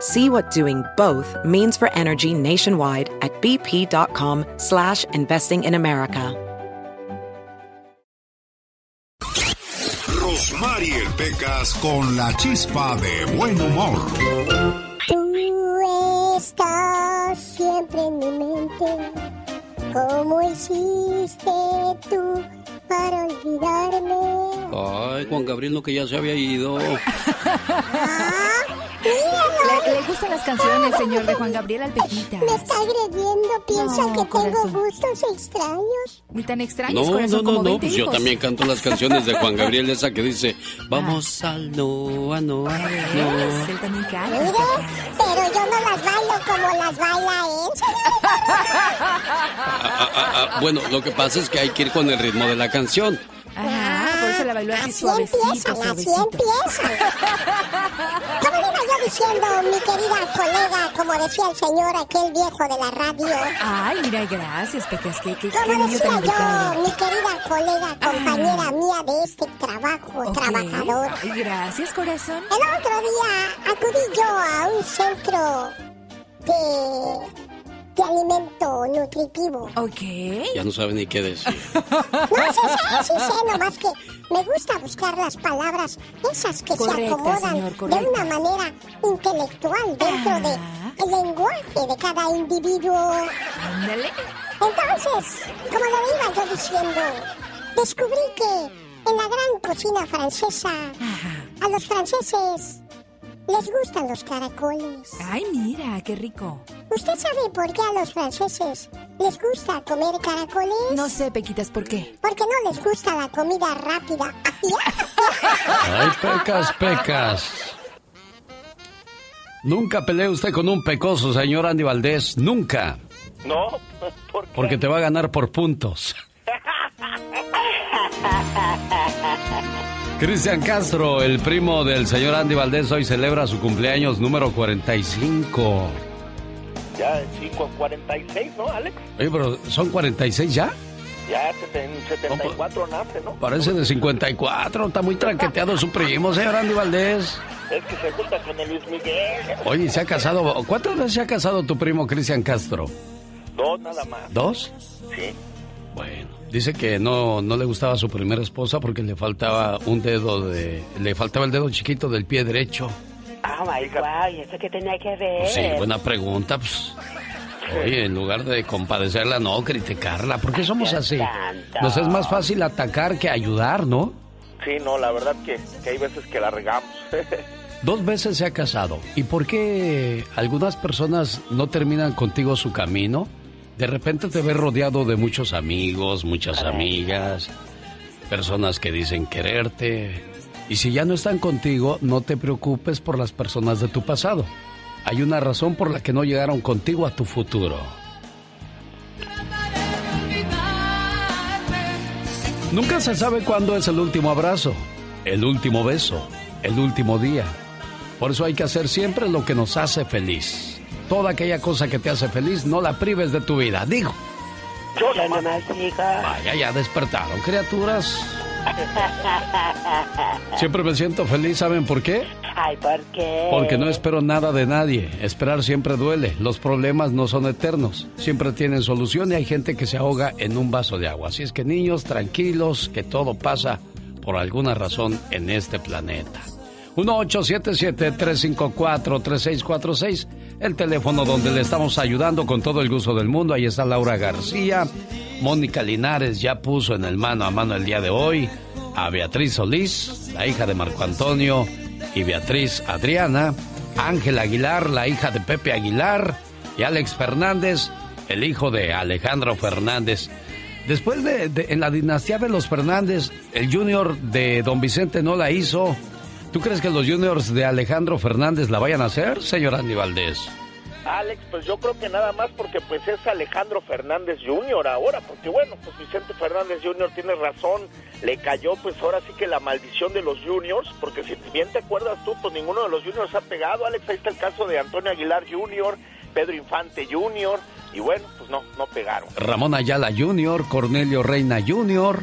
See what doing both means for energy nationwide at bp.com slash investing in America. Rosmarie Pecas con la chispa de buen humor. Tú estás siempre en mi mente. ¿Cómo hiciste tú para olvidarme? Ay, Juan Gabriel, no que ya se había ido. ¡Ah! Le, le gustan las canciones, señor de Juan Gabriel Alpejitas. Me está agrediendo, piensa No, que tengo gustos extraños. Ni tan extraños, No, corazón, no, como no, no, 20 pues yo también canto las canciones de Juan Gabriel, esa que dice, vamos al Noa, Noa, ¿Ves? Noa. Él también canta. Mire, pero yo no las bailo como las baila él. Ah, ah, ah, bueno, lo que pasa es que hay que ir con el ritmo de la canción. Ajá, por eso la bailó así Así suavecito, empiezan, así suavecito. empiezan. diciendo, mi querida colega, como decía el señor, aquel viejo de la radio. Ay, mira, gracias, Pecas, qué, qué Como decía yo, mi querida colega, compañera mía de este trabajo, Ok. trabajador. Gracias, corazón. El otro día acudí yo a un centro de, de alimento nutritivo. Ok. Ya no sabe ni qué decir. No, sí sé, sí sé, nomás que me gusta buscar las palabras esas que Correcta, se acomodan señor, de una manera intelectual dentro Ajá. del lenguaje de cada individuo. Ándale. Entonces, como le iba yo diciendo, descubrí que en la gran cocina francesa a los franceses les gustan los caracoles. Ay, mira, qué rico. ¿Usted sabe por qué a los franceses les gusta comer caracoles? No sé, Pequitas, ¿por qué? Porque no les gusta la comida rápida. Ay, pecas, pecas. Nunca pelee usted con un pecoso, señor Andy Valdés. Nunca. No, ¿por qué? Porque te va a ganar por puntos. Cristian Castro, el primo del señor Andy Valdés, hoy celebra su cumpleaños número 45. Ya en 5.46, ¿no, Alex? Oye, pero ¿son 46 ya? Ya en 74 nace, ¿no? Parece de 54. Está muy traqueteado su primo, señor Andy Valdés. Es que se junta con el Luis Miguel. Oye, ¿se ha casado? ¿Cuántas veces se ha casado tu primo Cristian Castro? Dos nada más. ¿Dos? Sí. Bueno, dice que no, no le gustaba a su primera esposa porque le faltaba un dedo de... Le faltaba el dedo chiquito del pie derecho. Oh my God, ¿y eso qué tenía que ver? Sí, buena pregunta, pues. Oye, en lugar de compadecerla, no, criticarla. ¿Por qué somos así? Nos es más fácil atacar que ayudar, ¿no? Sí, no, la verdad que, que hay veces que la regamos. Dos veces se ha casado. ¿Y por qué algunas personas no terminan contigo su camino? De repente te ves rodeado de muchos amigos, muchas amigas, personas que dicen quererte. Y si ya no están contigo, no te preocupes por las personas de tu pasado. Hay una razón por la que no llegaron contigo a tu futuro. Nunca se sabe cuándo es el último abrazo, el último beso, el último día. Por eso hay que hacer siempre lo que nos hace feliz. Toda aquella cosa que te hace feliz, no la prives de tu vida. Digo, Yo nomás vaya, ya despertaron, criaturas. Siempre me siento feliz, ¿saben por qué? Ay, ¿por qué? Porque no espero nada de nadie. Esperar siempre duele. Los problemas no son eternos. Siempre tienen solución y hay gente que se ahoga en un vaso de agua. Así es que niños, tranquilos, que todo pasa por alguna razón en este planeta. 1877-354-3646. El teléfono donde le estamos ayudando con todo el gusto del mundo. Ahí está Laura García. Mónica Linares ya puso en el mano a mano el día de hoy a Beatriz Solís, la hija de Marco Antonio, y Beatriz Adriana. Ángel Aguilar, la hija de Pepe Aguilar. Y Alex Fernández, el hijo de Alejandro Fernández. Después de, en la dinastía de los Fernández, el junior de Don Vicente no la hizo. ¿Tú crees que los juniors de Alejandro Fernández la vayan a hacer, señor Andy Valdés? Alex, pues yo creo que nada más porque pues es Alejandro Fernández Jr. ahora, porque bueno, pues Vicente Fernández Jr. tiene razón, le cayó pues ahora sí que la maldición de los juniors, porque si bien te acuerdas tú, pues ninguno de los juniors ha pegado, Alex, ahí está el caso de Antonio Aguilar Jr., Pedro Infante Jr., y bueno, pues no, no pegaron. Ramón Ayala Jr., Cornelio Reina Jr.,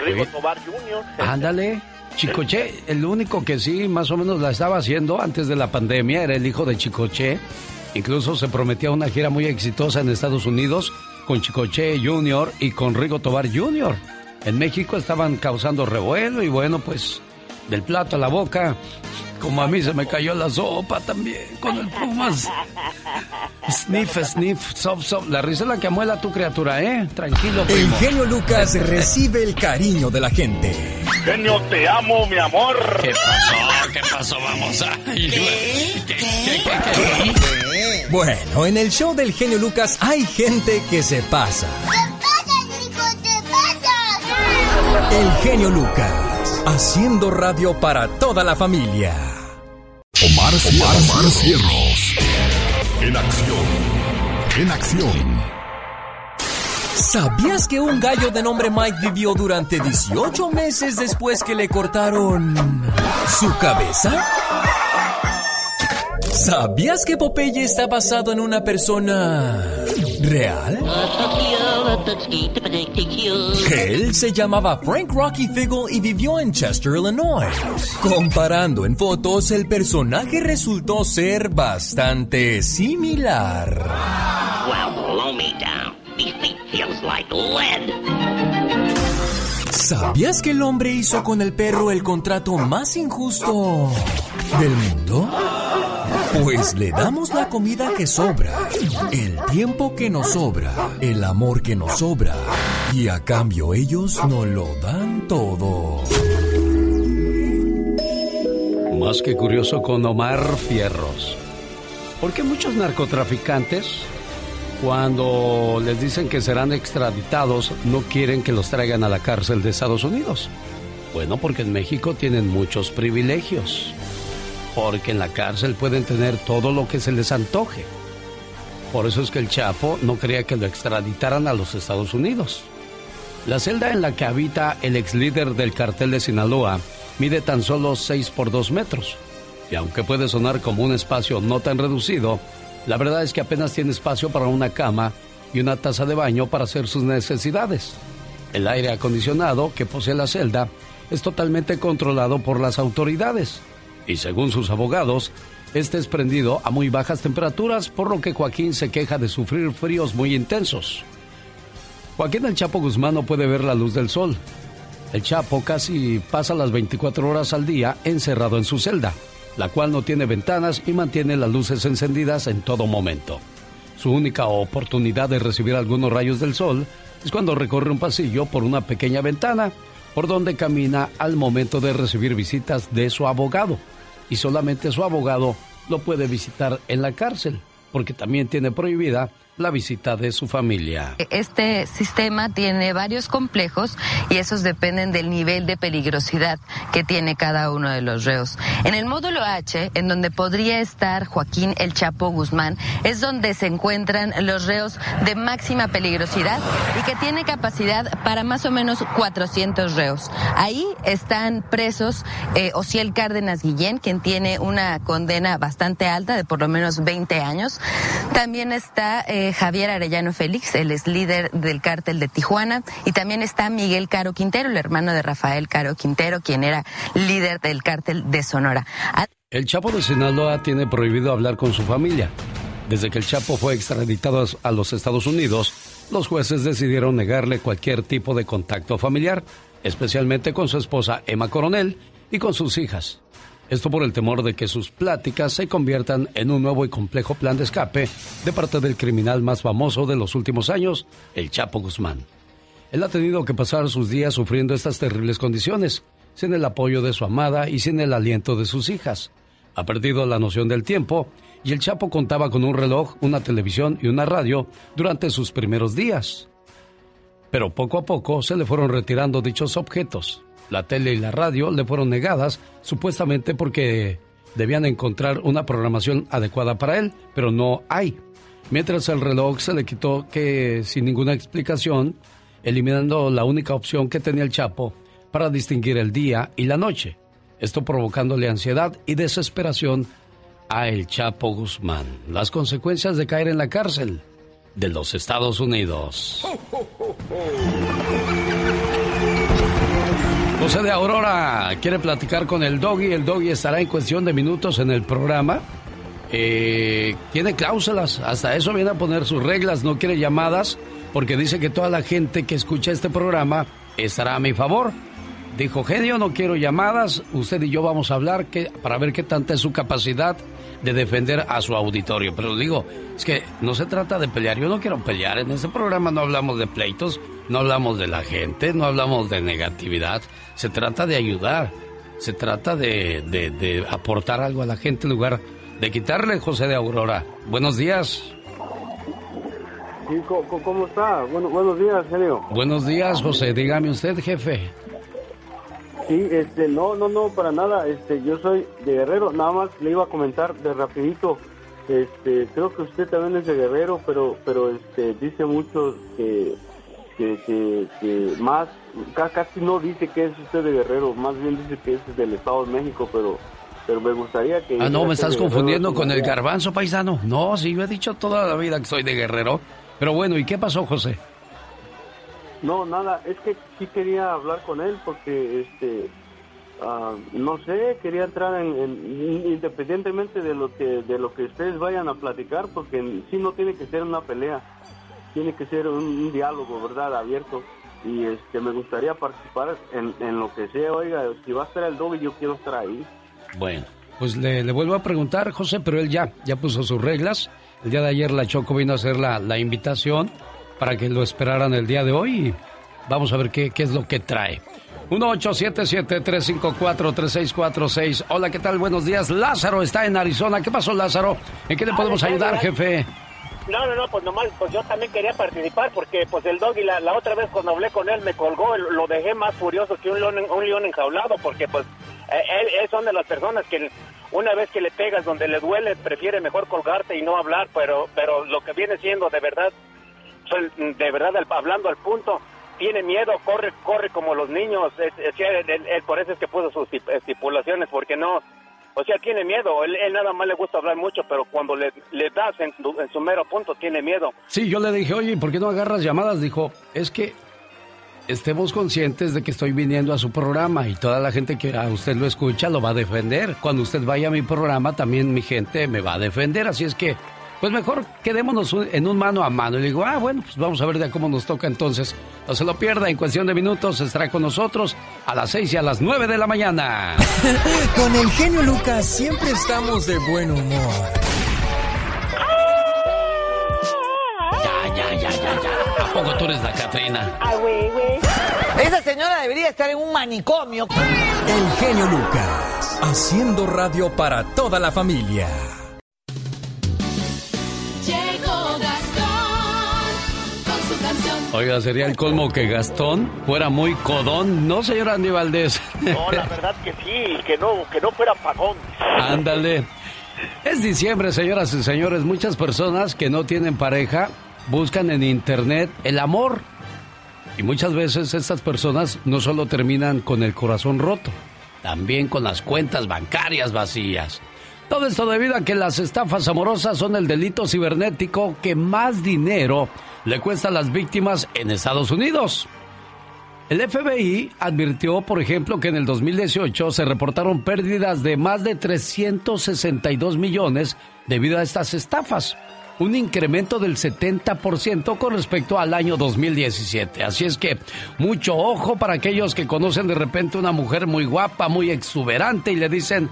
Rigo Tobar Jr. Ándale. Chicoche, el único que sí más o menos la estaba haciendo antes de la pandemia era el hijo de Chicoche. Incluso se prometía una gira muy exitosa en Estados Unidos con Chicoche Jr. y con Rigo Tobar Jr. En México estaban causando revuelo y bueno, pues del plato a la boca, como a mí se me cayó la sopa también con el Pumas. Sniff, sniff, sop, sop. La risa es la que amuela tu criatura, ¿eh? Tranquilo, primo. El genio Lucas recibe el cariño de la gente. Genio, te amo, mi amor. ¿Qué pasó? ¿Qué pasó? Vamos a... ¿Qué? ¿Qué, qué, qué, Bueno, en el show del genio Lucas hay gente que se pasa. ¿Qué pasa, Nico? ¿Qué pasa? El genio Lucas, haciendo radio para toda la familia. Omar, Omar, Omar Cierros. En acción. En acción. ¿Sabías que un gallo de nombre Mike vivió durante 18 meses después que le cortaron su cabeza? ¿Sabías que Popeye está basado en una persona real? Él se llamaba Frank Rocky Figgle y vivió en Chester, Illinois. Comparando en fotos, el personaje resultó ser bastante similar. ¿Sabías que el hombre hizo con el perro el contrato más injusto del mundo? Pues le damos la comida que sobra, el tiempo que nos sobra, el amor que nos sobra, y a cambio ellos nos lo dan todo. Más que curioso con Omar Fierros. ¿Por qué muchos narcotraficantes, cuando les dicen que serán extraditados, no quieren que los traigan a la cárcel de Estados Unidos? Bueno, porque en México tienen muchos privilegios porque en la cárcel pueden tener todo lo que se les antoje. Por eso es que el Chapo no quería que lo extraditaran a los Estados Unidos. La celda en la que habita el ex líder del cartel de Sinaloa mide tan solo 6 por 2 metros. Y aunque puede sonar como un espacio no tan reducido, la verdad es que apenas tiene espacio para una cama y una taza de baño para hacer sus necesidades. El aire acondicionado que posee la celda es totalmente controlado por las autoridades y según sus abogados, este es prendido a muy bajas temperaturas, por lo que Joaquín se queja de sufrir fríos muy intensos. Joaquín el Chapo Guzmán no puede ver la luz del sol. El Chapo casi pasa las 24 horas al día encerrado en su celda, la cual no tiene ventanas y mantiene las luces encendidas en todo momento. Su única oportunidad de recibir algunos rayos del sol es cuando recorre un pasillo por una pequeña ventana por donde camina al momento de recibir visitas de su abogado y solamente su abogado lo puede visitar en la cárcel, porque también tiene prohibida la visita de su familia. Este sistema tiene varios complejos y esos dependen del nivel de peligrosidad que tiene cada uno de los reos. En el módulo H, en donde podría estar Joaquín El Chapo Guzmán, es donde se encuentran los reos de máxima peligrosidad y que tiene capacidad para más o menos 400 reos. Ahí están presos eh, Ociel Cárdenas Guillén, quien tiene una condena bastante alta de por lo menos 20 años. También está eh, Javier Arellano Félix, él es líder del cártel de Tijuana, y también está Miguel Caro Quintero, el hermano de Rafael Caro Quintero, quien era líder del cártel de Sonora. El Chapo de Sinaloa tiene prohibido hablar con su familia. Desde que el Chapo fue extraditado a los Estados Unidos, los jueces decidieron negarle cualquier tipo de contacto familiar, especialmente con su esposa Emma Coronel y con sus hijas. Esto por el temor de que sus pláticas se conviertan en un nuevo y complejo plan de escape de parte del criminal más famoso de los últimos años, el Chapo Guzmán. Él ha tenido que pasar sus días sufriendo estas terribles condiciones, sin el apoyo de su amada y sin el aliento de sus hijas. Ha perdido la noción del tiempo y el Chapo contaba con un reloj, una televisión y una radio durante sus primeros días. Pero poco a poco se le fueron retirando dichos objetos. La tele y la radio le fueron negadas supuestamente porque debían encontrar una programación adecuada para él, pero no hay. Mientras el reloj se le quitó que sin ninguna explicación, eliminando la única opción que tenía el Chapo para distinguir el día y la noche. Esto provocándole ansiedad y desesperación a el Chapo Guzmán. Las consecuencias de caer en la cárcel de los Estados Unidos. José de Aurora quiere platicar con el doggy. El doggy estará en cuestión de minutos en el programa. Eh, tiene cláusulas, hasta eso viene a poner sus reglas, no quiere llamadas porque dice que toda la gente que escucha este programa estará a mi favor. Dijo, genio, no quiero llamadas, usted y yo vamos a hablar que, para ver qué tanta es su capacidad de defender a su auditorio. Pero digo, es que no se trata de pelear, yo no quiero pelear, en este programa no hablamos de pleitos, no hablamos de la gente, no hablamos de negatividad, se trata de ayudar, se trata de, de aportar algo a la gente en lugar de quitarle, José de Aurora. Buenos días. ¿cómo, está? Bueno, buenos días, genio. Buenos días, José. Dígame usted, jefe. Sí, este, no, no, no, para nada. Este, yo soy de Guerrero. Nada más le iba a comentar de rapidito. Este, creo que usted también es de Guerrero, pero, pero, este, dice mucho que, que, que, más, casi no dice que es usted de Guerrero, más bien dice que es del Estado de México, pero pero me gustaría que... Ah, no, me estás confundiendo con el garbanzo paisano. No, sí, yo he dicho toda la vida que soy de Guerrero. Pero bueno, ¿y qué pasó, José? No, nada, es que sí quería hablar con él porque, este, ah, no sé, quería entrar en, independientemente de lo que de lo que ustedes vayan a platicar, porque sí no tiene que ser una pelea, tiene que ser un, diálogo, ¿verdad? Abierto. Y este, me gustaría participar en, en lo que sea, oiga, si va a estar el doble, yo quiero estar ahí. Bueno, pues le, le vuelvo a preguntar, José, pero él ya, ya puso sus reglas el día de ayer la Choco vino a hacer la, la invitación para que lo esperaran el día de hoy vamos a ver qué, qué es lo que trae. 1-877-354-3646. Hola, ¿qué tal? Buenos días. Lázaro está en Arizona. ¿Qué pasó, Lázaro? ¿En qué le podemos ayudar, jefe? No, no, no, pues nomás, pues yo también quería participar porque pues el doggy la, la otra vez cuando hablé con él me colgó, lo dejé más furioso que un león, un león enjaulado porque pues eh, él, él, son de las personas que una vez que le pegas donde le duele, prefiere mejor colgarte y no hablar, pero, pero lo que viene siendo de verdad, de verdad hablando al punto, tiene miedo, corre, corre como los niños, es, él, por eso es que puso sus estipulaciones, porque no, o sea, tiene miedo, él, nada más le gusta hablar mucho, pero cuando le, das en, en su mero punto, tiene miedo. Sí, yo le dije, oye, ¿por qué no agarras llamadas? Dijo, es que estemos conscientes de que estoy viniendo a su programa y toda la gente que a usted lo escucha lo va a defender. Cuando usted vaya a mi programa, también mi gente me va a defender. Así es que, pues mejor quedémonos en un mano a mano. Y le digo, ah, bueno, pues vamos a ver de cómo nos toca entonces. No se lo pierda, en cuestión de minutos estará con nosotros a las 6 y a las 9 de la mañana. con el genio Lucas siempre estamos de buen humor. Ya, ya, ya, ya, ya. ¿A poco tú eres la Catrina? Ah, güey, güey. Esa señora debería estar en un manicomio. El genio Lucas, haciendo radio para toda la familia. Oiga, sería el colmo que Gastón fuera muy codón, ¿no, señor Andy Valdés? No, la verdad que sí, que no, que no fuera pagón. Ándale. Es diciembre, señoras y señores. Muchas personas que no tienen pareja buscan en internet el amor. Y muchas veces estas personas no solo terminan con el corazón roto, también con las cuentas bancarias vacías. Todo esto debido a que las estafas amorosas son el delito cibernético que más dinero le cuesta a las víctimas en Estados Unidos. El FBI advirtió, por ejemplo, que en el 2018 se reportaron pérdidas de más de 362 millones debido a estas estafas. un incremento del 70% con respecto al año 2017. Así es que mucho ojo para aquellos que conocen de repente una mujer muy guapa, muy exuberante y le dicen,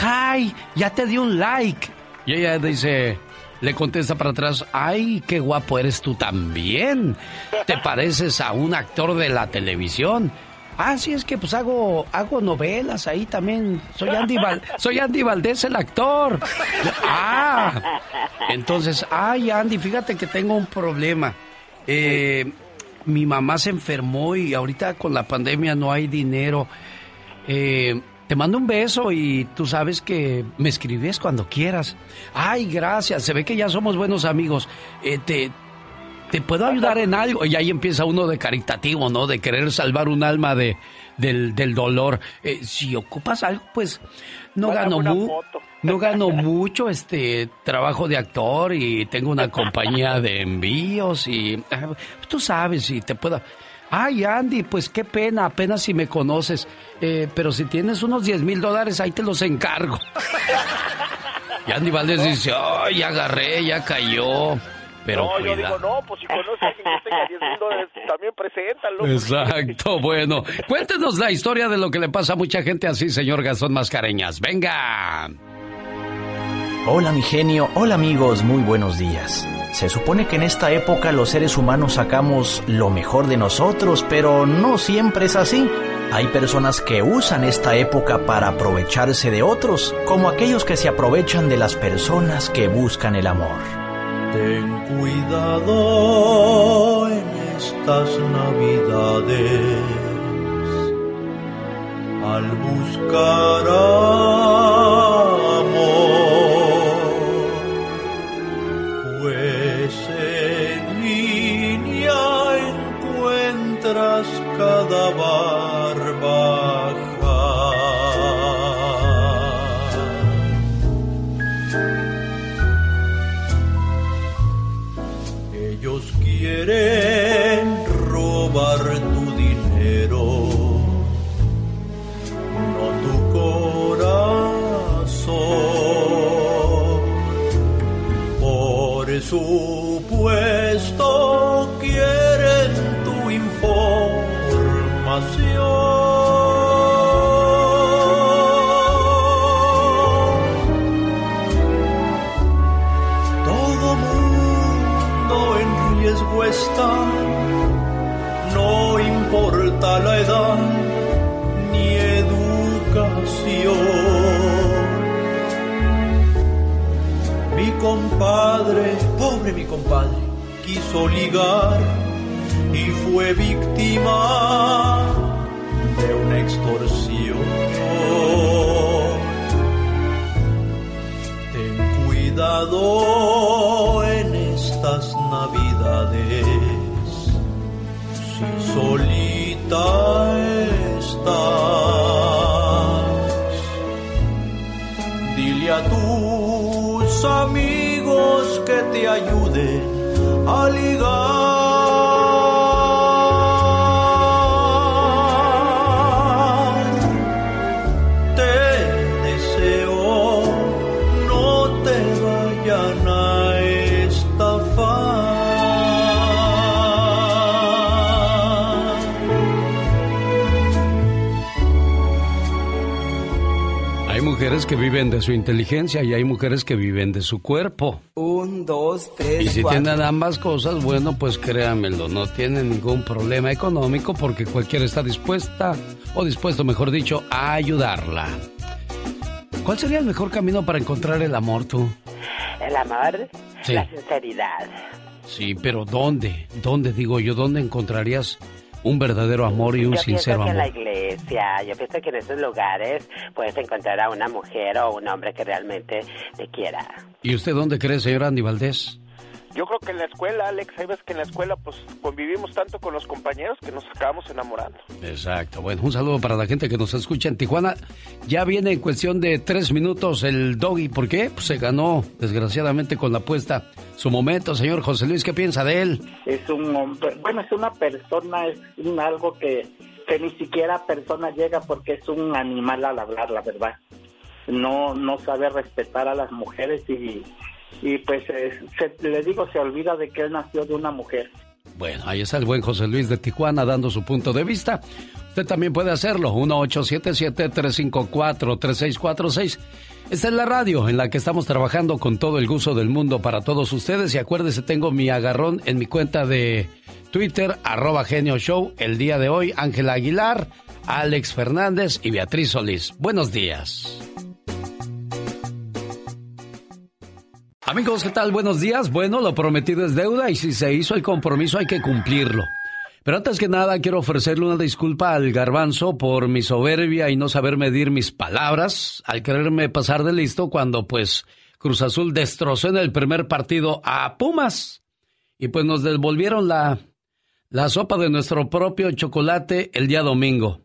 ¡Hi! Ya te di un like. Y ella dice, le contesta para atrás, ¡ay, qué guapo eres tú también! Te pareces a un actor de la televisión. Ah, sí, es que pues hago, hago novelas ahí también. Soy Andy, Val- soy Andy Valdés, el actor. Ah, entonces, ay, Andy, fíjate que tengo un problema. Eh, mi mamá se enfermó y ahorita con la pandemia no hay dinero. Eh, te mando un beso y tú sabes que me escribes cuando quieras. Ay, gracias. Se ve que ya somos buenos amigos. Eh, te, ¿Te puedo ayudar en algo? Y ahí empieza uno de caritativo, ¿no? De querer salvar un alma de, del, del dolor. Eh, si ocupas algo, pues no gano mu- foto. no gano mucho, este, trabajo de actor y tengo una compañía de envíos y eh, tú sabes si te puedo. Ay, Andy, pues qué pena, apenas si me conoces. Eh, pero si tienes unos 10 mil dólares, ahí te los encargo. Y Andy Valdés dice, ay, ya agarré, ya cayó. Pero no, yo cuida. digo, no, pues si conoces a alguien que tenga 10 mil dólares, también preséntalo. Exacto, bueno. Cuéntenos la historia de lo que le pasa a mucha gente así, señor Gastón Mascareñas. Venga. Hola mi genio, hola amigos, muy buenos días. Se supone que en esta época los seres humanos sacamos lo mejor de nosotros, pero no siempre es así. Hay personas que usan esta época para aprovecharse de otros, como aquellos que se aprovechan de las personas que buscan el amor. Ten cuidado en estas navidades al buscar amor, tras cada vez. Mi compadre, pobre mi compadre, quiso ligar y fue víctima de una extorsión. Ten cuidado en estas navidades, si solita estás. Dile a tus amigos que te ayuden a ligar. Que viven de su inteligencia y hay mujeres que viven de su cuerpo. Un, dos, tres, Y si cuatro. tienen ambas cosas, bueno, pues créanmelo, no tienen ningún problema económico porque cualquiera está dispuesta, o dispuesto, mejor dicho, a ayudarla. ¿Cuál sería el mejor camino para encontrar el amor, tú? El amor, Sí. la sinceridad. Sí, pero ¿dónde? ¿Dónde, digo yo, dónde encontrarías un verdadero amor y un yo sincero pienso que en la amor? iglesia, yo pienso que en esos lugares puedes encontrar a una mujer o un hombre que realmente te quiera. ¿Y usted dónde cree, señor Andy Valdés? Yo creo que en la escuela, Alex, hay veces que en la escuela pues convivimos tanto con los compañeros que nos acabamos enamorando. Exacto. Bueno, un saludo para la gente que nos escucha en Tijuana. Ya viene en cuestión de tres minutos el doggy. ¿Por qué? Pues se ganó, desgraciadamente, con la apuesta. Su momento, señor José Luis, ¿qué piensa de él? es un hombre, bueno, es una persona, es un algo que, que ni siquiera persona llega porque es un animal al hablar, la verdad. No, no sabe respetar a las mujeres y, y pues eh, le digo, se olvida de que él nació de una mujer. Bueno, ahí está el buen José Luis de Tijuana dando su punto de vista. Usted también puede hacerlo. 1877-354-3646. Esta es la radio en la que estamos trabajando con todo el gusto del mundo para todos ustedes. Y acuérdese, tengo mi agarrón en mi cuenta de Twitter, arroba genio show. El día de hoy, Ángela Aguilar, Alex Fernández y Beatriz Solís. Buenos días. Amigos, ¿qué tal? Buenos días. Bueno, lo prometido es deuda y si se hizo el compromiso hay que cumplirlo. Pero antes que nada quiero ofrecerle una disculpa al garbanzo por mi soberbia y no saber medir mis palabras, al quererme pasar de listo cuando pues Cruz Azul destrozó en el primer partido a Pumas y pues nos devolvieron la, la sopa de nuestro propio chocolate el día domingo.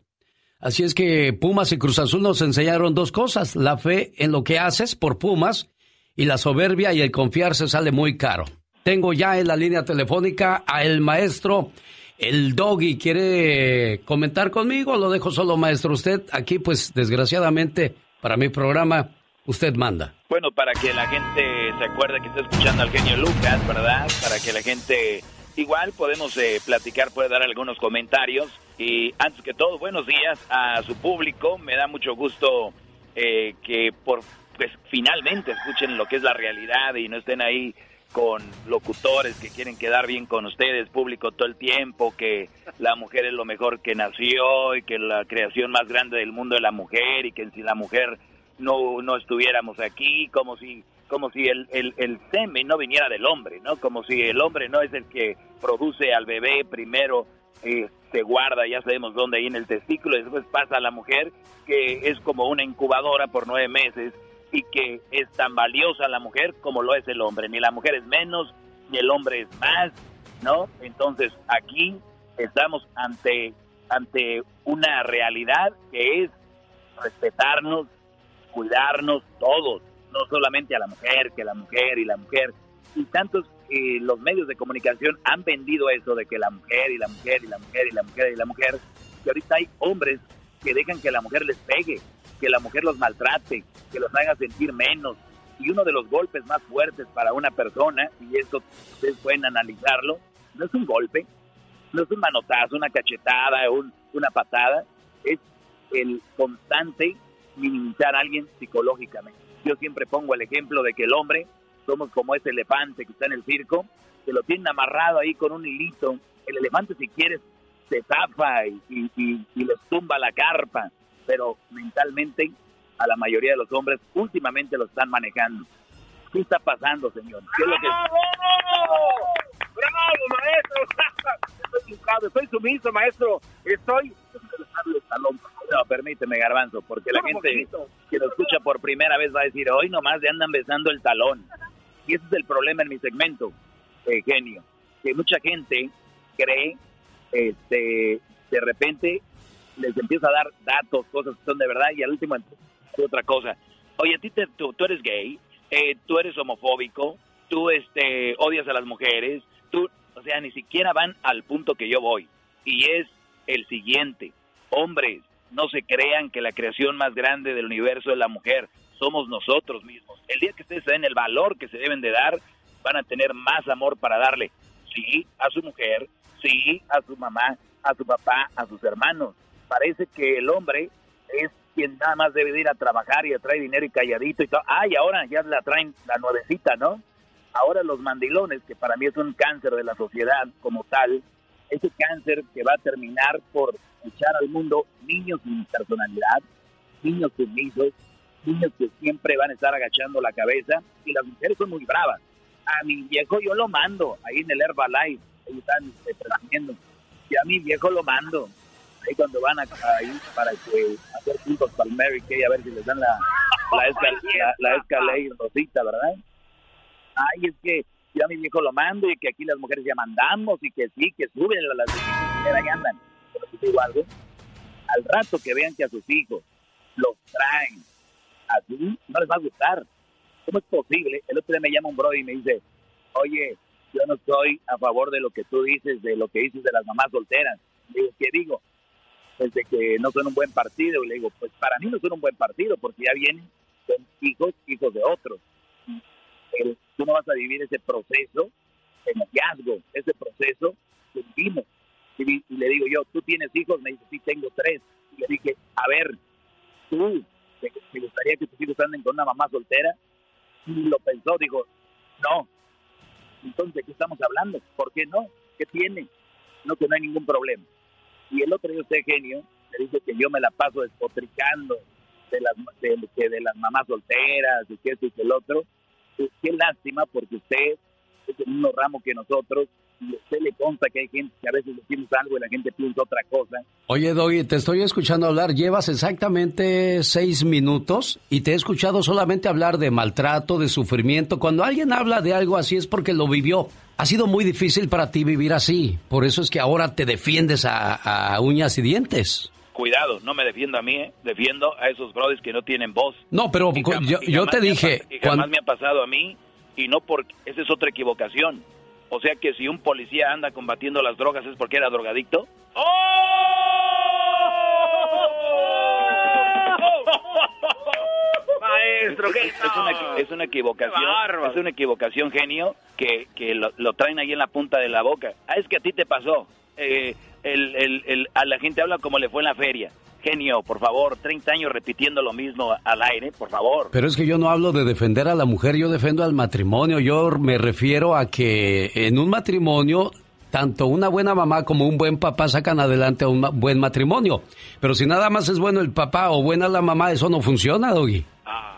Así es que Pumas y Cruz Azul nos enseñaron dos cosas, la fe en lo que haces por Pumas y la soberbia y el confiarse sale muy caro. Tengo ya en la línea telefónica a el maestro, el doggy. ¿Quiere comentar conmigo? Lo dejo solo, maestro. Usted aquí, pues desgraciadamente, para mi programa, usted manda. Bueno, para que la gente se acuerde que está escuchando al genio Lucas, ¿verdad? Para que la gente igual podemos eh, platicar, puede dar algunos comentarios. Y antes que todo, buenos días a su público. Me da mucho gusto eh, que por pues finalmente escuchen lo que es la realidad y no estén ahí con locutores que quieren quedar bien con ustedes, público todo el tiempo, que la mujer es lo mejor que nació y que la creación más grande del mundo es la mujer y que si la mujer no, no estuviéramos aquí, como si como si el, el, semen no viniera del hombre, ¿no? Como si el hombre no es el que produce al bebé primero, eh, se guarda, ya sabemos dónde, ahí en el testículo, y después pasa a la mujer, que es como una incubadora por nueve meses, y que es tan valiosa la mujer como lo es el hombre. Ni la mujer es menos, ni el hombre es más, ¿no? Entonces aquí estamos ante, ante una realidad que es respetarnos, cuidarnos todos, no solamente a la mujer, que la mujer y la mujer. Y tantos eh, los medios de comunicación han vendido eso de que la mujer y la mujer y la mujer y la mujer y la mujer, que ahorita hay hombres que dejan que la mujer les pegue, que la mujer los maltrate, que los haga sentir menos. Y uno de los golpes más fuertes para una persona, y esto ustedes pueden analizarlo, no es un golpe, no es un manotazo, una cachetada, un, una patada, es el constante minimizar a alguien psicológicamente. Yo siempre pongo el ejemplo de que el hombre somos como ese elefante que está en el circo, que lo tienen amarrado ahí con un hilito. El elefante si quieres se zafa y, y, y, y les tumba la carpa, pero mentalmente a la mayoría de los hombres últimamente lo están manejando. ¿Qué está pasando, señor? ¿Qué es lo que... ¡Bravo, maestro! Estoy educado, estoy sumiso, maestro. Estoy... No, permíteme, Garbanzo, porque la gente que lo escucha por primera vez va a decir, hoy nomás le andan besando el talón. Y ese es el problema en mi segmento, eh, genio. Que mucha gente cree, este, de repente les empieza a dar datos, cosas que son de verdad, y al último otra cosa. Oye, a ti te, tú, tú eres gay, eh, tú eres homofóbico, tú este, odias a las mujeres, tú, o sea, ni siquiera van al punto que yo voy. Y es el siguiente, hombres, no se crean que la creación más grande del universo es la mujer, somos nosotros mismos. El día que ustedes se den el valor que se deben de dar, van a tener más amor para darle, sí, a su mujer, sí, a su mamá, a su papá, a sus hermanos. Parece que el hombre es quien nada más debe de ir a trabajar y a dinero y calladito y todo. Ah, ahora ya la traen la nuevecita, ¿no? Ahora los mandilones, que para mí es un cáncer de la sociedad como tal, ese cáncer que va a terminar por echar al mundo niños sin personalidad, niños sumisos, niños que siempre van a estar agachando la cabeza y las mujeres son muy bravas. A mi viejo yo lo mando, ahí en el Herbalife, ahí están presumiendo. Y a mi viejo lo mando, ahí cuando van a, ahí para que hacer puntos para el Mary Kay a ver si les dan la, la, la, la rosita, ¿verdad? Ay, es que yo a mi viejo lo mando y que aquí las mujeres ya mandamos y que sí, que suben a las de que andan. Pero te digo algo, al rato que vean que a sus hijos los traen así, no les va a gustar. ¿Cómo es posible? El otro día me llama un bro y me dice, oye, yo no estoy a favor de lo que tú dices, de lo que dices de las mamás solteras. Digo, ¿qué digo? Pues de que no son un buen partido. Y le digo, pues para mí no son un buen partido porque ya vienen, son hijos, hijos de otros. el- tú no vas a vivir ese proceso de noviazgo, ese proceso que vivimos. Y, y le digo yo, ¿tú tienes hijos? Me dice, sí, tengo tres. Y le dije, a ver, ¿tú te, te gustaría que tus hijos anden con una mamá soltera? Y lo pensó, dijo, no. Entonces, ¿de qué estamos hablando? ¿Por qué no? ¿Qué tiene? No, que no hay ningún problema. Y el otro día usted, genio, me dice que yo me la paso despotricando de las, de, las mamás solteras y que esto y que el otro. Pues, qué lástima porque usted es el mismo ramo que nosotros y usted le consta que hay gente que a veces decimos algo y la gente piensa otra cosa. Oye, Doggy, te estoy escuchando hablar. Llevas exactamente seis minutos y te he escuchado solamente hablar de maltrato, de sufrimiento. Cuando alguien habla de algo así es porque lo vivió. Ha sido muy difícil para ti vivir así. Por eso es que ahora te defiendes a, a uñas y dientes. Cuidado, no me defiendo a mí, ¿eh? defiendo a esos brothers que no tienen voz. No, pero Y cu- jamás- yo, te dije... y jamás me ha pasado a mí y no porque esa es otra equivocación. O sea que si un policía anda combatiendo las drogas es porque era drogadicto. Maestro, ¿qué? es, una, es una equivocación, es una equivocación genio que, que lo, lo traen ahí en la punta de la boca. Ah, es que a ti te pasó. Eh, el, el- el- a la gente habla como le fue en la feria. Genio, por favor, 30 años repitiendo lo mismo al aire, por favor. Pero es que yo no hablo de defender a la mujer, yo defiendo al matrimonio. Yo me refiero a que en un matrimonio, tanto una buena mamá como un buen papá sacan adelante a un ma- buen matrimonio. Pero si nada más es bueno el papá o buena la mamá, eso no funciona, Doggy.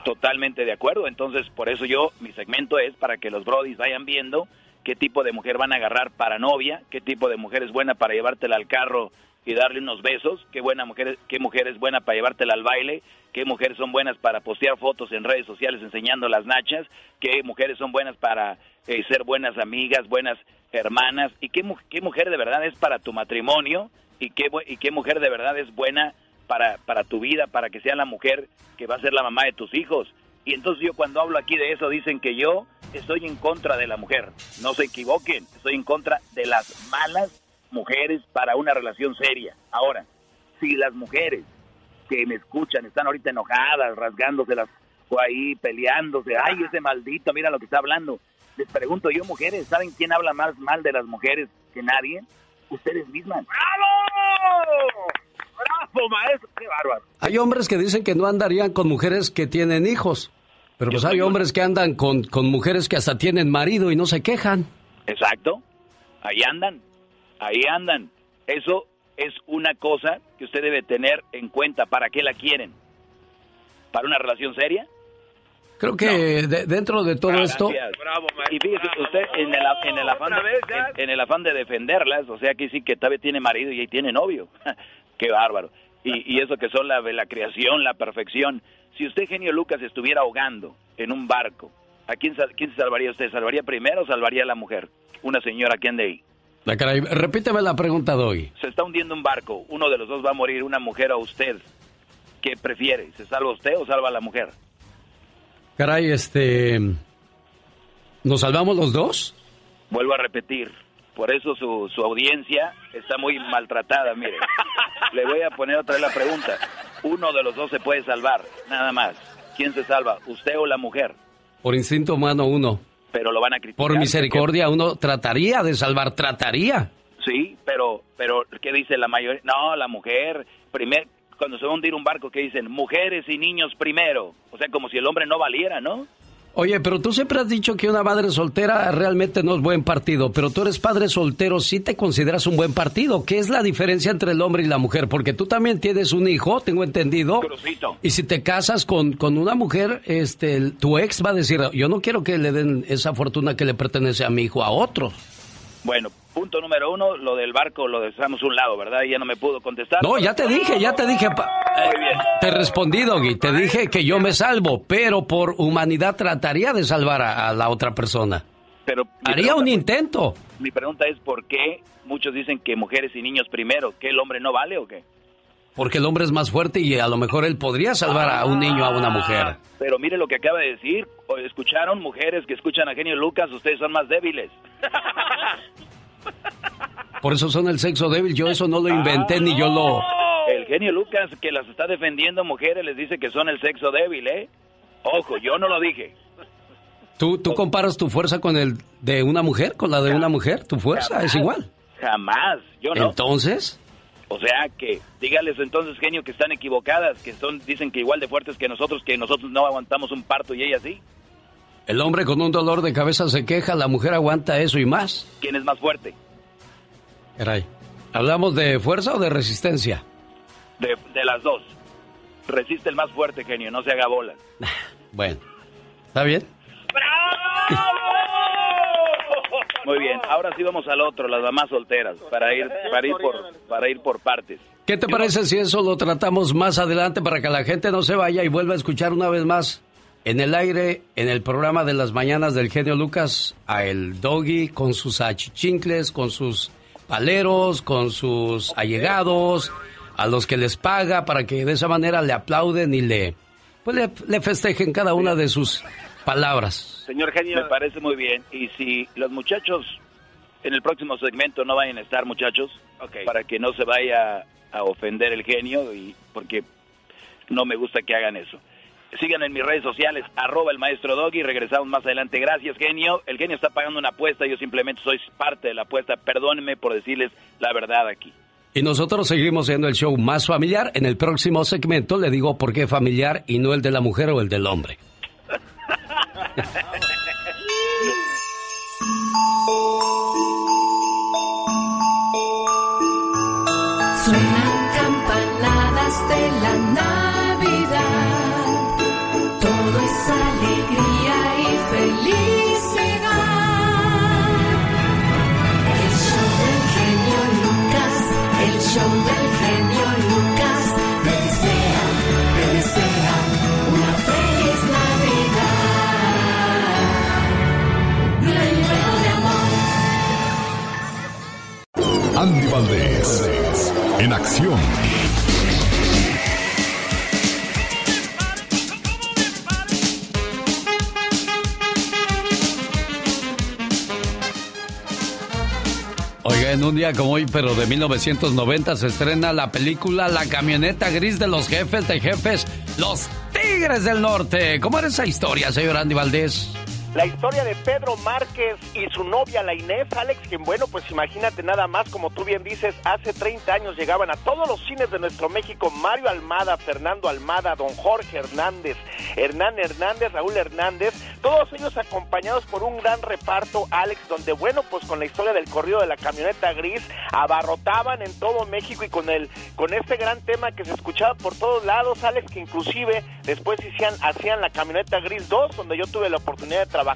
Totalmente de acuerdo. Entonces, por eso yo, mi segmento es para que los brodis vayan viendo qué tipo de mujer van a agarrar para novia, qué tipo de mujer es buena para llevártela al carro y darle unos besos, qué buena mujer, qué mujer es buena para llevártela al baile, qué mujeres son buenas para postear fotos en redes sociales enseñando las nachas, qué mujeres son buenas para eh, ser buenas amigas, buenas hermanas, y qué, qué mujer de verdad es para tu matrimonio y qué, y qué mujer de verdad es buena para, para tu vida, para que sea la mujer que va a ser la mamá de tus hijos. Y entonces yo cuando hablo aquí de eso dicen que yo estoy en contra de la mujer. No se equivoquen, estoy en contra de las malas mujeres para una relación seria. Ahora, si las mujeres que me escuchan están ahorita enojadas, rasgándoselas o ahí peleándose, ay, ese maldito, mira lo que está hablando. Les pregunto yo, mujeres, ¿saben quién habla más mal de las mujeres que nadie? Ustedes mismas. ¡Bravo! ¡Bravo, maestro! ¡Qué bárbaro! Hay hombres que dicen que no andarían con mujeres que tienen hijos. Pero pues hay hombres que andan con, con mujeres que hasta tienen marido y no se quejan. Exacto. Ahí andan. Ahí andan. Eso es una cosa que usted debe tener en cuenta. ¿Para qué la quieren? ¿Para una relación seria? Creo que de- dentro de todo esto... Y fíjese usted en el, en el afán de, en, en el afán de defenderlas, o sea que sí que todavía tiene marido y ahí tiene novio. Qué bárbaro. Y, y eso que son la, la creación, la perfección. Si usted, genio Lucas, estuviera ahogando en un barco, ¿a quién, quién se salvaría usted? ¿Salvaría primero o salvaría a la mujer? Una señora que ande ahí. La caray, repíteme la pregunta, Doy. Se está hundiendo un barco, uno de los dos va a morir, una mujer o usted. ¿Qué prefiere? ¿Se salva usted o salva a la mujer? Caray, este... ¿Nos salvamos los dos? Vuelvo a repetir, por eso su, su audiencia está muy maltratada, mire. Le voy a poner otra vez la pregunta. Uno de los dos se puede salvar, nada más. ¿Quién se salva, usted o la mujer? Por instinto humano uno. Pero lo van a criticar. Por misericordia uno trataría de salvar, trataría. Sí, pero, pero ¿qué dice la mayoría? No, la mujer, primer, cuando se va a hundir un barco, ¿qué dicen? Mujeres y niños primero. O sea, como si el hombre no valiera, ¿no? Oye, pero tú siempre has dicho que una madre soltera realmente no es buen partido, pero tú eres padre soltero, sí te consideras un buen partido. ¿Qué es la diferencia entre el hombre y la mujer? Porque tú también tienes un hijo, tengo entendido. Crucito. Y si te casas con, con una mujer, este, tu ex va a decir, yo no quiero que le den esa fortuna que le pertenece a mi hijo a otros. Bueno, punto número uno, lo del barco lo dejamos un lado, ¿verdad? Y ya no me pudo contestar. No, ya te dije, ya te dije. pa- eh, Muy bien. Te respondí, Doggy. Te dije que yo me salvo, pero por humanidad trataría de salvar a, a la otra persona. Pero Haría un intento. Mi pregunta es, ¿por qué muchos dicen que mujeres y niños primero? ¿Que el hombre no vale o qué? Porque el hombre es más fuerte y a lo mejor él podría salvar a un niño, a una mujer. Pero mire lo que acaba de decir. ¿O ¿Escucharon mujeres que escuchan a Genio Lucas? Ustedes son más débiles. Por eso son el sexo débil. Yo eso no lo inventé ni yo lo... El genio Lucas que las está defendiendo mujeres les dice que son el sexo débil, ¿eh? Ojo, yo no lo dije. ¿Tú, ¿Tú comparas tu fuerza con el de una mujer, con la de una mujer? ¿Tu fuerza es igual? Jamás, yo no. Entonces, O sea que, dígales entonces, genio, que están equivocadas, que son, dicen que igual de fuertes que nosotros, que nosotros no aguantamos un parto y ella sí. El hombre con un dolor de cabeza se queja, la mujer aguanta eso y más. ¿Quién es más fuerte? Caray. ¿Hablamos de fuerza o de resistencia? De, de las dos. Resiste el más fuerte, genio, no se haga bola. Bueno, ¿está bien? Muy bien, ahora sí vamos al otro, las mamás solteras, para ir, para ir por, para ir por partes. ¿Qué te parece si eso lo tratamos más adelante para que la gente no se vaya y vuelva a escuchar una vez más en el aire, en el programa de las mañanas del genio Lucas, a el doggy con sus achichincles, con sus paleros, con sus allegados, a los que les paga para que de esa manera le aplauden y le, pues le, le festejen cada una de sus palabras. Señor genio, me parece muy bien. Y si los muchachos en el próximo segmento no vayan a estar, muchachos, para que no se vaya a ofender el genio, y porque no me gusta que hagan eso. Sigan en mis redes sociales, arroba el maestro Doggy, regresamos más adelante. Gracias, genio. El genio está pagando una apuesta, yo simplemente soy parte de la apuesta. Perdónenme por decirles la verdad aquí. Y nosotros seguimos siendo el show más familiar. En el próximo segmento le digo por qué familiar y no el de la mujer o el del hombre. Suenan campanadas de la. Todo es alegría y felicidad. El show del genio Lucas, el show del genio Lucas. Te desea, te desea una feliz Navidad. Lleno de amor. Andy Valdés, en acción. Oiga, en un día como hoy, pero de 1990, se estrena la película La camioneta gris de los jefes de jefes, los Tigres del Norte. ¿Cómo era esa historia, señor Andy Valdés? La historia de Pedro Márquez y su novia, la Inés, Alex, quien bueno, pues imagínate nada más, como tú bien dices, hace 30 años llegaban a todos los cines de nuestro México Mario Almada, Fernando Almada, don Jorge Hernández, Hernán Hernández, Raúl Hernández, todos ellos acompañados por un gran reparto, Alex, donde bueno, pues con la historia del corrido de la camioneta gris, abarrotaban en todo México y con el, con este gran tema que se escuchaba por todos lados, Alex, que inclusive después hacían, hacían la camioneta gris 2, donde yo tuve la oportunidad de trabajar,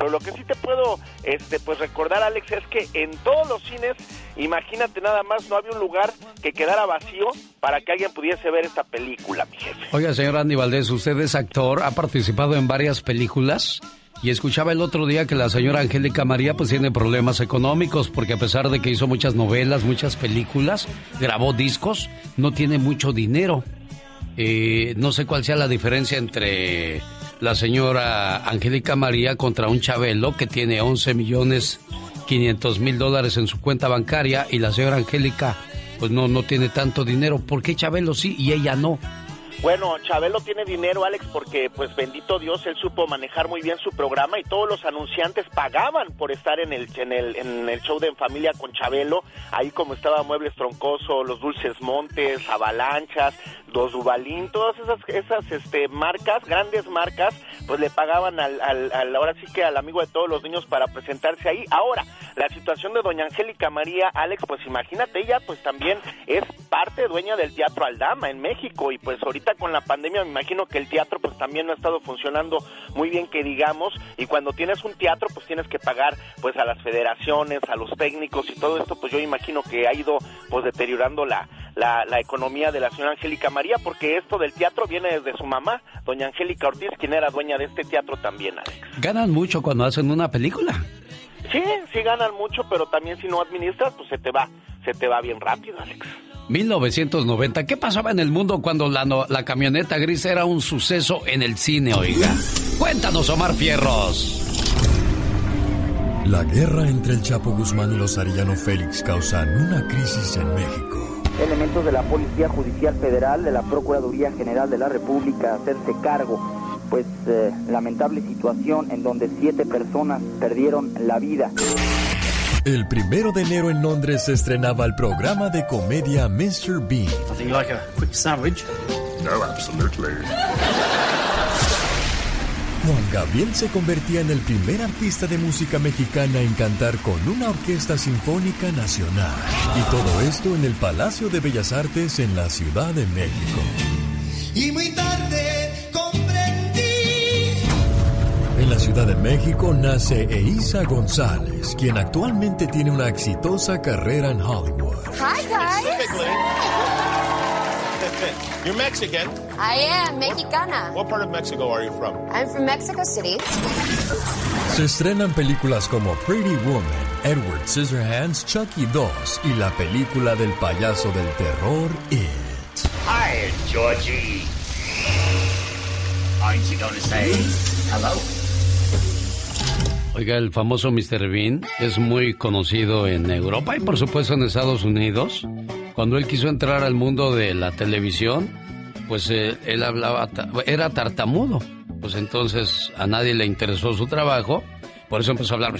pero lo que sí te puedo este pues recordar Alex es que en todos los cines, imagínate nada más, no había un lugar que quedara vacío para que alguien pudiese ver esta película, mi jefe. Oiga, señor Andy Valdés, usted es actor, ha participado en varias películas y escuchaba el otro día que la señora Angélica María pues tiene problemas económicos porque a pesar de que hizo muchas novelas, muchas películas, grabó discos, no tiene mucho dinero. Eh, no sé cuál sea la diferencia entre la señora Angélica María contra un Chabelo que tiene 11 millones 500 mil dólares en su cuenta bancaria y la señora Angélica pues no, no tiene tanto dinero. ¿Por qué Chabelo sí y ella no? Bueno, Chabelo tiene dinero, Alex, porque pues bendito Dios, él supo manejar muy bien su programa y todos los anunciantes pagaban por estar en el en el, en el show de En Familia con Chabelo, ahí como estaba Muebles Troncoso, Los Dulces Montes, Avalanchas, Dos Dubalín, todas esas esas este marcas, grandes marcas, pues le pagaban al, al, al- ahora sí que al amigo de todos los niños para presentarse ahí. Ahora, la situación de doña Angélica María, Alex, pues imagínate, ella pues también es parte dueña del Teatro Aldama en México y pues ahorita con la pandemia me imagino que el teatro pues también no ha estado funcionando muy bien que digamos y cuando tienes un teatro pues tienes que pagar pues a las federaciones, a los técnicos y todo esto pues yo imagino que ha ido pues deteriorando la, la, la economía de la señora Angélica María porque esto del teatro viene desde su mamá, doña Angélica Ortiz, quien era dueña de este teatro también, Alex. Ganan mucho cuando hacen una película. Sí, sí ganan mucho, pero también si no administras pues se te va, se te va bien rápido, Alex. 1990. ¿Qué pasaba en el mundo cuando la, no- la camioneta gris era un suceso en el cine, oiga? Cuéntanos, Omar Fierros. La guerra entre el Chapo Guzmán y los Arellano Félix causan una crisis en México. Elementos de la Policía Judicial Federal, de la Procuraduría General de la República, hacerse cargo pues eh, lamentable situación en donde siete personas perdieron la vida. El primero de enero en Londres se estrenaba el programa de comedia Mr. Bean. Nothing like a quick sandwich. No, absolutely. Juan Gabriel se convertía en el primer artista de música mexicana en cantar con una orquesta sinfónica nacional. Y todo esto en el Palacio de Bellas Artes en la Ciudad de México. Y muy tarde comprendí. En la Ciudad de México nace Eiza González, quien actualmente tiene una exitosa carrera en Hollywood. Hi, guys. You're Mexican. I am mexicana. What part of Mexico are you from? I'm from Mexico City. Se estrenan películas como Pretty Woman, Edward Scissorhands, Chucky 2 y la película del payaso del terror It. Hi, Georgie. Aren't you going to say hello? Oiga, el famoso Mr. Bean es muy conocido en Europa y por supuesto en Estados Unidos. Cuando él quiso entrar al mundo de la televisión, pues eh, él hablaba, era tartamudo. Pues entonces a nadie le interesó su trabajo, por eso empezó a hablar.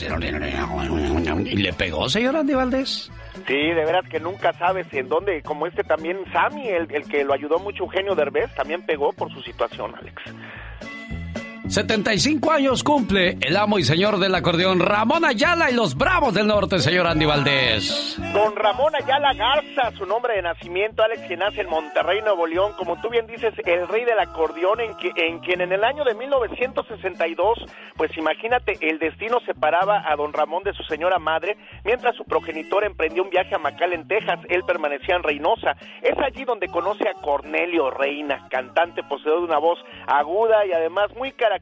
Y le pegó, señor Andy Valdés. Sí, de veras que nunca sabes en dónde, como este también Sammy, el, el que lo ayudó mucho Eugenio Derbez, también pegó por su situación, Alex. 75 años cumple el amo y señor del acordeón Ramón Ayala y los Bravos del Norte, señor Andy Valdés. Don Ramón Ayala Garza, su nombre de nacimiento, Alex, que nace en Monterrey, Nuevo León, como tú bien dices, el rey del acordeón, en, en quien en el año de 1962, pues imagínate, el destino separaba a don Ramón de su señora madre, mientras su progenitor emprendió un viaje a McAllen, Texas, él permanecía en Reynosa. Es allí donde conoce a Cornelio Reina, cantante poseedor de una voz aguda y además muy característica,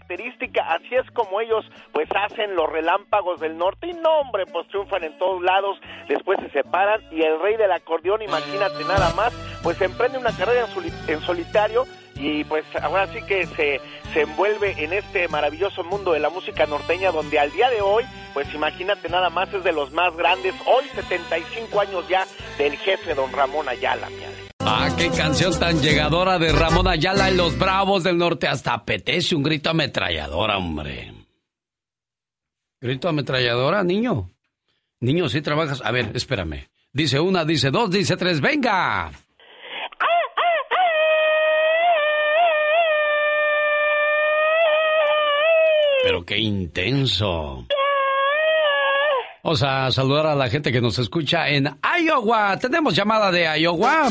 así es como ellos pues hacen los relámpagos del norte. Y no hombre, pues triunfan en todos lados, después se separan y el rey del acordeón, imagínate nada más, pues emprende una carrera en, soli- en solitario y pues ahora sí que se, se envuelve en este maravilloso mundo de la música norteña donde al día de hoy, pues imagínate nada más es de los más grandes, hoy 75 años ya del jefe don Ramón Ayala, mi. Ah, qué canción tan llegadora de Ramón Ayala y los Bravos del Norte. Hasta apetece un grito ametralladora, hombre. ¿Grito ametralladora, niño? Niño, si trabajas. A ver, espérame. Dice una, dice dos, dice tres, venga. Pero qué intenso. Vamos a saludar a la gente que nos escucha en Iowa. Tenemos llamada de Iowa.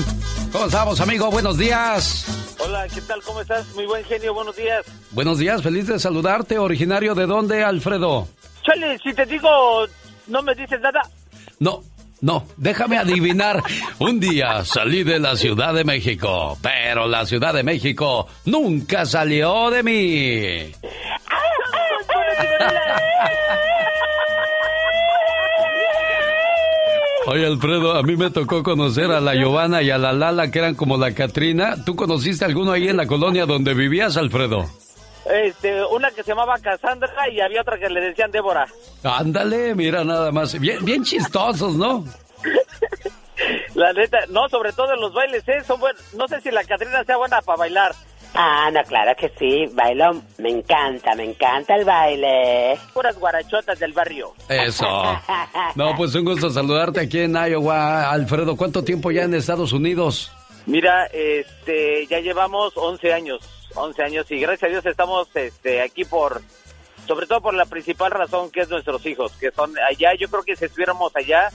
¿Cómo estamos, amigo? Buenos días. Hola, ¿qué tal? ¿Cómo estás? Muy buen genio, buenos días. Buenos días, feliz de saludarte. ¿Originario de dónde, Alfredo? Chale, si te digo, no me dices nada. No, no, déjame adivinar. Un día salí de la Ciudad de México, pero la Ciudad de México nunca salió de mí. Oye, Alfredo, a mí me tocó conocer a la Giovanna y a la Lala, que eran como la Catrina. ¿Tú conociste alguno ahí en la colonia donde vivías, Alfredo? Este, una que se llamaba Cassandra y había otra que le decían Débora. Ándale, mira nada más. Bien, bien chistosos, ¿no? La neta, no, sobre todo en los bailes, ¿eh? Son buen- no sé si la Catrina sea buena para bailar. Ah, no, claro que sí, bailo, me encanta, me encanta el baile. Puras guarachotas del barrio. Eso. No, pues un gusto saludarte aquí en Iowa. Alfredo, ¿cuánto tiempo ya en Estados Unidos? Mira, este, ya llevamos 11 años, 11 años y gracias a Dios estamos este, aquí por, sobre todo por la principal razón que es nuestros hijos, que son allá, yo creo que si estuviéramos allá,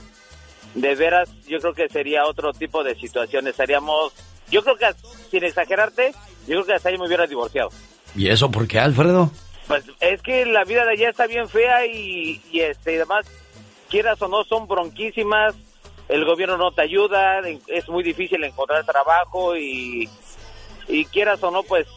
de veras, yo creo que sería otro tipo de situación, estaríamos, yo creo que, sin exagerarte, yo creo que hasta ahí me hubiera divorciado. ¿Y eso por qué, Alfredo? Pues es que la vida de allá está bien fea y, y este, y además, quieras o no, son bronquísimas, el gobierno no te ayuda, es muy difícil encontrar trabajo y, y quieras o no, pues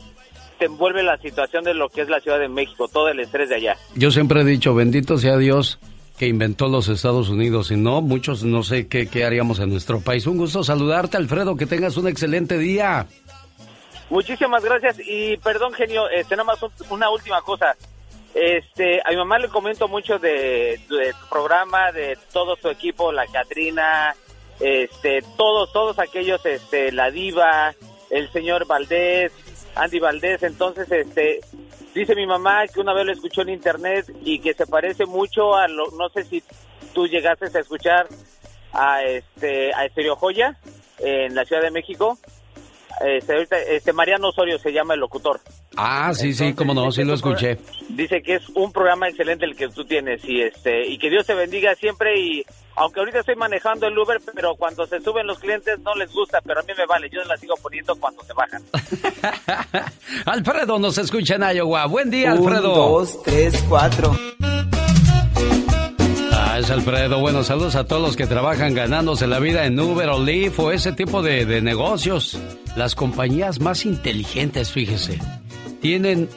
te envuelve la situación de lo que es la Ciudad de México, todo el estrés de allá. Yo siempre he dicho, bendito sea Dios que inventó los Estados Unidos. Si no, muchos no sé qué, qué haríamos en nuestro país. Un gusto saludarte, Alfredo. Que tengas un excelente día. Muchísimas gracias y perdón, genio, este, nada más un- una última cosa. Este, a mi mamá le comento mucho de, de tu programa, de todo su equipo, la Catrina, este, todos, todos aquellos, este, la diva, el señor Valdés, Andy Valdés, entonces, este, dice mi mamá que una vez lo escuchó en internet y que se parece mucho a lo, no sé si tú llegaste a escuchar a este a Estereo Joya en la Ciudad de México. Este, ahorita, este Mariano Osorio se llama el locutor. Ah, sí, sí, cómo no, sí lo escuché. Dice que es un programa excelente el que tú tienes y este y que Dios te bendiga siempre y aunque ahorita estoy manejando el Uber, pero cuando se suben los clientes no les gusta, pero a mí me vale, yo la sigo poniendo cuando se bajan. Alfredo nos escucha en Iowa. Buen día, Alfredo. Un, dos, tres, cuatro. Es Alfredo. Bueno, saludos a todos los que trabajan ganándose la vida en Uber o Lyft o ese tipo de, de negocios. Las compañías más inteligentes, fíjese, tienen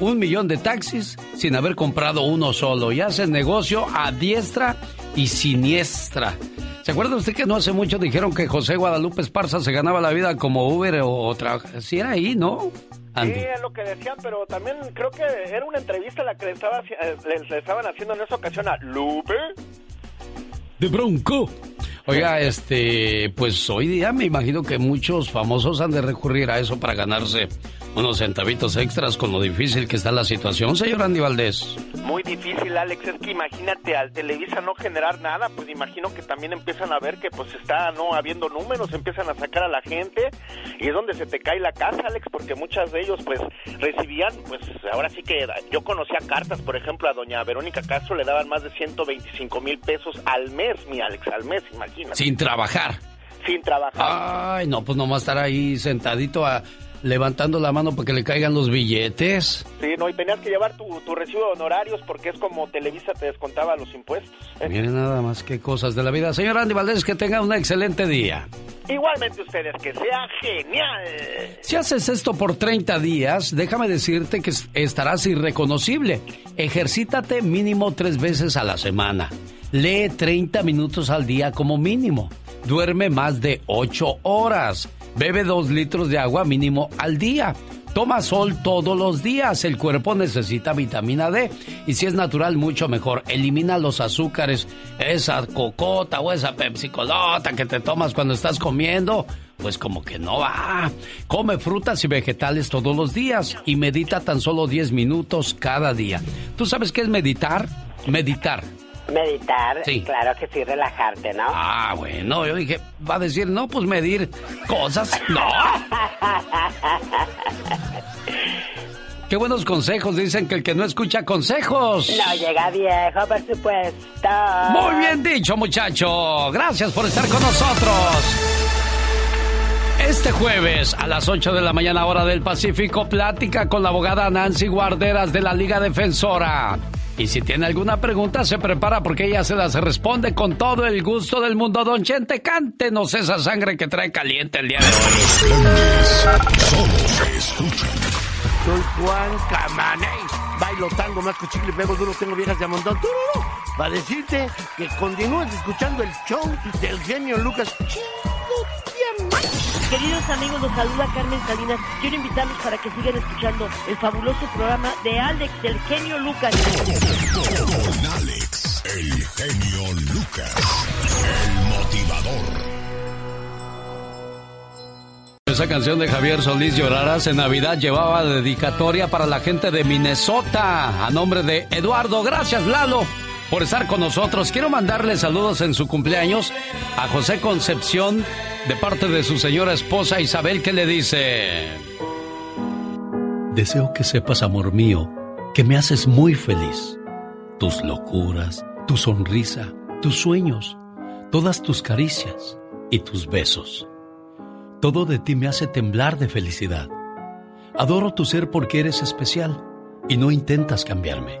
un millón de taxis sin haber comprado uno solo y hacen negocio a diestra y siniestra. ¿Se acuerda usted que no hace mucho dijeron que José Guadalupe Esparza se ganaba la vida como Uber o, o trabaja? Sí, era ahí, ¿no? Andy. Sí, es lo que decían, pero también creo que era una entrevista la que le, estaba, eh, le- le estaban haciendo en esa ocasión a Lupe. de Bronco. Oiga, este, pues hoy día me imagino que muchos famosos han de recurrir a eso para ganarse unos centavitos extras con lo difícil que está la situación, señor Andy Valdés. Muy difícil, Alex. Es que imagínate al Televisa no generar nada, pues imagino que también empiezan a ver que pues está no habiendo números, empiezan a sacar a la gente y es donde se te cae la casa, Alex, porque muchas de ellos pues recibían, pues ahora sí que yo conocía cartas, por ejemplo, a doña Verónica Castro le daban más de 125 mil pesos al mes, mi Alex, al mes, imagínate. Sin trabajar. Sin trabajar. Ay, no, pues nomás estar ahí sentadito a- levantando la mano para que le caigan los billetes. Sí, no, y tenías que llevar tu, tu recibo de honorarios porque es como Televisa te descontaba los impuestos. ¿eh? Miren nada más qué cosas de la vida. Señor Andy Valdés, que tenga un excelente día. Igualmente ustedes, que sea genial. Si haces esto por 30 días, déjame decirte que es- estarás irreconocible. Ejercítate mínimo tres veces a la semana. Lee 30 minutos al día como mínimo. Duerme más de 8 horas. Bebe 2 litros de agua mínimo al día. Toma sol todos los días. El cuerpo necesita vitamina D. Y si es natural, mucho mejor. Elimina los azúcares. Esa cocota o esa pepsicolota que te tomas cuando estás comiendo. Pues como que no va. Come frutas y vegetales todos los días. Y medita tan solo 10 minutos cada día. ¿Tú sabes qué es meditar? Meditar. Meditar, Sí. claro que sí, relajarte, ¿no? Ah, bueno, yo dije, va a decir, no, pues medir cosas. No. Qué buenos consejos. Dicen que el que no escucha consejos. No llega viejo, por supuesto. Muy bien dicho, muchacho. Gracias por estar con nosotros. Este jueves a las 8 de la mañana hora del Pacífico, plática con la abogada Nancy Guarderas de la Liga Defensora. Y si tiene alguna pregunta, se prepara porque ella se las responde con todo el gusto del mundo. Don Chente, cántenos esa sangre que trae caliente el día de hoy. Soy Juan Camaney. Bailo tango, más chicle, pego duro, tengo viejas de a montón. Tururú. Para decirte que continúes escuchando el show del genio Lucas. Queridos amigos, los saluda Carmen Salinas. Quiero invitarlos para que sigan escuchando el fabuloso programa de Alex del genio Lucas. Con Alex, el genio Lucas, el motivador. Esa canción de Javier Solís Llorarás en Navidad llevaba dedicatoria para la gente de Minnesota. A nombre de Eduardo, gracias Lalo por estar con nosotros. Quiero mandarle saludos en su cumpleaños a José Concepción de parte de su señora esposa Isabel que le dice... Deseo que sepas, amor mío, que me haces muy feliz. Tus locuras, tu sonrisa, tus sueños, todas tus caricias y tus besos. Todo de ti me hace temblar de felicidad. Adoro tu ser porque eres especial y no intentas cambiarme,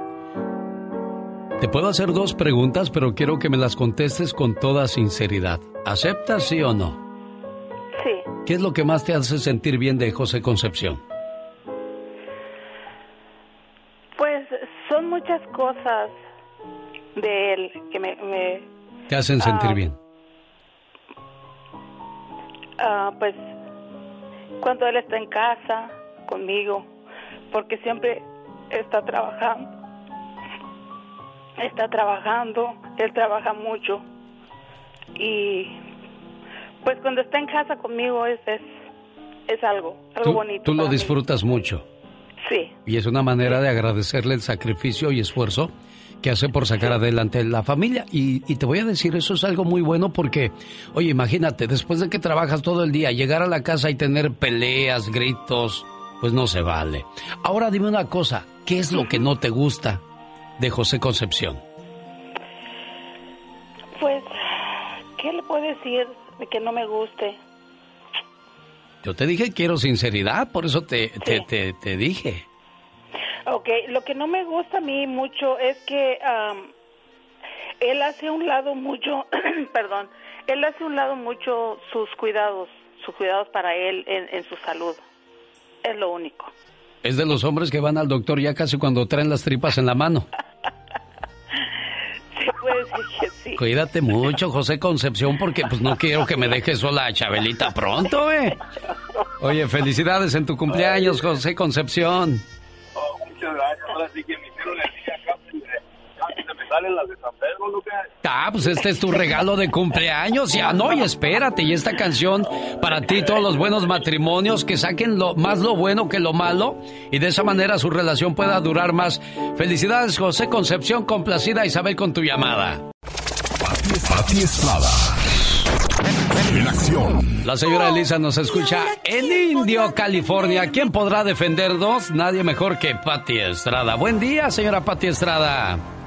te puedo hacer dos preguntas, pero quiero que me las contestes con toda sinceridad. ¿Aceptas sí o no? Sí, ¿Qué es lo que más te hace sentir bien de José Concepción? pues son muchas cosas de él que me, me te hacen sentir Ah. bien? Ah, pues cuando él está en casa conmigo, porque siempre está trabajando. Está trabajando, él trabaja mucho. Y pues cuando está en casa conmigo es es, es algo, algo Tú, bonito. tú lo mí. disfrutas mucho Sí, y es una manera de agradecerle el sacrificio y esfuerzo que hace por sacar adelante la familia. Y, y te voy a decir, eso es algo muy bueno porque, oye, imagínate, después de que trabajas todo el día, llegar a la casa y tener peleas, gritos, pues no se vale. Ahora dime una cosa, ¿qué es lo que no te gusta de José Concepción? pues, ¿qué le puedo decir de que no me guste? Yo te dije quiero sinceridad, por eso te, te, te, te dije. Ok, lo que no me gusta a mí mucho es que él hace un lado mucho, perdón, él hace un lado mucho sus cuidados, sus cuidados para él en, en su salud. Es lo único. Es de los hombres que van al doctor ya casi cuando traen las tripas en la mano. Sí. Cuídate mucho, José Concepción, porque pues no quiero que me dejes sola a Chabelita pronto, ¿eh? Oye, felicidades en tu cumpleaños, José Concepción. Muchas gracias. Ahora sí salen las de San Pedro, Lucas. Ah, pues este es tu regalo de cumpleaños. Ya no, y espérate, y esta canción para ti, todos los buenos matrimonios que saquen lo, más lo bueno que lo malo y de esa manera su relación pueda durar más. Felicidades, José Concepción, complacida Isabel con tu llamada. Pati Estrada. En acción. La señora Elisa nos escucha en Indio, California. ¿Quién podrá defendernos? Nadie mejor que Patti Estrada. Buen día, señora Patti Estrada.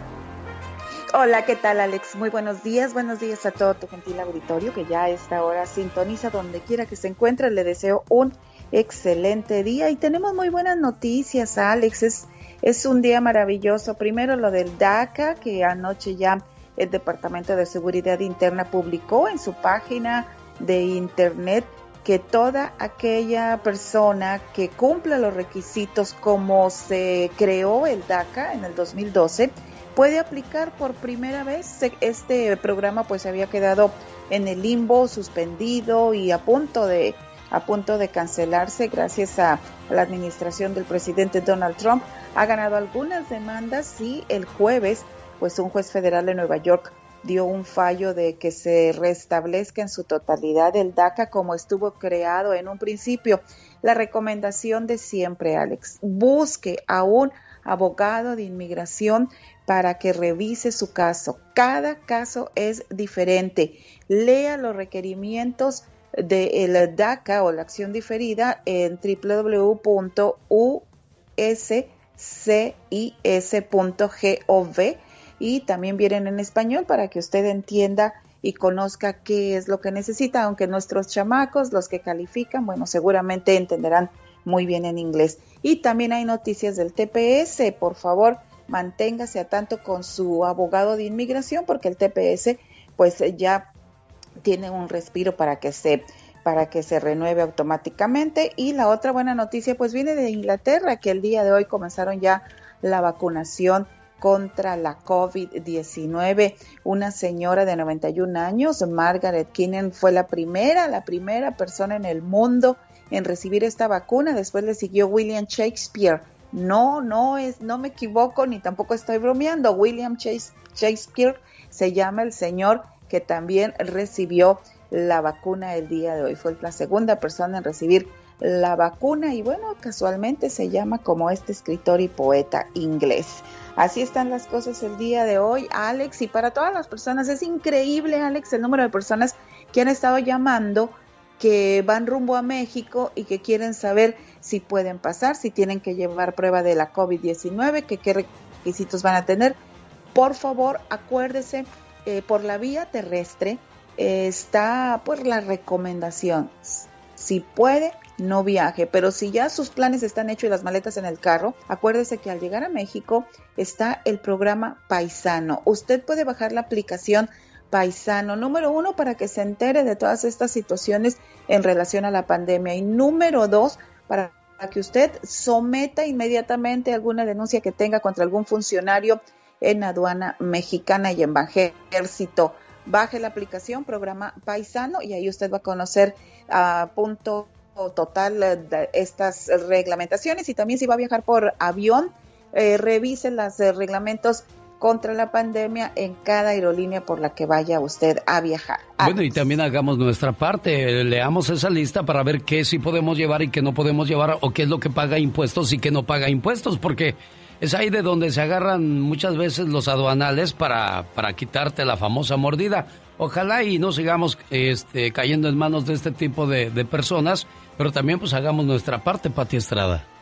Hola, ¿qué tal Alex? Muy buenos días, buenos días a todo tu gentil auditorio que ya a esta hora sintoniza donde quiera que se encuentre. Le deseo un excelente día y tenemos muy buenas noticias, Alex. Es, un día maravilloso. Primero lo del DACA, que anoche ya el Departamento de Seguridad Interna publicó en su página de internet que toda aquella persona que cumpla los requisitos como se creó el DACA en el 2012 puede aplicar por primera vez. Este programa pues había quedado en el limbo, suspendido y a punto de a punto de cancelarse gracias a la administración del presidente Donald Trump. Ha ganado algunas demandas y el jueves pues un juez federal de Nueva York dio un fallo de que se restablezca en su totalidad el DACA como estuvo creado en un principio. La recomendación de siempre, Alex, busque a un abogado de inmigración para que revise su caso. Cada caso es diferente. Lea los requerimientos del DACA o la acción diferida en www.uscis.gov y también vienen en español para que usted entienda y conozca qué es lo que necesita, aunque nuestros chamacos, los que califican, bueno, seguramente entenderán muy bien en inglés. Y también hay noticias del TPS, por favor, manténgase a tanto con su abogado de inmigración porque el TPS pues ya tiene un respiro para que se para que se renueve automáticamente y la otra buena noticia pues viene de Inglaterra que el día de hoy comenzaron ya la vacunación contra la COVID-19. Una señora de 91 años, Margaret Kinnan, fue la primera, la primera persona en el mundo en recibir esta vacuna. Después le siguió William Shakespeare. No, no es, no me equivoco ni tampoco estoy bromeando. William Shakespeare se llama el señor que también recibió la vacuna el día de hoy. Fue la segunda persona en recibir la vacuna y bueno, casualmente se llama como este escritor y poeta inglés. Así están las cosas el día de hoy, Alex, y para todas las personas es increíble, Alex, el número de personas que han estado llamando que van rumbo a México y que quieren saber si pueden pasar, si tienen que llevar prueba de la COVID-19, que qué requisitos van a tener. Por favor, acuérdese, eh, por la vía terrestre eh, está pues la recomendación. Si puede, no viaje, pero si ya sus planes están hechos y las maletas en el carro, acuérdese que al llegar a México está el programa Paisano. Usted puede bajar la aplicación Paisano, número uno, para que se entere de todas estas situaciones en relación a la pandemia. Y número dos, para que usted someta inmediatamente alguna denuncia que tenga contra algún funcionario en aduana mexicana y en ejército baje la aplicación Programa Paisano y ahí usted va a conocer a punto total de estas reglamentaciones. Y también si va a viajar por avión, eh, revise los reglamentos contra la pandemia en cada aerolínea por la que vaya usted a viajar. Bueno, y también hagamos nuestra parte, leamos esa lista para ver qué sí podemos llevar y qué no podemos llevar o qué es lo que paga impuestos y qué no paga impuestos, porque es ahí de donde se agarran muchas veces los aduanales para, para quitarte la famosa mordida. Ojalá y no sigamos este, cayendo en manos de este tipo de, de personas, pero también pues hagamos nuestra parte, Pati Estrada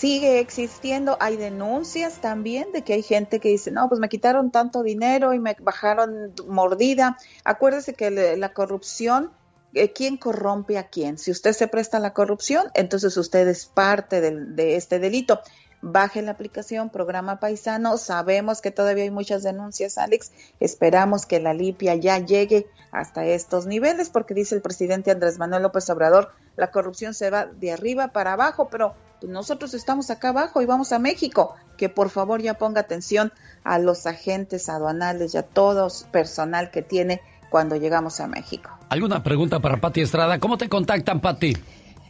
sigue existiendo. Hay denuncias también de que hay gente que dice, no, pues me quitaron tanto dinero y me bajaron mordida. Acuérdese que la corrupción, eh, ¿quién corrompe a quién? Si usted se presta a la corrupción, entonces usted es parte de este delito baje la aplicación Programa Paisano. Sabemos que todavía hay muchas denuncias, Alex. Esperamos que la limpia ya llegue hasta estos niveles, porque dice el presidente Andrés Manuel López Obrador, la corrupción se va de arriba para abajo, pero nosotros estamos acá abajo y vamos a México. Que por favor ya ponga atención a los agentes aduanales y a todo personal que tiene cuando llegamos a México. ¿Alguna pregunta para Pati Estrada? ¿Cómo te contactan, Pati?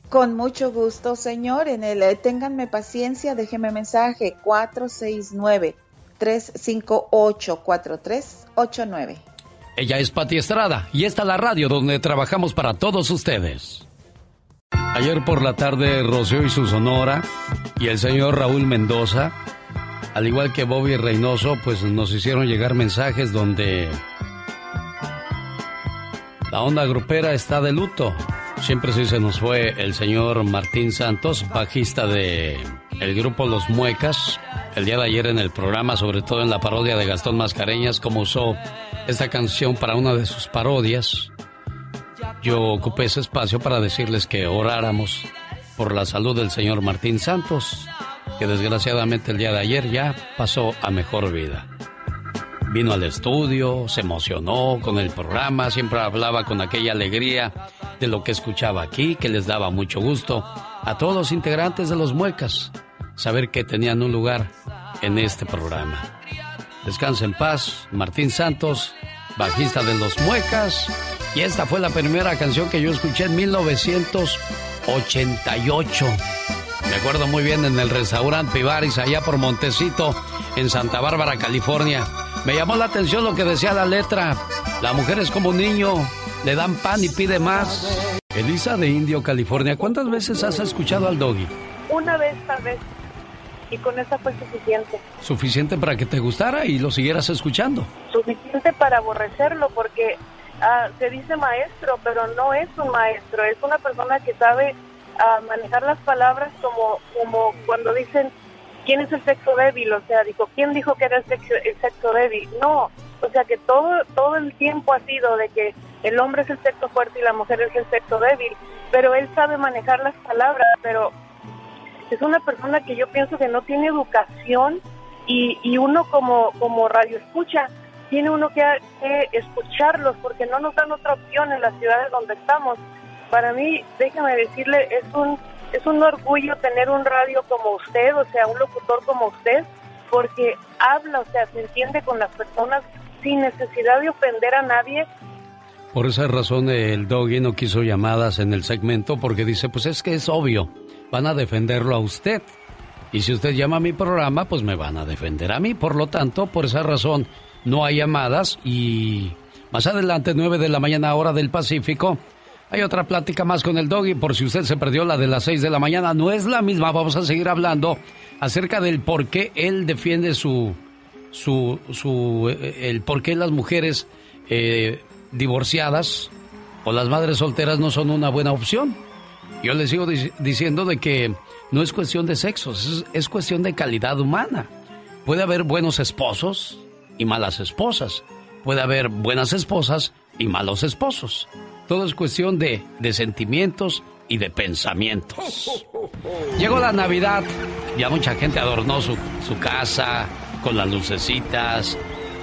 Con mucho gusto, señor. En el eh, ténganme paciencia, déjeme mensaje 469 358 4389. Ella es Pati Estrada y esta es la radio donde trabajamos para todos ustedes. Ayer por la tarde Rocío y su sonora y el señor Raúl Mendoza, al igual que Bobby Reynoso, pues nos hicieron llegar mensajes donde la onda grupera está de luto Siempre sí se nos fue el señor Martín Santos, bajista de el grupo Los Muecas. El día de ayer en el programa, sobre todo en la parodia de Gastón Mascareñas, como usó esta canción para una de sus parodias, yo ocupé ese espacio para decirles que oráramos por la salud del señor Martín Santos, que desgraciadamente el día de ayer ya pasó a mejor vida. Vino al estudio, se emocionó con el programa, siempre hablaba con aquella alegría de lo que escuchaba aquí, que les daba mucho gusto a todos los integrantes de los Muecas saber que tenían un lugar en este programa. Descansa en paz, Martín Santos, bajista de los Muecas, y esta fue la primera canción que yo escuché en 1988. Me acuerdo muy bien en el restaurante Pivaris, allá por Montecito, en Santa Bárbara, California. Me llamó la atención lo que decía la letra. La mujer es como un niño, le dan pan y pide más. Elisa de Indio, California, ¿cuántas veces has escuchado al doggy? Una vez, tal vez. Y con esa fue suficiente. Suficiente para que te gustara y lo siguieras escuchando. Suficiente para aborrecerlo, porque ah, se dice maestro, pero no es un maestro, es una persona que sabe ah, manejar las palabras como, como cuando dicen quién es el sexo débil, o sea, dijo, ¿quién dijo que era el sexo, el sexo débil? No, o sea que todo, todo el tiempo ha sido de que el hombre es el sexo fuerte y la mujer es el sexo débil, pero él sabe manejar las palabras, pero es una persona que yo pienso que no tiene educación y, y uno como, como radio escucha, tiene uno que, que escucharlos porque no nos dan otra opción en las ciudades donde estamos. Para mí, déjame decirle, es un, es un orgullo tener un radio como usted, o sea, un locutor como usted, porque habla, o sea, se entiende con las personas sin necesidad de ofender a nadie. Por esa razón el doggy no quiso llamadas en el segmento porque dice, pues es que es obvio, van a defenderlo a usted. Y si usted llama a mi programa, pues me van a defender a mí. Por lo tanto, por esa razón, no hay llamadas y más adelante, 9 de la mañana hora del Pacífico, hay otra plática más con el doggy por si usted se perdió la de las 6 de la mañana. No es la misma, vamos a seguir hablando acerca del por qué él defiende su, su, su, eh, el por qué las mujeres eh, divorciadas o las madres solteras no son una buena opción. Yo les sigo diciendo de que no es cuestión de sexo, es, es cuestión de calidad humana. Puede haber buenos esposos y malas esposas. Puede haber buenas esposas y malos esposos. Todo es cuestión de, de sentimientos y de pensamientos. Llegó la Navidad, ya mucha gente adornó su, su casa, con las lucecitas,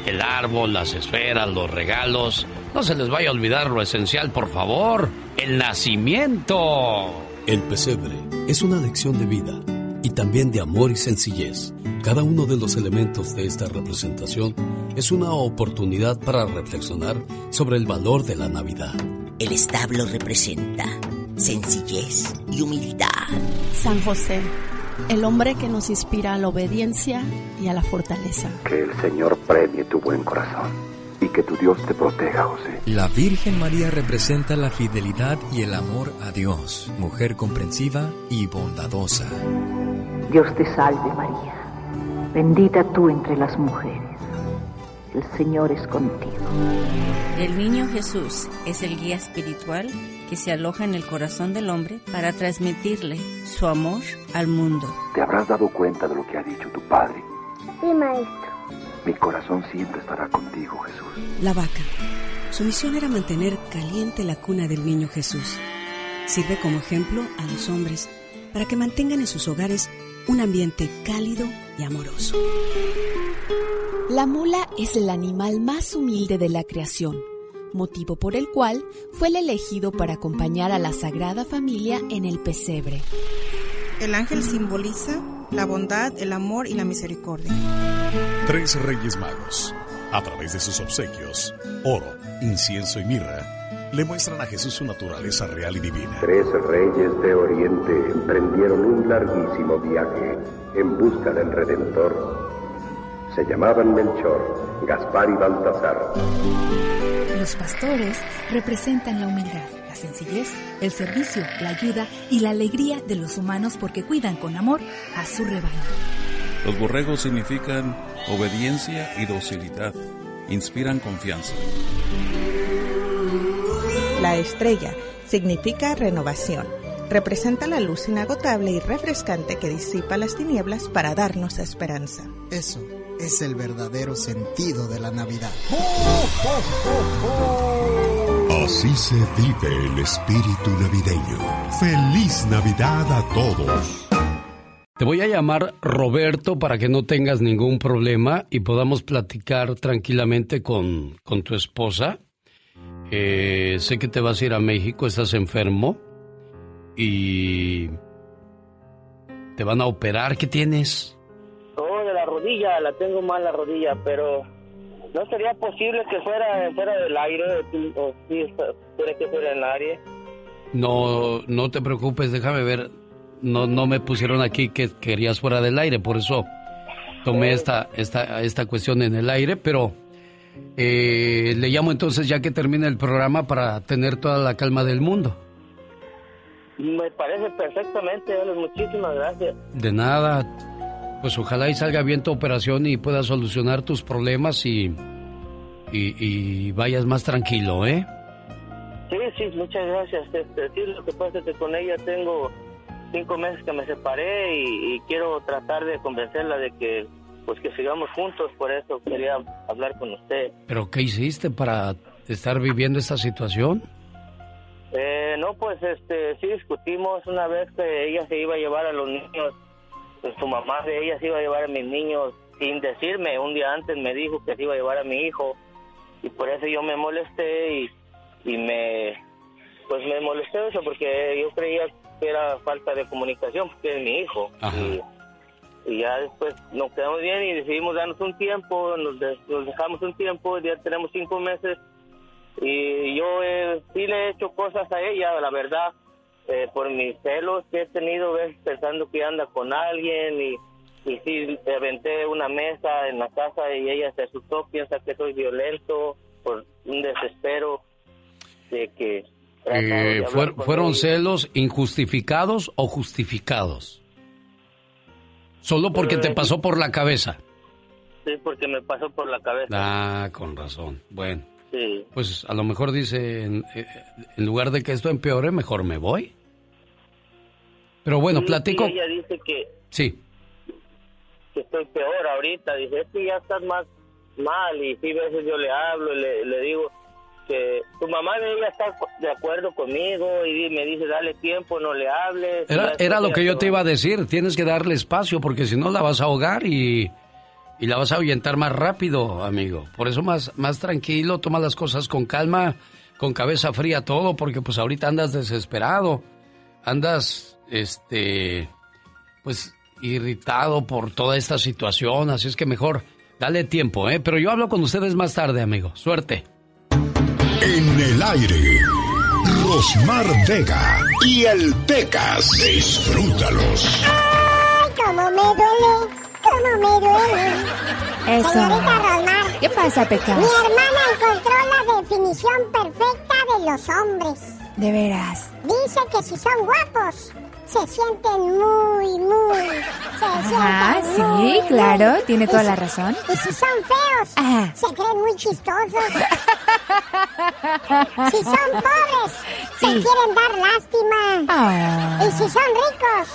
el árbol, las esferas, los regalos. No se les vaya a olvidar lo esencial, por favor, el nacimiento. El pesebre es una lección de vida y también de amor y sencillez. Cada uno de los elementos de esta representación es una oportunidad para reflexionar sobre el valor de la Navidad. El establo representa sencillez y humildad. San José, el hombre que nos inspira a la obediencia y a la fortaleza. Que el Señor premie tu buen corazón y que tu Dios te proteja, José. La Virgen María representa la fidelidad y el amor a Dios, mujer comprensiva y bondadosa. Dios te salve María, bendita tú entre las mujeres. El Señor es contigo. El niño Jesús es el guía espiritual que se aloja en el corazón del hombre para transmitirle su amor al mundo. ¿Te habrás dado cuenta de lo que ha dicho tu Padre? Sí, maestro. Mi corazón siempre estará contigo, Jesús. La vaca. Su misión era mantener caliente la cuna del niño Jesús. Sirve como ejemplo a los hombres para que mantengan en sus hogares un ambiente cálido y amoroso. La mula es el animal más humilde de la creación, motivo por el cual fue el elegido para acompañar a la Sagrada Familia en el pesebre. El ángel simboliza la bondad, el amor y la misericordia. Tres reyes magos, a través de sus obsequios, oro, incienso y mirra, le muestran a Jesús su naturaleza real y divina. Tres reyes de Oriente emprendieron un larguísimo viaje en busca del Redentor. Se llamaban Melchor, Gaspar y Baltasar. Los pastores representan la humildad, la sencillez, el servicio, la ayuda y la alegría de los humanos porque cuidan con amor a su rebaño. Los borregos significan obediencia y docilidad. Inspiran confianza. La estrella significa renovación. Representa la luz inagotable y refrescante que disipa las tinieblas para darnos esperanza. Eso es el verdadero sentido de la Navidad. Así se vive el espíritu navideño. Feliz Navidad a todos. Te voy a llamar Roberto para que no tengas ningún problema y podamos platicar tranquilamente con, con tu esposa. Eh, sé que te vas a ir a México, estás enfermo y te van a operar. ¿Qué tienes? Oh, de la rodilla, la tengo mal la rodilla, pero no sería posible que fuera fuera del aire, o sí, fuera que fuera en el aire. No, no te preocupes, déjame ver. No, no me pusieron aquí que querías fuera del aire, por eso tomé esta, esta, esta cuestión en el aire, pero eh, le llamo entonces ya que termine el programa para tener toda la calma del mundo. Me parece perfectamente, Alex, muchísimas gracias. De nada, pues ojalá y salga bien tu operación y puedas solucionar tus problemas y, y, y vayas más tranquilo, ¿eh? Sí, sí, muchas gracias. Este, sí, lo que pasa es que con ella tengo cinco meses que me separé y, y quiero tratar de convencerla de que pues que sigamos juntos, por eso quería hablar con usted. ¿Pero qué hiciste para estar viviendo esta situación? Eh, no, pues este, sí discutimos una vez que ella se iba a llevar a los niños, pues, su mamá de ella se iba a llevar a mis niños sin decirme, un día antes me dijo que se iba a llevar a mi hijo y por eso yo me molesté y, y me, pues me molesté eso porque yo creía que era falta de comunicación porque es mi hijo. Y, y ya después nos quedamos bien y decidimos darnos un tiempo, nos, de- nos dejamos un tiempo, ya tenemos cinco meses y yo eh, sí le he hecho cosas a ella, la verdad, eh, por mis celos que he tenido, ves, pensando que anda con alguien y, y sí aventé una mesa en la casa y ella se asustó, piensa que soy violento por un desespero de que... de Eh, fuer- ¿Fueron celos injustificados o justificados? Solo porque te pasó por la cabeza. Sí, porque me pasó por la cabeza. Ah, con razón. Bueno, Sí. pues a lo mejor dice, en, eh, en lugar de que esto empeore, mejor me voy. Pero bueno, Sí, platico. sí, ella dice que, Sí, que estoy peor ahorita. Dice, es que ya estás más mal. Y sí, a veces yo le hablo y le, le digo que tu mamá de ella está de acuerdo conmigo y me dice, dale tiempo, no le hables. era, era lo que yo te iba a decir. Tienes que darle espacio porque si no la vas a ahogar y, y la vas a ahuyentar más rápido, amigo. Por eso más, más tranquilo, toma las cosas con calma, con cabeza fría todo, porque pues ahorita andas desesperado. Andas, este, pues irritado por toda esta situación, así es que mejor dale tiempo, ¿eh? Pero yo hablo con ustedes más tarde, amigo. Suerte. En el aire, Rosmar Vega y el Pecas. Disfrútalos. ¡Ay, cómo me duele! ¡Cómo me duele! Eso. Señorita Rosmar. ¿Qué pasa, Pecas? Mi hermana encontró la definición perfecta de los hombres. De veras. Dice que si son guapos, se sienten muy, muy. Se Ajá, sienten sí, muy, claro, muy. tiene toda si- la razón. Y si son feos, Ajá. se creen muy chistosos. si son pobres, se quieren dar lástima. Ah. Y si son ricos,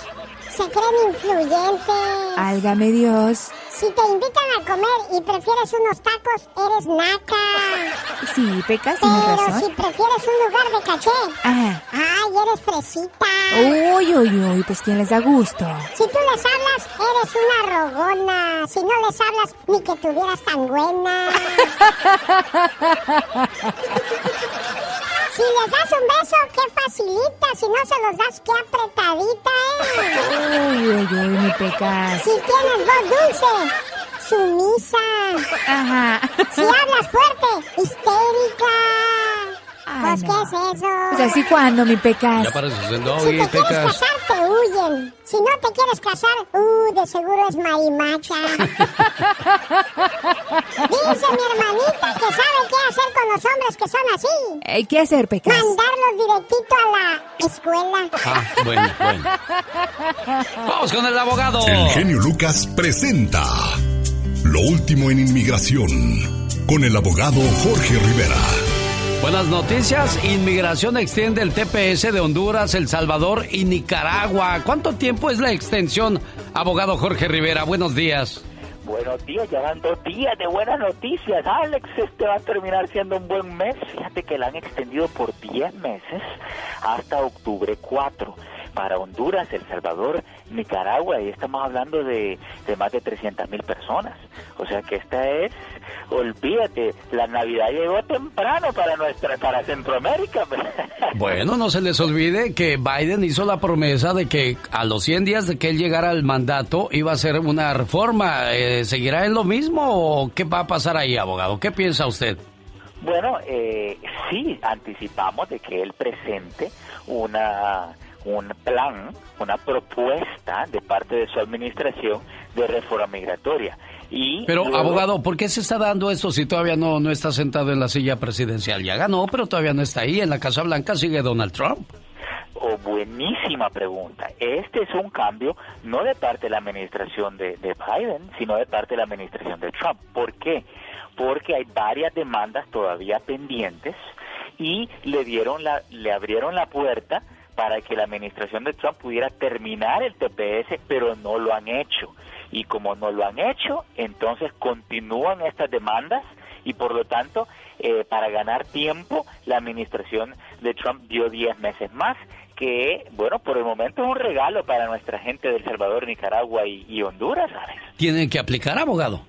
se creen influyentes. Álgame Dios. Si te invitan a comer y prefieres unos tacos, eres naca. Sí, Pecas, Pero razón. si prefieres un lugar de caché, Ajá. Ay, eres fresita. Uy, uy, uy, pues quién les da gusto. Si tú les hablas, eres una rogona. Si no les hablas, ni que tuvieras tan buena. Si les das un beso, qué facilita. Si no se los das, qué apretadita, ¿eh? Uy, uy, uy, mi Pecas. Si tienes voz dulce, sumisa. Ajá. Si hablas fuerte, histérica. Ay, pues, no. ¿qué es eso? Pues así cuando, mi Pecas. Ya pareces el Si te quieres Pecas. casar, te huyen. Si no te quieres casar, uh, de seguro es marimacha. Dice mi hermanita que sabe qué hacer con los hombres que son así. Eh, ¿Qué hacer, Pecas? Mandarlos directito a la escuela. Ah, bueno, bueno. Vamos con el abogado. El genio Lucas presenta Lo último en inmigración con el abogado Jorge Rivera. Buenas noticias. Inmigración extiende el TPS de Honduras, El Salvador y Nicaragua. ¿Cuánto tiempo es la extensión, abogado Jorge Rivera? Buenos días. Buenos días, ya dos días de buenas noticias. Alex, este va a terminar siendo un buen mes. Fíjate que la han extendido por 10 meses hasta octubre 4. Para Honduras, El Salvador, Nicaragua, y estamos hablando de, de más de 300 mil personas. O sea que esta es, olvídate, la Navidad llegó temprano para nuestra, para Centroamérica. Bueno, no se les olvide que Biden hizo la promesa de que a los 100 días de que él llegara al mandato iba a hacer una reforma. Eh, ¿Seguirá en lo mismo o qué va a pasar ahí, abogado? ¿Qué piensa usted? Bueno, eh, sí, anticipamos de que él presente una un plan, una propuesta de parte de su administración de reforma migratoria. Y Pero, luego- abogado, ¿por qué se está dando esto si todavía no, no está sentado en la silla presidencial? Ya ganó, pero todavía no está ahí. En la Casa Blanca sigue Donald Trump. Oh, buenísima pregunta. Este es un cambio no de parte de la administración de, de Biden, sino de parte de la administración de Trump. ¿Por qué? Porque hay varias demandas todavía pendientes y le dieron la, le abrieron la puerta para que la administración de Trump pudiera terminar el TPS, pero no lo han hecho. Y como no lo han hecho, entonces continúan estas demandas y por lo tanto, eh, para ganar tiempo, la administración de Trump dio 10 meses más, que, bueno, por el momento es un regalo para nuestra gente de El Salvador, Nicaragua y, y Honduras, ¿sabes? ¿Tienen que aplicar, abogado?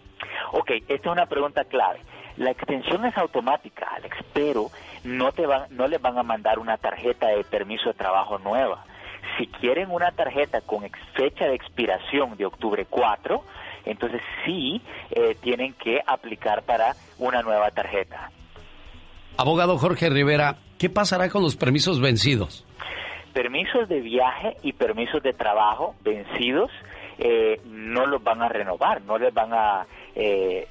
Ok, esta es una pregunta clave. La extensión es automática, Alex, pero no, te van, no les van a mandar una tarjeta de permiso de trabajo nueva. Si quieren una tarjeta con fecha de expiración de octubre 4, entonces sí eh, tienen que aplicar para una nueva tarjeta. Abogado Jorge Rivera, ¿qué pasará con los permisos vencidos? Permisos de viaje y permisos de trabajo vencidos eh, no los van a renovar, no les van a eh,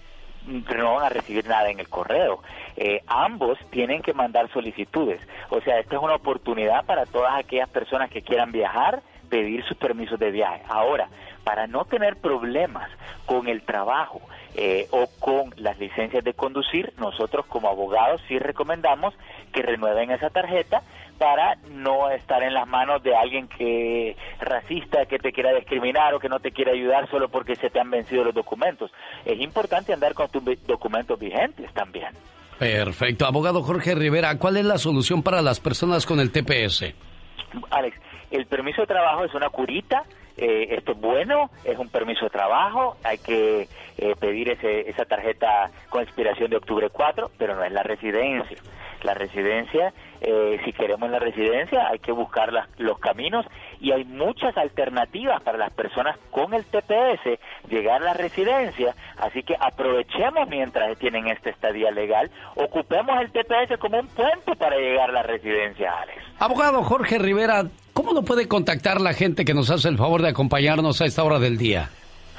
no van a recibir nada en el correo. Eh, ambos tienen que mandar solicitudes. O sea, esta es una oportunidad para todas aquellas personas que quieran viajar, pedir sus permisos de viaje. Ahora, para no tener problemas con el trabajo eh, o con las licencias de conducir, nosotros como abogados sí recomendamos que renueven esa tarjeta para no estar en las manos de alguien que racista, que te quiera discriminar o que no te quiera ayudar solo porque se te han vencido los documentos. Es importante andar con tus documentos vigentes también. Perfecto. Abogado Jorge Rivera, ¿cuál es la solución para las personas con el TPS? Alex, el permiso de trabajo es una curita eh, esto es bueno, es un permiso de trabajo, hay que eh, pedir ese, esa tarjeta con expiración de octubre 4, pero no es la residencia. La residencia, eh, si queremos la residencia, hay que buscar las- los caminos y hay muchas alternativas para las personas con el TPS llegar a la residencia, así que aprovechemos mientras tienen esta estadía legal, ocupemos el TPS como un puente para llegar a la residencia, Alex. Abogado Jorge Rivera, ¿cómo lo puede contactar la gente que nos hace el favor de acompañarnos a esta hora del día?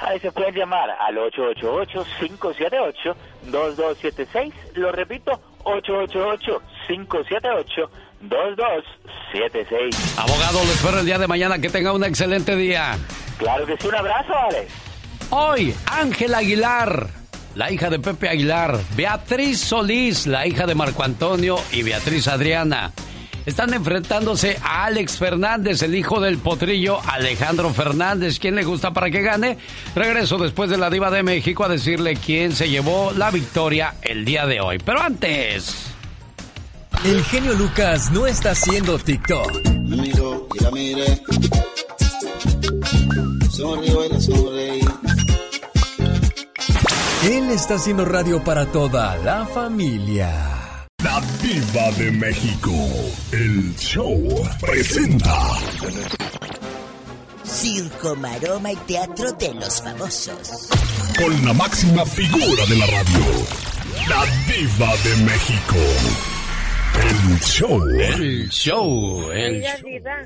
Ahí se pueden llamar al 888-578-2276. Lo repito, 888-578-2276. Abogado, lo espero el día de mañana. Que tenga un excelente día. Claro que sí, un abrazo, Alex. Hoy, Ángel Aguilar, la hija de Pepe Aguilar. Beatriz Solís, la hija de Marco Antonio y Beatriz Adriana. Están enfrentándose a Alex Fernández, el hijo del potrillo Alejandro Fernández. ¿Quién le gusta para que gane? Regreso después de la Diva de México a decirle quién se llevó la victoria el día de hoy. Pero antes. El genio Lucas no está haciendo TikTok. Me miró y la miré. Sonrió y la sonreí. Él está haciendo radio para toda la familia. La Diva de México. El show presenta. Circo, maroma y teatro de los famosos. Con la máxima figura de la radio. La Diva de México. El show. El show. El Oiga, Diva,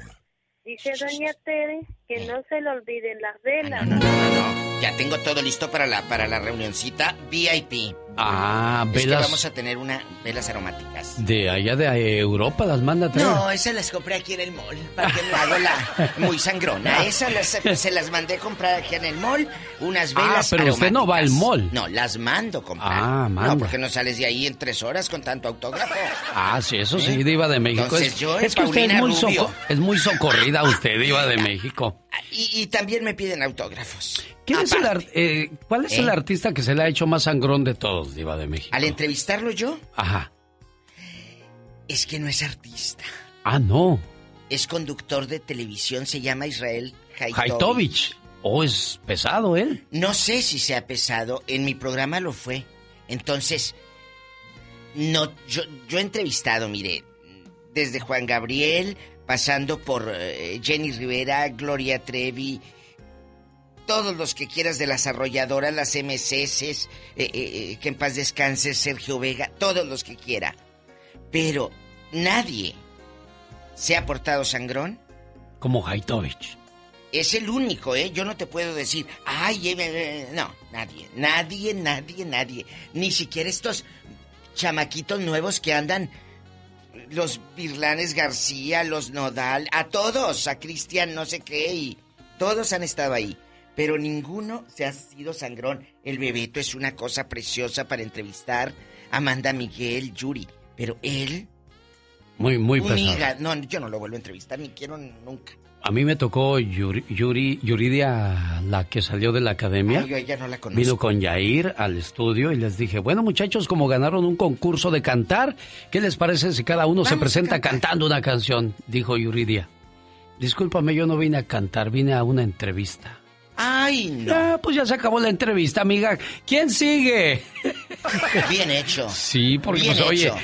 dice Doña Tere que no se le olviden las velas. No, no, no. Ya tengo todo listo para la, para la reunioncita VIP. Ah, Es que velas vamos a tener una velas aromáticas. de allá de Europa, las manda a traer. No, esas las compré aquí en el mall. Para que me hago la muy sangrona. Esas las- se las mandé comprar aquí en el mall. Unas Ah, velas pero usted no va al mall. No, las mando comprar. Ah, manda. No, porque no sales de ahí en tres horas con tanto autógrafo. Ah, sí, eso sí, ¿Eh? Diva de México. Entonces es, yo, es que usted es muy, soco- es muy socorrida usted, Diva de México. Y, y también me piden autógrafos. ¿Quién es el ar- eh, ¿Cuál es el ¿Eh? artista que se le ha hecho más sangrón de todos, Diva de México? Al entrevistarlo yo, Ajá. es que no es artista. Ah, no. Es conductor de televisión, se llama Israel Haitovich. Oh, es pesado él. No sé si sea pesado, en mi programa lo fue. Entonces, no, yo, yo he entrevistado, mire, desde Juan Gabriel, pasando por eh, Jenny Rivera, Gloria Trevi, todos los que quieras de las arrolladoras, las MCS, eh, eh, eh, que en paz descanse Sergio Vega, todos los que quiera. Pero nadie se ha portado sangrón. Como Haitovich. Es el único, ¿eh? Yo no te puedo decir, ay, eh, eh, eh", no, nadie, nadie, nadie, nadie. Ni siquiera estos chamaquitos nuevos que andan, los Virlanes García, los Nodal, a todos, a Cristian no sé qué, y todos han estado ahí. Pero ninguno se ha sido sangrón. El Bebeto es una cosa preciosa para entrevistar. Amanda Miguel, Yuri. Pero él, Muy, muy pesado. hígado- No, yo no lo vuelvo a entrevistar, ni quiero nunca. A mí me tocó Yuri, Yuri- Yuridia, la que salió de la academia. Ay, yo ella no la conozco. Vino con Yair al estudio y les dije, bueno muchachos, como ganaron un concurso de cantar, ¿qué les parece si cada uno se Vamos presenta cantando una canción? Dijo Yuridia. Discúlpame, yo no vine a cantar, vine a una entrevista. Ay, no. Ah, pues ya se acabó la entrevista, amiga. ¿Quién sigue? Bien hecho. Sí, porque Bien pues, oye, hecho.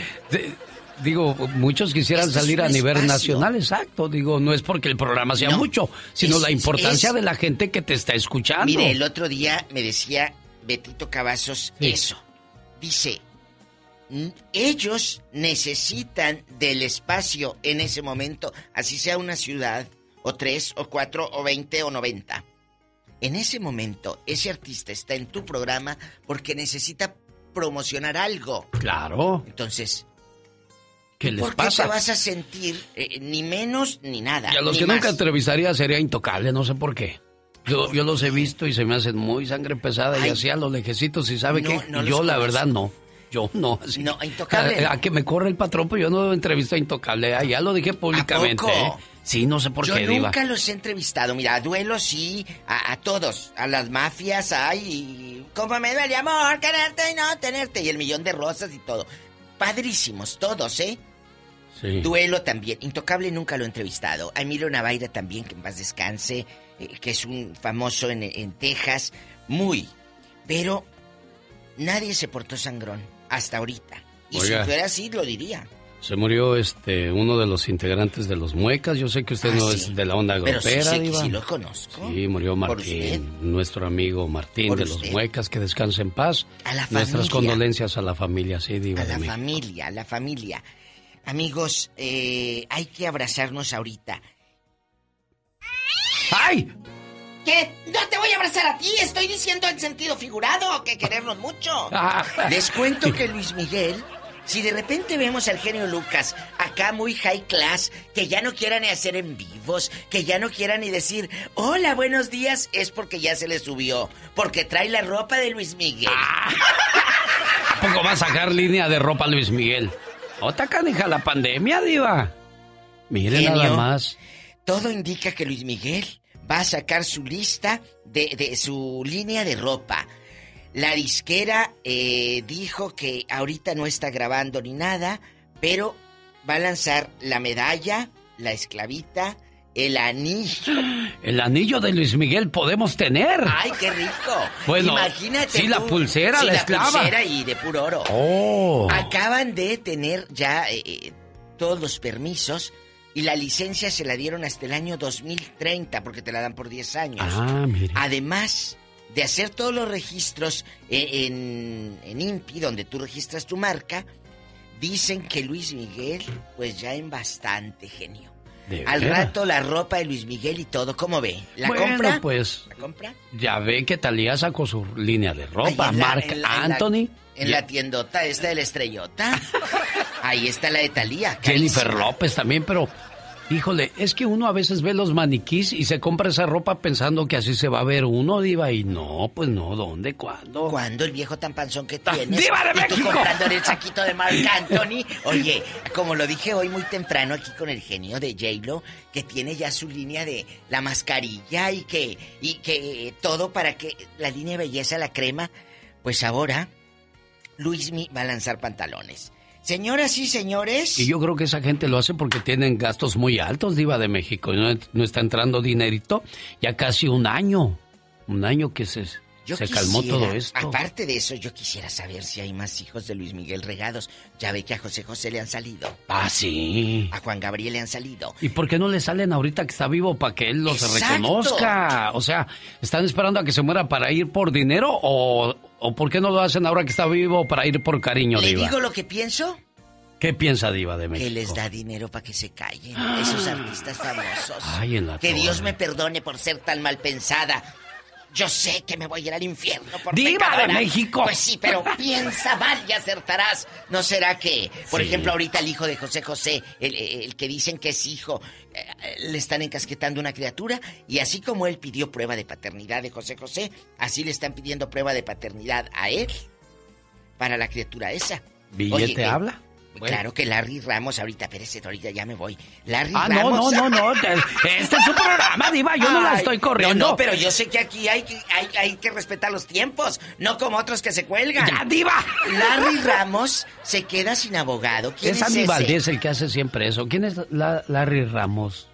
Digo, muchos quisieran Este salir a nivel espacio. nacional, exacto. Digo, no es porque el programa sea No, mucho, sino es- la importancia es- de la gente que te está escuchando. Mire, el otro día me decía Betito Cavazos Sí. eso. Dice, "N- ellos necesitan del espacio en ese momento, así sea una ciudad, o tres, o cuatro, o veinte, o noventa. En ese momento, ese artista está en tu programa porque necesita promocionar algo. Claro. Entonces, ¿Qué les ¿por qué te vas a sentir eh, ni menos ni nada? Y a los que más? nunca entrevistaría sería intocable, no sé por qué. Yo, yo los he visto y se me hacen muy sangre pesada y así a los lejecitos y sabe No, que no yo la verdad no. Yo no. así. No, Intocable A, a que me corre el patrón, pues yo no entrevisto a Intocable. Ah, ya lo dije públicamente. poco? ¿eh? Sí, no sé por Yo qué, Diva. nunca los he entrevistado. Mira, a duelo sí, a, a todos, a las mafias, ay, cómo me duele amor, quererte y no tenerte, y el millón de rosas y todo. Padrísimos todos, ¿eh? Sí. Duelo también. Intocable nunca lo he entrevistado. A Emilio Navaira también, que en paz descanse, eh, que es un famoso en, en Texas. Muy. Pero nadie se portó sangrón hasta ahorita. Y Oiga. si fuera así, lo diría. Se murió este uno de los integrantes de los Muecas. Yo sé que usted Ah, no sí. es de la onda Pero sí grupera, sé que Diva. sí lo conozco. Sí, murió. Martín, nuestro amigo Martín de los. Muecas, que descanse en paz. A la Nuestras familia. condolencias a la familia, sí, Diva A la México. familia, a la familia. Amigos, eh, hay que abrazarnos ahorita. ¡Ay! ¿Qué? No te voy a abrazar a ti, estoy diciendo en sentido figurado que querernos mucho. Ah. Les cuento que Luis Miguel, si de repente vemos al genio Lucas acá muy high class, que ya no quiera ni hacer en vivos, que ya no quiera ni decir hola, buenos días, es porque ya se le subió, porque trae la ropa de Luis Miguel. ¿A poco va a sacar línea de ropa Luis Miguel? ¿Otra canija la pandemia, Diva? Mire Genio. nada más. Todo indica que Luis Miguel va a sacar su lista de, de su línea de ropa. La disquera eh, dijo que ahorita no está grabando ni nada, pero va a lanzar la medalla, la esclavita, el anillo. El anillo de Luis Miguel podemos tener. ¡Ay, qué rico! Bueno, Imagínate. sí, la pulsera, Sí, la esclava. pulsera y de puro oro. Oh. Acaban de tener ya eh, eh, todos los permisos y la licencia se la dieron hasta el año 2030 porque te la dan por 10 años. Ah. Además de hacer todos los registros eh, en, en INPI, donde tú registras tu marca, dicen que Luis Miguel, pues ya en bastante genio. ¿De Al rato la ropa de Luis Miguel y todo, ¿cómo ve? ¿La bueno, compra? pues ¿La compra? ya ve que Talía sacó su línea de ropa. La- en la- la- Anthony. En la tiendota esta de la estrellota. Ahí está la de Talía. Jennifer López también, pero híjole, es que uno a veces ve los maniquís y se compra esa ropa pensando que así se va a ver uno, diva, y no, pues no, ¿dónde, cuándo? ¿Cuándo el viejo tan panzón que tienes? ¡Diva de y tú México! comprando el saquito de Marc Anthony. Oye, como lo dije hoy muy temprano aquí con el genio de J-Lo, que tiene ya su línea de la mascarilla y que, y que todo para que la línea de belleza, la crema, pues ahora Luismi va a lanzar pantalones. Señoras y señores. Y yo creo que esa gente lo hace porque tienen gastos muy altos, diva de México, no, no está entrando dinerito ya casi un año, un año que se, Yo se calmó quisiera, todo esto. Aparte de eso, yo quisiera saber si hay más hijos de Luis Miguel regados. Ya ve que a José José le han salido. Ah, sí. A Juan Gabriel le han salido. ¿Y por qué no le salen ahorita que está vivo para que él los Exacto. reconozca? O sea, ¿están esperando a que se muera para ir por dinero o, o por qué no lo hacen ahora que está vivo para ir por cariño, ¿Le Diva? digo lo que pienso? ¿Qué piensa Diva de Que México? les da dinero para que se callen. Esos artistas famosos. Ay, en la que Dios torre. me perdone por ser tan mal pensada. Yo sé que me voy a ir al infierno por ¡Diva de. México! Pues sí, pero piensa mal y acertarás. ¿No será que, por Sí. ejemplo, ahorita el hijo de José José, el, el que dicen que es hijo, eh, le están encasquetando una criatura? Y así como él pidió prueba de paternidad de José José, así le están pidiendo prueba de paternidad a él para la criatura esa. ¿Billete Oye, eh, Claro que Larry Ramos, ahorita, espérese, ahorita ya me voy. Larry Ah, no, Ramos. no, no, no. te- Este es su programa, Diva. Yo no la estoy corriendo. No, no, pero yo sé que aquí hay que, hay, hay que respetar los tiempos, no como otros que se cuelgan. ¡Ya, diva! Larry Ramos se queda sin abogado. ¿Quién Es es, Andy ese? Valdés el que hace siempre eso. ¿Quién es la- Larry Ramos?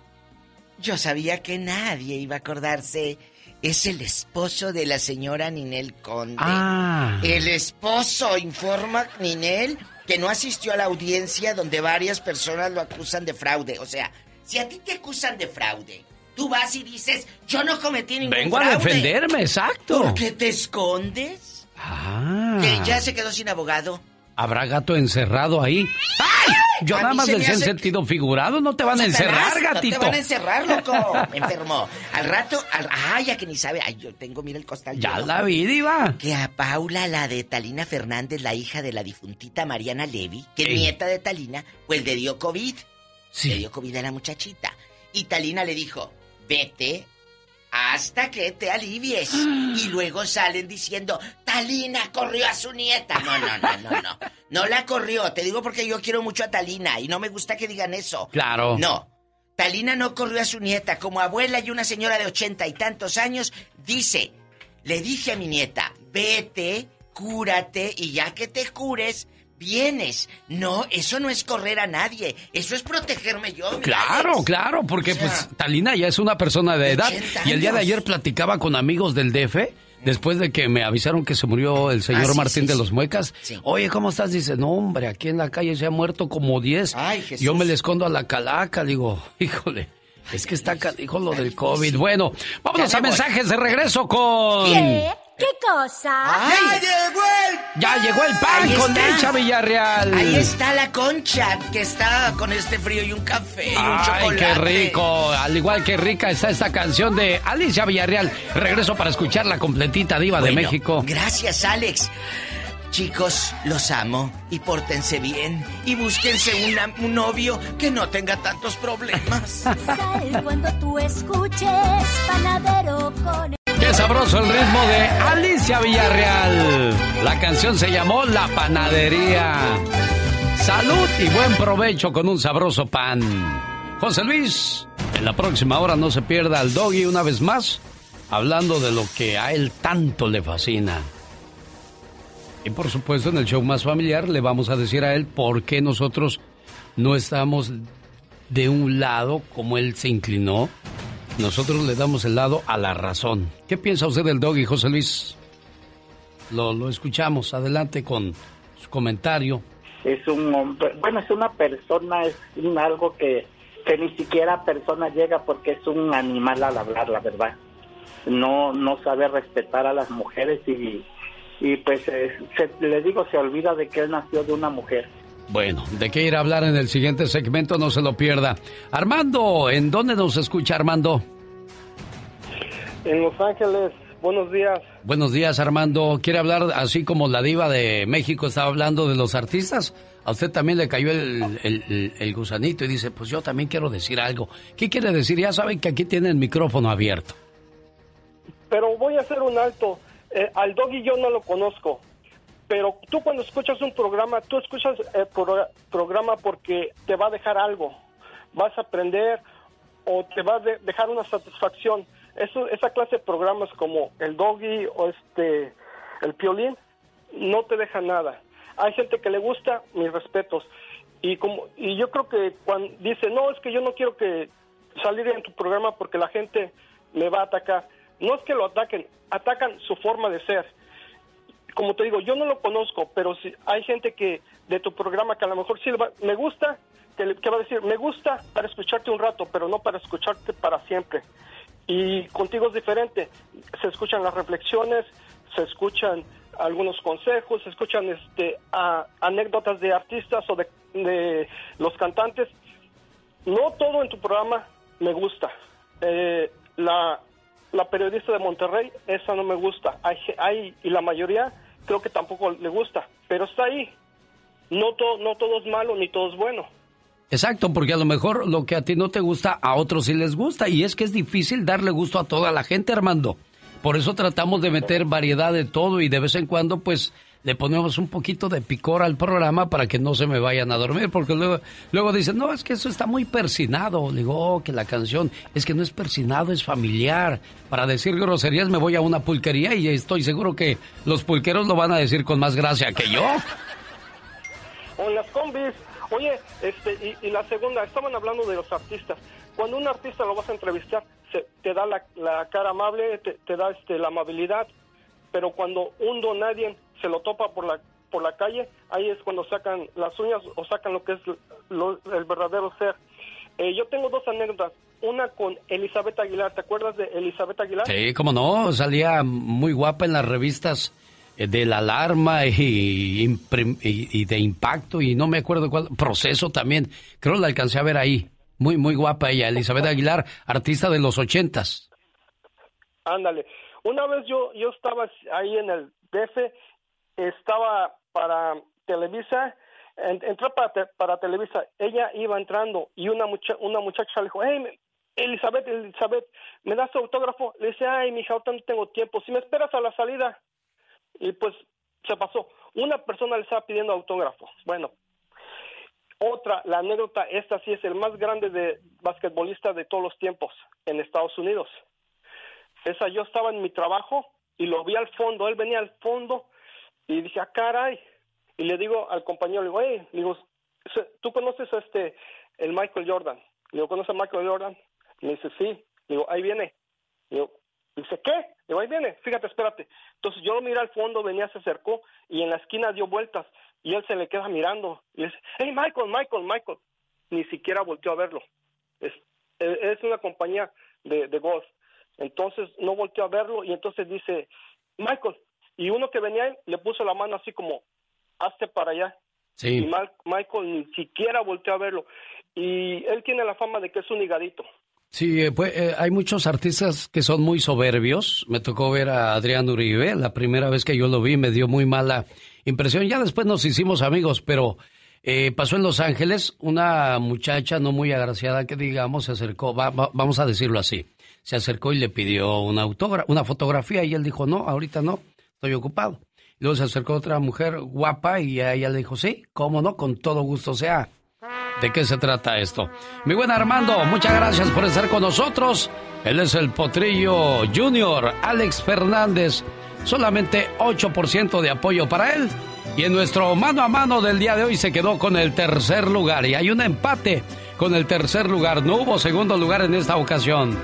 Yo sabía que nadie iba a acordarse. Es el esposo de la señora Ninel Conde. Ah. El esposo informa Ninel que no asistió a la audiencia donde varias personas lo acusan de fraude. O sea, si a ti te acusan de fraude, tú vas y dices, yo no cometí ningún Vengo a fraude. defenderme, exacto. ¿Por qué te escondes? Ah. Que ya se quedó sin abogado. Habrá gato encerrado ahí. ¡Ay! Yo A nada más decía en sentido figurado, no te van a encerrar, gatito. No te van a encerrar, loco. Me enfermó. Al rato, al... ay, ya que ni sabe. Ay, yo tengo, mira el costal. Ya lleno. la vi, diva. Que a Paula, la de Talina Fernández, la hija de la difuntita Mariana Levy, que es nieta de Talina, pues le dio COVID. Sí. Le dio COVID a la muchachita. Y Talina le dijo, vete hasta que te alivies. Y luego salen diciendo, Talina corrió a su nieta. No, no, no, no, no. No la corrió. Te digo porque yo quiero mucho a Talina y no me gusta que digan eso. Claro. No. Talina no corrió a su nieta. Como abuela y una señora de ochenta y tantos años, dice, le dije a mi nieta, vete, cúrate y ya que te cures, vienes. No, eso no es correr a nadie, eso es protegerme yo. Claro, Alex. claro, porque O sea, pues Talina ya es una persona de edad 80 y el día de ayer platicaba con amigos del DF después de que me avisaron que se murió el señor Ah, sí, Martín sí, de sí. los Muecas. Oye, ¿cómo estás? Dice, no hombre, aquí en la calle se ha muerto como 10. Ay, Jesús. Yo me le escondo a la calaca, digo, híjole. Es que está canijo lo del COVID. Bueno, vámonos a mensajes de regreso con... ¿Qué? ¿Qué cosa? ¡Ay! Ya llegó el pan Ahí con está. Villarreal. Ahí está la concha que está con este frío y un café y un Ay, chocolate. qué rico. Al igual que rica está esta canción de Alicia Villarreal. Regreso para escuchar la completita diva de México. Gracias, Alex. Chicos, los amo y pórtense bien y búsquense una- un novio que no tenga tantos problemas. Sal cuando tú escuches panadero con Qué sabroso el ritmo de Alicia Villarreal. La canción se llamó La Panadería. Salud y buen provecho con un sabroso pan. José Luis, en la próxima hora no se pierda al doggy una vez más, hablando de lo que a él tanto le fascina. Y por supuesto en el show más familiar le vamos a decir a él por qué nosotros no estamos de un lado como él se inclinó. Nosotros le damos el lado a la razón. ¿Qué piensa usted del doggy, José Luis? Lo, lo escuchamos. Adelante con su comentario. es un hombre, bueno, es una persona, es un algo que, que ni siquiera persona llega porque es un animal al hablar, la verdad. No, no sabe respetar a las mujeres y, y pues eh, se- le digo, se olvida de que él nació de una mujer. Bueno, de qué ir a hablar en el siguiente segmento, no se lo pierda. Armando, ¿en dónde nos escucha Armando? En Los Ángeles, buenos días. Buenos días, Armando. ¿Quiere hablar así como la diva de México estaba hablando de los artistas? A usted también le cayó el, el- el- el gusanito y dice, pues yo también quiero decir algo. ¿Qué quiere decir? Ya saben que aquí tiene el micrófono abierto. Pero voy a hacer un alto. Eh, al doggy yo no lo conozco. Pero tú cuando escuchas un programa, tú escuchas el pro- programa porque te va a dejar algo. Vas a aprender o te va a de- dejar una satisfacción. Eso, esa clase de programas como el doggy o este el piolín no te deja nada. Hay gente que le gusta, mis respetos. Y como y yo creo que cuando dice, "No, es que yo no quiero que salir en tu programa porque la gente me va a atacar." No es que lo ataquen, atacan su forma de ser. Como te digo, yo no lo conozco, pero si hay gente que de tu programa que a lo mejor sí me gusta, que, va a decir, me gusta para escucharte un rato, pero no para escucharte para siempre. Y contigo es diferente. Se escuchan las reflexiones, se escuchan algunos consejos, se escuchan este, anécdotas de artistas o de, de los cantantes. No todo en tu programa me gusta. Eh, la, la periodista de Monterrey, esa no me gusta. Hay, hay, y la mayoría creo que tampoco le gusta, pero está ahí. No, to- no todo es malo ni todo es bueno. Exacto, porque a lo mejor lo que a ti no te gusta, a otros sí les gusta. Y es que es difícil darle gusto a toda la gente, Armando. Por eso tratamos de meter variedad de todo y de vez en cuando, pues, le ponemos un poquito de picor al programa para que no se me vayan a dormir. Porque luego, luego dicen, no, es que eso está muy persinado. Le digo, "Oh, que la canción es que no es persinado, es familiar. Para decir groserías me voy a una pulquería y estoy seguro que los pulqueros lo van a decir con más gracia que yo. O las combis. Oye, este, y, la segunda, estaban hablando de los artistas. Cuando un artista lo vas a entrevistar, se- te da la, la cara amable, te, te da este, la amabilidad, pero cuando un don nadie se lo topa por la, por la calle, ahí es cuando sacan las uñas o sacan lo que es lo- el verdadero ser. Eh, yo tengo dos anécdotas. Una con Elizabeth Aguilar. ¿Te acuerdas de Elizabeth Aguilar? Sí, cómo no, salía muy guapa en las revistas eh, de la alarma y, y de impacto y no me acuerdo cuál, proceso también. Creo la alcancé a ver ahí. Muy, muy guapa ella, Elizabeth Aguilar, artista de los ochentas. Ándale. Una vez yo yo estaba ahí en el DF, estaba para Televisa, en- entré para, para Televisa, ella iba entrando y una mucha, una muchacha le dijo, hey, Elizabeth, Elizabeth, ¿me das tu autógrafo? Le dice, ay, mija, ahorita no tengo tiempo, si me esperas a la salida. Y pues se pasó. Una persona le estaba pidiendo autógrafo. Bueno, otra, la anécdota, esta sí es el más grande de basquetbolista de todos los tiempos en Estados Unidos. Esa yo estaba en mi trabajo y lo vi al fondo, él venía al fondo y dije, ah, caray, y le digo al compañero, le digo, hey, digo, ¿tú conoces a este, el Michael Jordan? Le digo, ¿conoces a Michael Jordan? Me dice, sí. Le digo, ahí viene. Le digo, dice, ¿qué? Le digo, ahí viene, fíjate, espérate. Entonces yo lo miré al fondo, venía, se acercó y en la esquina dio vueltas y él se le queda mirando y dice, hey, Michael, Michael, Michael. Ni siquiera volteó a verlo. Es, es una compañía de, de golf. Entonces no volteó a verlo y entonces dice, Michael, y uno que venía le puso la mano así como, hazte para allá. Sí. Y Michael ni siquiera volteó a verlo. Y él tiene la fama de que es un higadito. Sí, eh, pues, eh, hay muchos artistas que son muy soberbios. Me tocó ver a Adrián Uribe. La primera vez que yo lo vi me dio muy mala impresión. Ya después nos hicimos amigos, pero eh, pasó en Los Ángeles. Una muchacha no muy agraciada que digamos se acercó, vamos a decirlo así. Se acercó y le pidió una, una fotografía y él dijo, no, ahorita no, estoy ocupado. Luego se acercó otra mujer guapa y ella le dijo, sí, cómo no, con todo gusto sea. ¿De qué se trata esto? Mi buen Armando, muchas gracias por estar con nosotros. Él es el Potrillo Junior, Alex Fernández. Solamente 8% de apoyo para él. Y en nuestro mano a mano del día de hoy se quedó con el tercer lugar. Y hay un empate con el tercer lugar. No hubo segundo lugar en esta ocasión.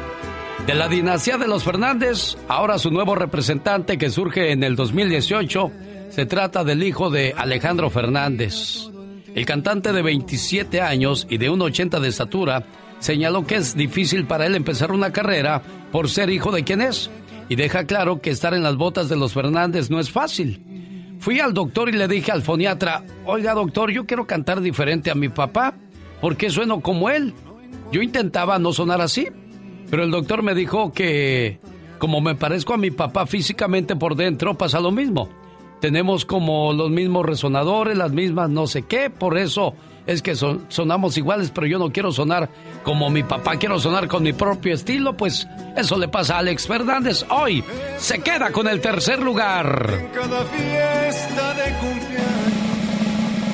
De la dinastía de los Fernández, ahora su nuevo representante que surge en el 2018, se trata del hijo de Alejandro Fernández. El cantante de 27 años y de 1,80 de estatura señaló que es difícil para él empezar una carrera por ser hijo de quien es y deja claro que estar en las botas de los Fernández no es fácil. Fui al doctor y le dije al foniatra, oiga doctor, yo quiero cantar diferente a mi papá, porque sueno como él. Yo intentaba no sonar así, pero el doctor me dijo que como me parezco a mi papá físicamente por dentro, pasa lo mismo. Tenemos como los mismos resonadores, las mismas no sé qué, por eso es que sonamos iguales, pero yo no quiero sonar como mi papá, quiero sonar con mi propio estilo, pues eso le pasa a Alex Fernández. Hoy se queda con el tercer lugar.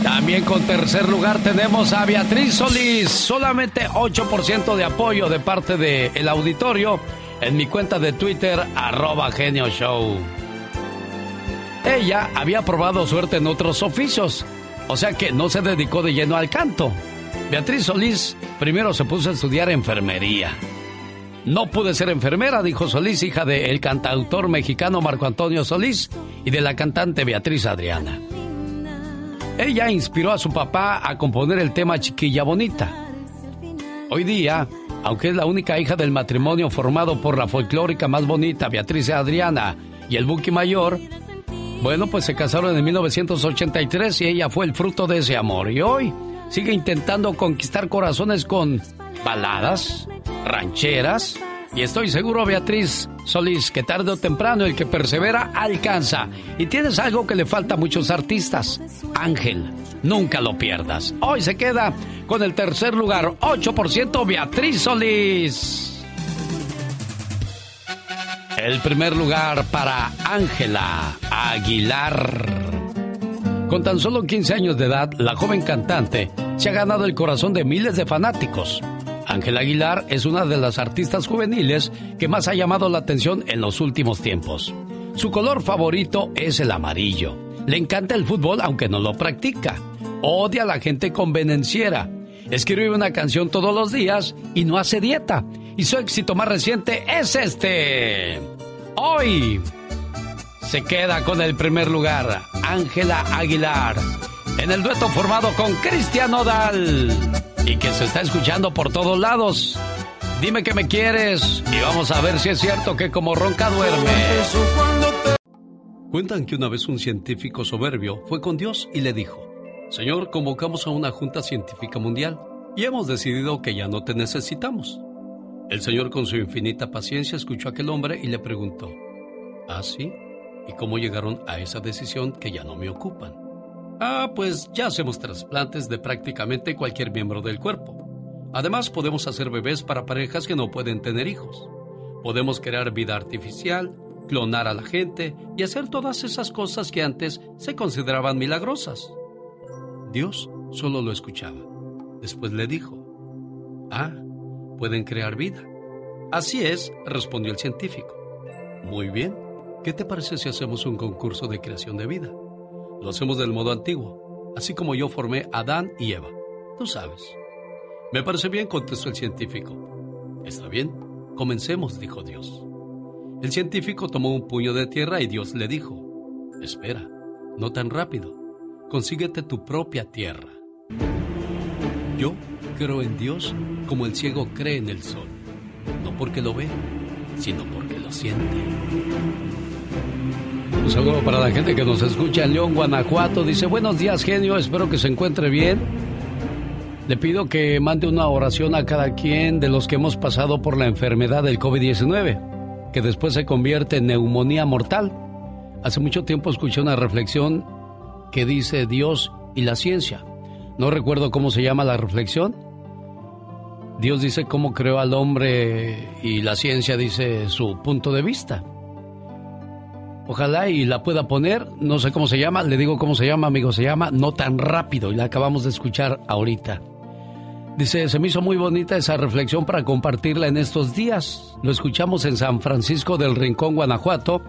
También con tercer lugar tenemos a Beatriz Solís. Solamente 8% de apoyo de parte del auditorio en mi cuenta de Twitter, arroba genio show. Ella había probado suerte en otros oficios, o sea que no se dedicó de lleno al canto. Beatriz Solís primero se puso a estudiar enfermería. No pude ser enfermera, dijo Solís, hija del cantautor mexicano Marco Antonio Solís y de la cantante Beatriz Adriana. Ella inspiró a su papá a componer el tema Chiquilla Bonita. Hoy día, aunque es la única hija del matrimonio formado por la folclórica más bonita Beatriz Adriana y el Buki Mayor, bueno, pues se casaron en 1983 y ella fue el fruto de ese amor. Y hoy sigue intentando conquistar corazones con baladas, rancheras, y estoy seguro, Beatriz Solís, que tarde o temprano el que persevera alcanza. Y tienes algo que le falta a muchos artistas. Ángel, nunca lo pierdas. Hoy se queda con el tercer lugar, 8% Beatriz Solís. El primer lugar para Ángela Aguilar. Con tan solo 15 años de edad, la joven cantante se ha ganado el corazón de miles de fanáticos Ángel Aguilar es una de las artistas juveniles que más ha llamado la atención en los últimos tiempos. Su color favorito es el amarillo. Le encanta el fútbol aunque no lo practica. Odia a la gente convenenciera. Escribe una canción todos los días y no hace dieta. Y su éxito más reciente es este. Hoy se queda con el primer lugar, Ángela Aguilar, en el dueto formado con Cristian Odal y que se está escuchando por todos lados. Dime que me quieres y vamos a ver si es cierto que como ronca duerme. Cuentan que una vez un científico soberbio fue con Dios y le dijo, Señor, convocamos a una junta científica mundial y hemos decidido que ya no te necesitamos. El Señor con su infinita paciencia escuchó a aquel hombre y le preguntó, ¿Ah, sí? ¿Y cómo llegaron a esa decisión que ya no me ocupan? Ah, pues ya hacemos trasplantes de prácticamente cualquier miembro del cuerpo. Además, podemos hacer bebés para parejas que no pueden tener hijos. Podemos crear vida artificial, clonar a la gente y hacer todas esas cosas que antes se consideraban milagrosas. Dios solo lo escuchaba. Después le dijo, Ah, pueden crear vida. Así es, respondió el científico. Muy bien, ¿qué te parece si hacemos un concurso de creación de vida? Lo hacemos del modo antiguo, así como yo formé a Adán y Eva. Tú sabes. Me parece bien, contestó el científico. Está bien, comencemos, dijo Dios. El científico tomó un puño de tierra y Dios le dijo, espera, no tan rápido, consíguete tu propia tierra. Yo creo en Dios como el ciego cree en el sol, no porque lo ve, sino porque lo siente. Un saludo para la gente que nos escucha en León, Guanajuato. Dice, buenos días, genio, espero que se encuentre bien. Le pido que mande una oración a cada quien de los que hemos pasado por la enfermedad del COVID-19, que después se convierte en neumonía mortal. Hace mucho tiempo escuché una reflexión que dice Dios y la ciencia. No recuerdo cómo se llama la reflexión. Dios dice cómo creó al hombre y la ciencia dice su punto de vista. Ojalá y la pueda poner, no sé cómo se llama, le digo cómo se llama, amigo, se llama No tan rápido y la acabamos de escuchar ahorita. Dice, se me hizo muy bonita esa reflexión para compartirla en estos días. Lo escuchamos en San Francisco del Rincón, Guanajuato,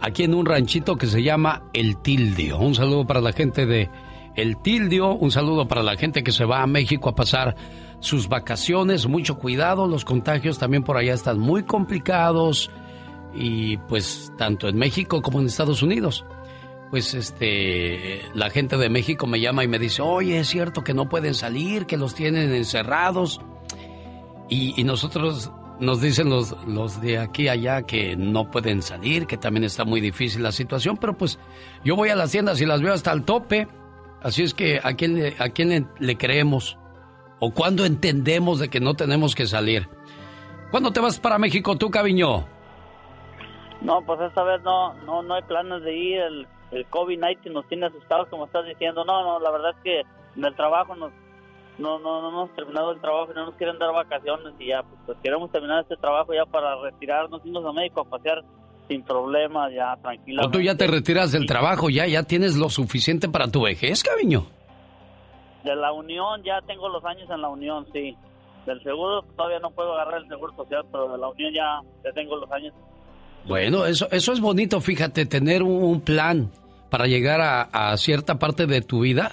aquí en un ranchito que se llama El Tildio. Un saludo para la gente de El Tildio, un saludo para la gente que se va a México a pasar sus vacaciones. Mucho cuidado, los contagios también por allá están muy complicados y pues tanto en México como en Estados Unidos. Pues este, la gente de México me llama y me dice, oye, es cierto que no pueden salir, que los tienen encerrados. Y, nosotros nos dicen los, los de aquí allá que no pueden salir, que también está muy difícil la situación, pero pues yo voy a las tiendas y las veo hasta el tope. Así es que a quién, a quién le, le creemos o cuándo entendemos de que no tenemos que salir. ¿Cuándo te vas para México tú, Caviño? No, pues esta vez no, no, no hay planes de ir. El, el COVID-19 nos tiene asustados, como estás diciendo. No, no, la verdad es que en el trabajo nos, no, no, no hemos terminado el trabajo y no nos quieren dar vacaciones y ya, pues, pues queremos terminar este trabajo ya para retirarnos, irnos a México a pasear sin problemas, ya tranquila. ¿O tú ya te retiras del trabajo, ya, ya tienes lo suficiente para tu vejez, Caviño? De la Unión, ya tengo los años en la Unión, sí. Del seguro todavía no puedo agarrar el seguro social, pero de la Unión ya, ya tengo los años bueno, eso, eso es bonito, fíjate, tener un, plan para llegar a, cierta parte de tu vida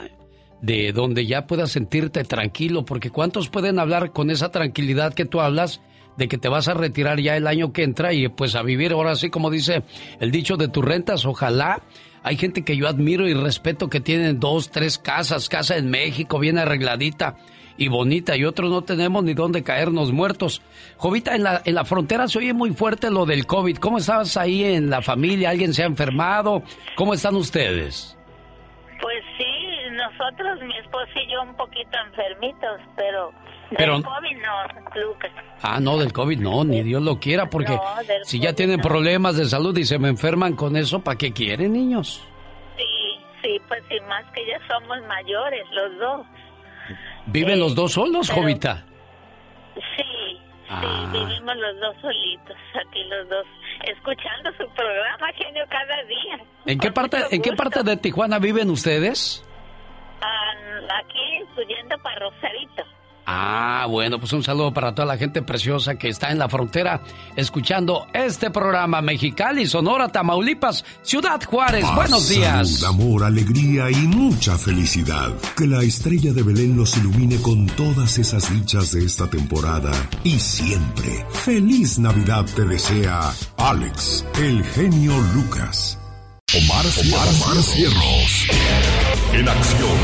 de donde ya puedas sentirte tranquilo, porque ¿cuántos pueden hablar con esa tranquilidad que tú hablas de que te vas a retirar ya el año que entra y pues a vivir ahora sí como dice el dicho de tus rentas, ojalá. Hay gente que yo admiro y respeto que tienen dos, tres casas, casa en México bien arregladita y bonita y otros no tenemos ni dónde caernos muertos. Jovita, en la, en la frontera se oye muy fuerte lo del COVID. ¿Cómo estás ahí en la familia? ¿Alguien se ha enfermado? ¿Cómo están ustedes? Pues sí, nosotros, mi esposo y yo, un poquito enfermitos, pero pero, del COVID no, Lucas. Ah, no, del COVID no, ni Dios lo quiera, porque si ya tienen problemas de salud y se me enferman con eso, ¿para qué quieren, niños? Sí, sí, pues y más que ya somos mayores, los dos. ¿Viven los dos solos, Jovita? Sí, sí, ah. vivimos los dos solitos, aquí los dos, escuchando su programa, genio, cada día. ¿En qué parte, ¿en qué parte de Tijuana viven ustedes? Ah, aquí, subiendo para Rosarito. Ah, bueno, pues un saludo para toda la gente preciosa que está en la frontera escuchando este programa Mexicali, Sonora, Tamaulipas, Ciudad Juárez. Buenos días. Salud, amor, alegría y mucha felicidad. Que la estrella de Belén los ilumine con todas esas dichas de esta temporada y siempre. Feliz Navidad te desea Alex, el genio Lucas. Omar, Omar, Omar Cierros. En acción.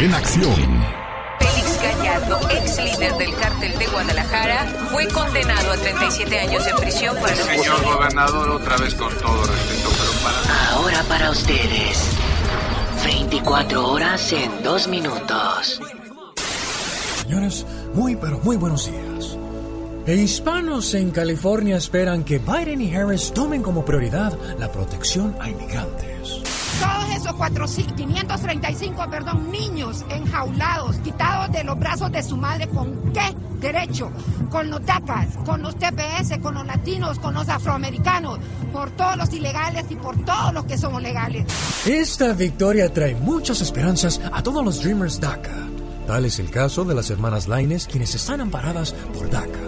En acción. Ex líder del cártel de Guadalajara, fue condenado a 37 años de prisión por... Señor gobernador, otra vez con todo respeto, pero para... Ahora para ustedes. 24 horas en 2 minutos. Señores, muy pero muy buenos días. E hispanos en California esperan que Biden y Harris tomen como prioridad la protección a inmigrantes. Todos esos 535 perdón, niños enjaulados, quitados de los brazos de su madre, ¿con qué derecho? Con los DACAs, con los TPS, con los latinos, con los afroamericanos, por todos los ilegales y por todos los que somos legales. Esta victoria trae muchas esperanzas a todos los Dreamers DACA Tal es el caso de las hermanas Laines, quienes están amparadas por DACA.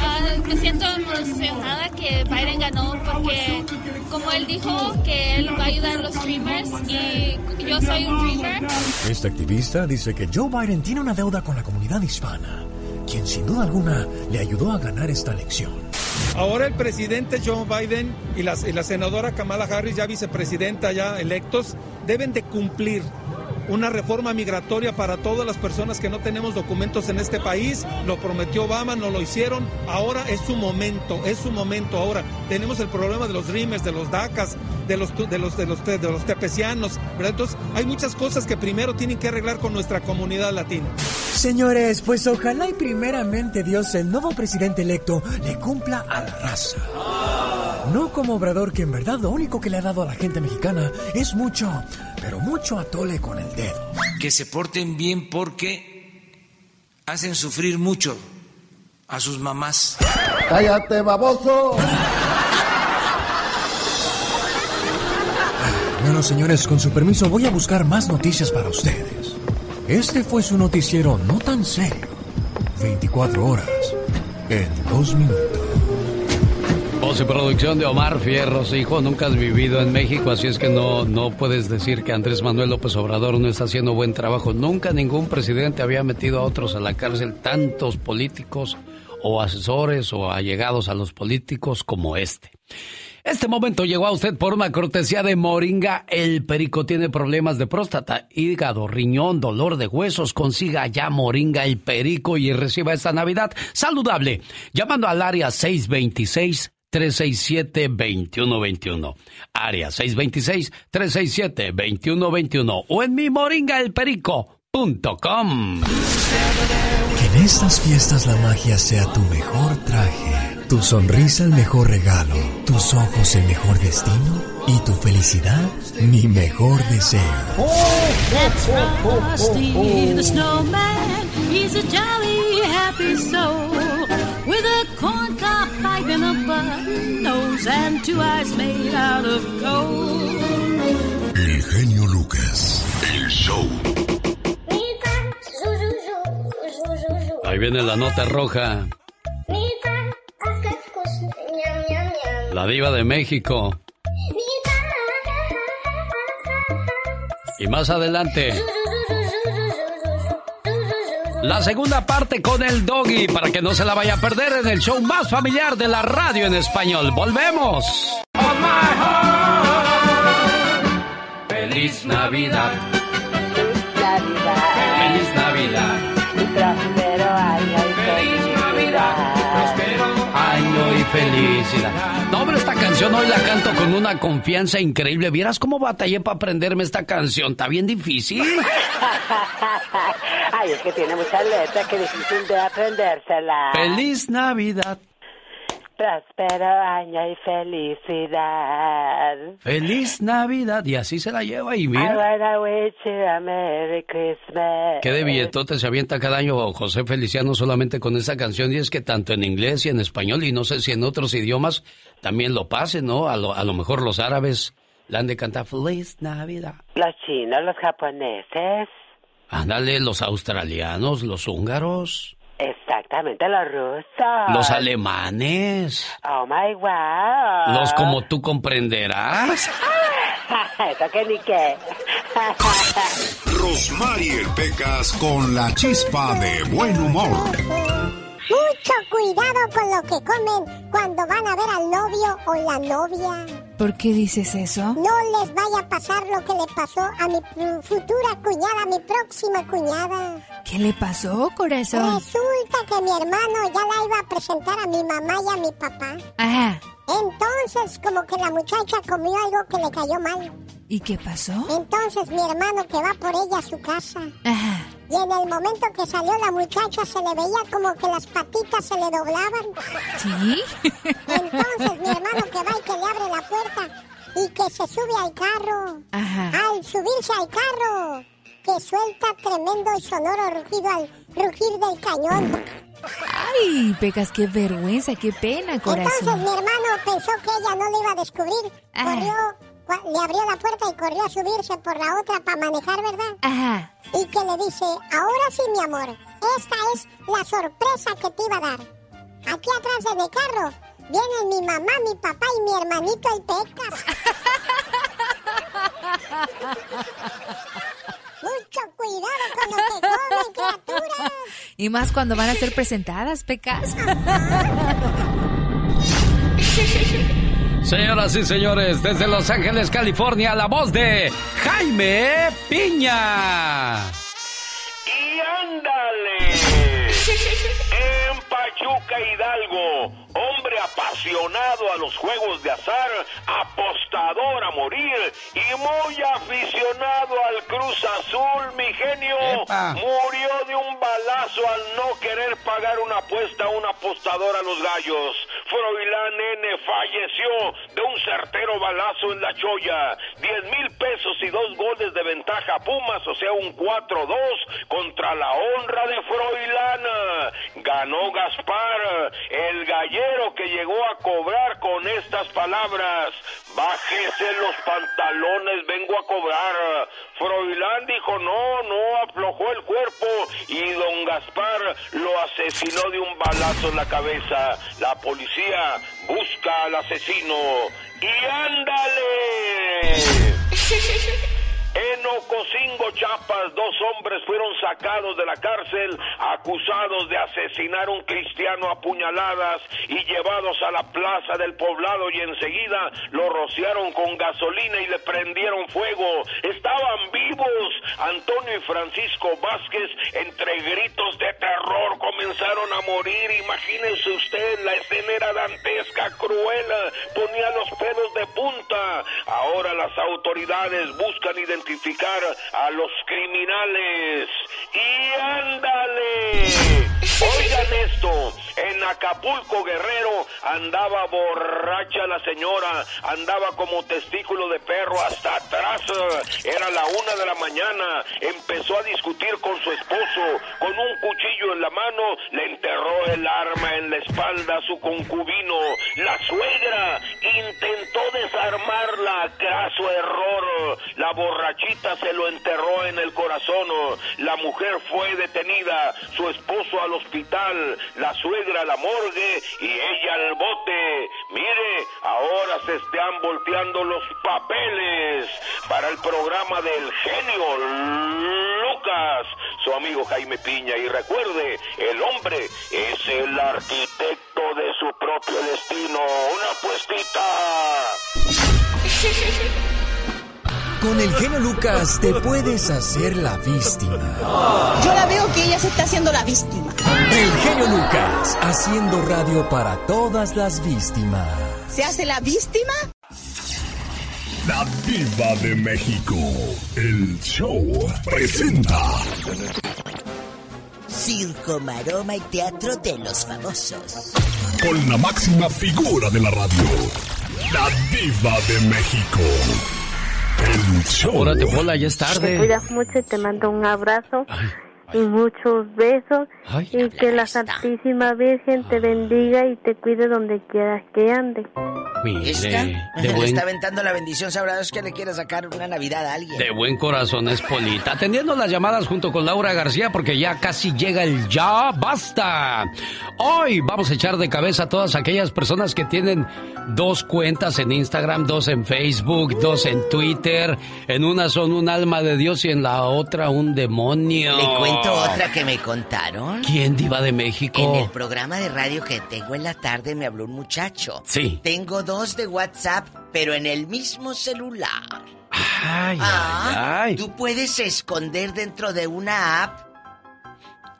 Ah, me siento emocionada que Biden ganó porque como él dijo que él va a ayudar a los streamers y yo soy un streamer. Este activista dice que Joe Biden tiene una deuda con la comunidad hispana, quien sin duda alguna le ayudó a ganar esta elección. Ahora el presidente Joe Biden y la, y la senadora Kamala Harris, ya vicepresidenta, ya electos, deben de cumplir una reforma migratoria para todas las personas que no tenemos documentos en este país. Lo prometió Obama, no lo hicieron. Ahora es su momento, es su momento. Ahora tenemos el problema de los Dreamers, de los DACAS, de los de los de los, tepecianos. Entonces, hay muchas cosas que primero tienen que arreglar con nuestra comunidad latina. Señores, pues ojalá y primeramente Dios, el nuevo presidente electo, le cumpla a la raza. No como Obrador, que en verdad lo único que le ha dado a la gente mexicana es mucho, pero mucho atole con el dedo. Que se porten bien porque hacen sufrir mucho a sus mamás. ¡Cállate, baboso! Bueno, señores, con su permiso voy a buscar más noticias para ustedes. Este fue su noticiero no tan serio. 24 horas en dos minutos. Voz y producción de Omar Fierros, hijo, nunca has vivido en México, así es que no, no puedes decir que Andrés Manuel López Obrador no está haciendo buen trabajo. Nunca ningún presidente había metido a otros a la cárcel, tantos políticos o asesores o allegados a los políticos como este. Este momento llegó a usted por una cortesía de Moringa. El perico tiene problemas de próstata, hígado, riñón, dolor de huesos. Consiga ya Moringa el perico y reciba esta Navidad saludable. Llamando al área 626 367-2121. Área 626-367-2121. O en mi moringaelperico.com. Que en estas fiestas la magia sea tu mejor traje, tu sonrisa el mejor regalo, tus ojos el mejor destino y tu felicidad mi mejor deseo. That's Frosty the Snowman. He's a jolly happy soul. With a button nose and two eyes made out of gold. El genio Lucas, el show. Ahí viene la nota roja. La diva de México. Y más adelante. La segunda parte con el doggy para que no se la vaya a perder en el show más familiar de la radio en español. Volvemos. Feliz Navidad. Feliz Navidad. Prospero año y Feliz Navidad. Prospero año y felicidad. Hombre, esta canción hoy la canto con una confianza increíble. ¿Vieras cómo batallé para aprenderme esta canción? Está bien difícil. Ay, es que tiene muchas letras, que difícil de aprendérsela. Feliz Navidad. Año y felicidad. Feliz Navidad. Y así se la lleva y I mira. wanna wish you a Merry Christmas. Qué de billetote se avienta cada año José Feliciano solamente con esa canción y es que tanto en inglés y en español y no sé si en otros idiomas también lo pase, ¿no? A lo, a lo mejor los árabes la han de cantar Feliz Navidad. Los chinos, los japoneses. Ándale, los australianos, los húngaros, Exactamente, los rusos. los alemanes, Oh my wow. los como tú comprenderás. Eso que ni qué. Rosmarie Pecas con la chispa de buen humor. Mucho cuidado con lo que comen cuando van a ver al novio o la novia. ¿Por qué dices eso? No les vaya a pasar lo que le pasó a mi futura cuñada, a mi próxima cuñada. ¿Qué le pasó, corazón? Resulta que mi hermano ya la iba a presentar a mi mamá y a mi papá. Ajá. Entonces, como que la muchacha comió algo que le cayó mal. ¿Y qué pasó? Entonces, mi hermano que va por ella a su casa. Ajá. Y en el momento que salió la muchacha se le veía como que las patitas se le doblaban. ¿Sí? Entonces mi hermano que va y que le abre la puerta y que se sube al carro. Ajá. Al subirse al carro, que suelta tremendo y sonoro rugido al rugir del cañón. Ay, Pecas, qué vergüenza, qué pena, Entonces corazón. mi hermano pensó que ella no le iba a descubrir. Ajá. Corrió le abrió la puerta y corrió a subirse por la otra para manejar, ¿verdad? Ajá. Y que le dice, ahora sí, mi amor, esta es la sorpresa que te iba a dar. Aquí atrás de mi carro vienen mi mamá, mi papá y mi hermanito el Pecas. Mucho cuidado con lo que comen, criaturas. Y más cuando van a ser presentadas, Pecas. Señoras y señores, desde Los Ángeles, California, la voz de Jaime Piña. Y ándale. En Pachuca Hidalgo, hombre apasionado a los juegos de azar, apostador a morir y muy aficionado al Cruz Azul, mi genio, Epa. murió de un balazo al no querer pagar una apuesta a un apostador a los gallos. Froilán N falleció de un certero balazo en la choya. 10 mil pesos y dos goles de ventaja a Pumas, o sea, un 4-2 contra la honra de Froilán. Ganó Gaspar, el gallero que llegó a cobrar con estas palabras. Bájese los pantalones, vengo a cobrar. Froilán dijo no, no, aflojó el cuerpo y don Gaspar lo asesinó de un balazo en la cabeza. La policía busca al asesino. ¡Y ándale! En Ocosingo, Chiapas, dos hombres fueron sacados de la cárcel acusados de asesinar a un cristiano a puñaladas y llevados a la plaza del poblado y enseguida lo rociaron con gasolina y le prendieron fuego. Estaban vivos. Antonio y Francisco Vázquez, entre gritos de terror, comenzaron a morir. Imagínense usted, la escena era dantesca, cruel, ponía los pelos de punta. Ahora las autoridades buscan identificar a los criminales. ¡Y ándale! Oigan esto, Acapulco Guerrero andaba borracha la señora, andaba como testículo de perro hasta atrás, era la una de la mañana, empezó a discutir con su esposo, con un cuchillo en la mano, le enterró el arma en la espalda a su concubino, la suegra intentó desarmarla, craso error, la borrachita se lo enterró en el corazón, la mujer fue detenida, su esposo al hospital, la suegra a la morgue y ella al bote. Mire, ahora se están volteando los papeles para el programa del genio Lucas, su amigo Jaime Piña. Y recuerde, el hombre es el arquitecto de su propio destino. Una puestita. Con el genio Lucas te puedes hacer la víctima. Yo la veo que ella se está haciendo la víctima. El genio Lucas, haciendo radio para todas las víctimas. ¿Se hace la víctima? La Diva de México. El show presenta. Circo, maroma y teatro de los famosos. Con la máxima figura de la radio. La Diva de México. El show. Apúrate, Pola, ya es Te tarde. cuidas mucho y te mando un abrazo y muchos besos Ay, y que la Santísima Virgen te bendiga y te cuide donde quieras que ande. Mire, ¿Esta? de buen, está aventando la bendición, sabrá Dios que le quiere sacar una Navidad a alguien. de buen corazón es Polita. Atendiendo las llamadas junto con Laura García porque ya casi llega el ya basta. Hoy vamos a echar de cabeza a todas aquellas personas que tienen dos cuentas en Instagram, dos en Facebook, dos en Twitter. En una son un alma de Dios y en la otra un demonio. Le cuento otra que me contaron. ¿Quién diva de México? En el programa de radio que tengo en la tarde me habló un muchacho. Sí. Tengo dos de WhatsApp, pero en el mismo celular. Ay, Ah, ay, ay. Tú puedes esconder dentro de una app.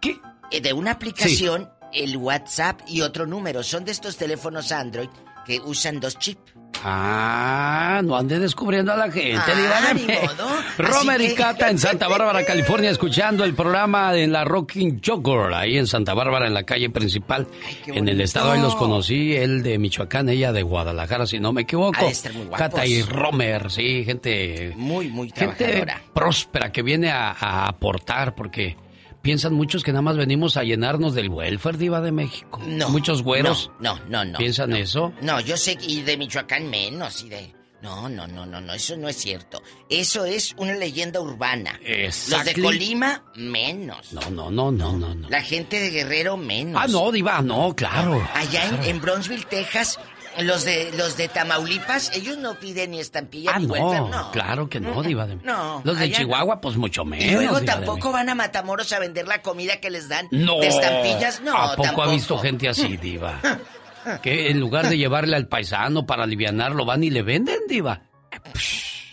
¿Qué? De una aplicación, el WhatsApp y otro número. Son de estos teléfonos Android que usan dos chips. Ah, no ande descubriendo a la gente, Ah, ni modo. Romer y que- Cata en Santa Bárbara, California, escuchando el programa en la Rocking Jogger, ahí en Santa Bárbara, en la calle principal. qué en el estado ahí los conocí, él de Michoacán, ella de Guadalajara, si no me equivoco. Cata y Romer, sí, gente. Muy, muy Gente trabajadora. próspera que viene a, a aportar, porque piensan muchos que nada más venimos a llenarnos del welfare, Diva de México. No. Muchos güeros. No, no, no. no ¿Piensan eso? No, yo sé, y de Michoacán menos, y de No, no, no, no, no, eso no es cierto. Eso es una leyenda urbana. Los de. Colima, menos. No, no, no, no, no, no. La gente de Guerrero, menos. Ah, no, Diva, no, claro. Allá en, en Bronzeville, Texas, los de los de Tamaulipas, ellos no piden ni estampilla Ah, ni welfare, no, no. claro que no, Diva de No, Los de no. Chihuahua, pues mucho menos. Y luego tampoco van a Matamoros a vender la comida que les dan No. de estampillas, no, ¿A poco tampoco. ha visto gente así, Diva? que en lugar de llevarle al paisano para alivianarlo, van y le venden, Diva.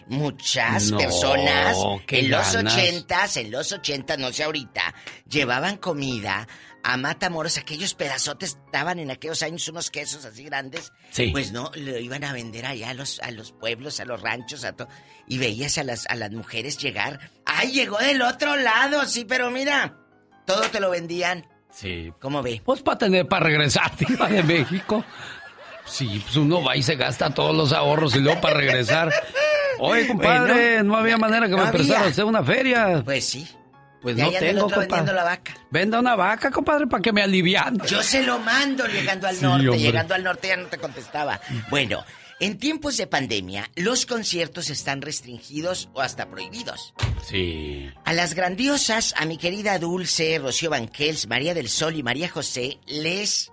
Muchas personas en los ochentas, en los ochentas, no sé ahorita, llevaban comida a Matamoros, aquellos pedazotes daban en aquellos años unos quesos así grandes. Sí. Pues no, lo iban a vender allá a los, a los pueblos, a los ranchos, a todo. Y veías a las, a las mujeres llegar. ¡Ay, llegó del otro lado! Sí, pero mira, todo te lo vendían. Sí. ¿Cómo ve? Pues para tener, para regresar, Diva de México. Sí, pues uno va y se gasta todos los ahorros y luego para regresar. Oye, compadre, Bueno, no había manera que no me prestara usted una feria. Pues sí. Pues Y no tengo, otro vendiendo compadre. la vaca. Venda una vaca, compadre, para que me aliviane. Yo se lo mando llegando al Sí, norte. hombre. Llegando al norte ya no te contestaba. Bueno, en tiempos de pandemia, los conciertos están restringidos o hasta prohibidos. Sí. A las grandiosas, a mi querida Dulce, Rocío Banquels, María del Sol y María José, les.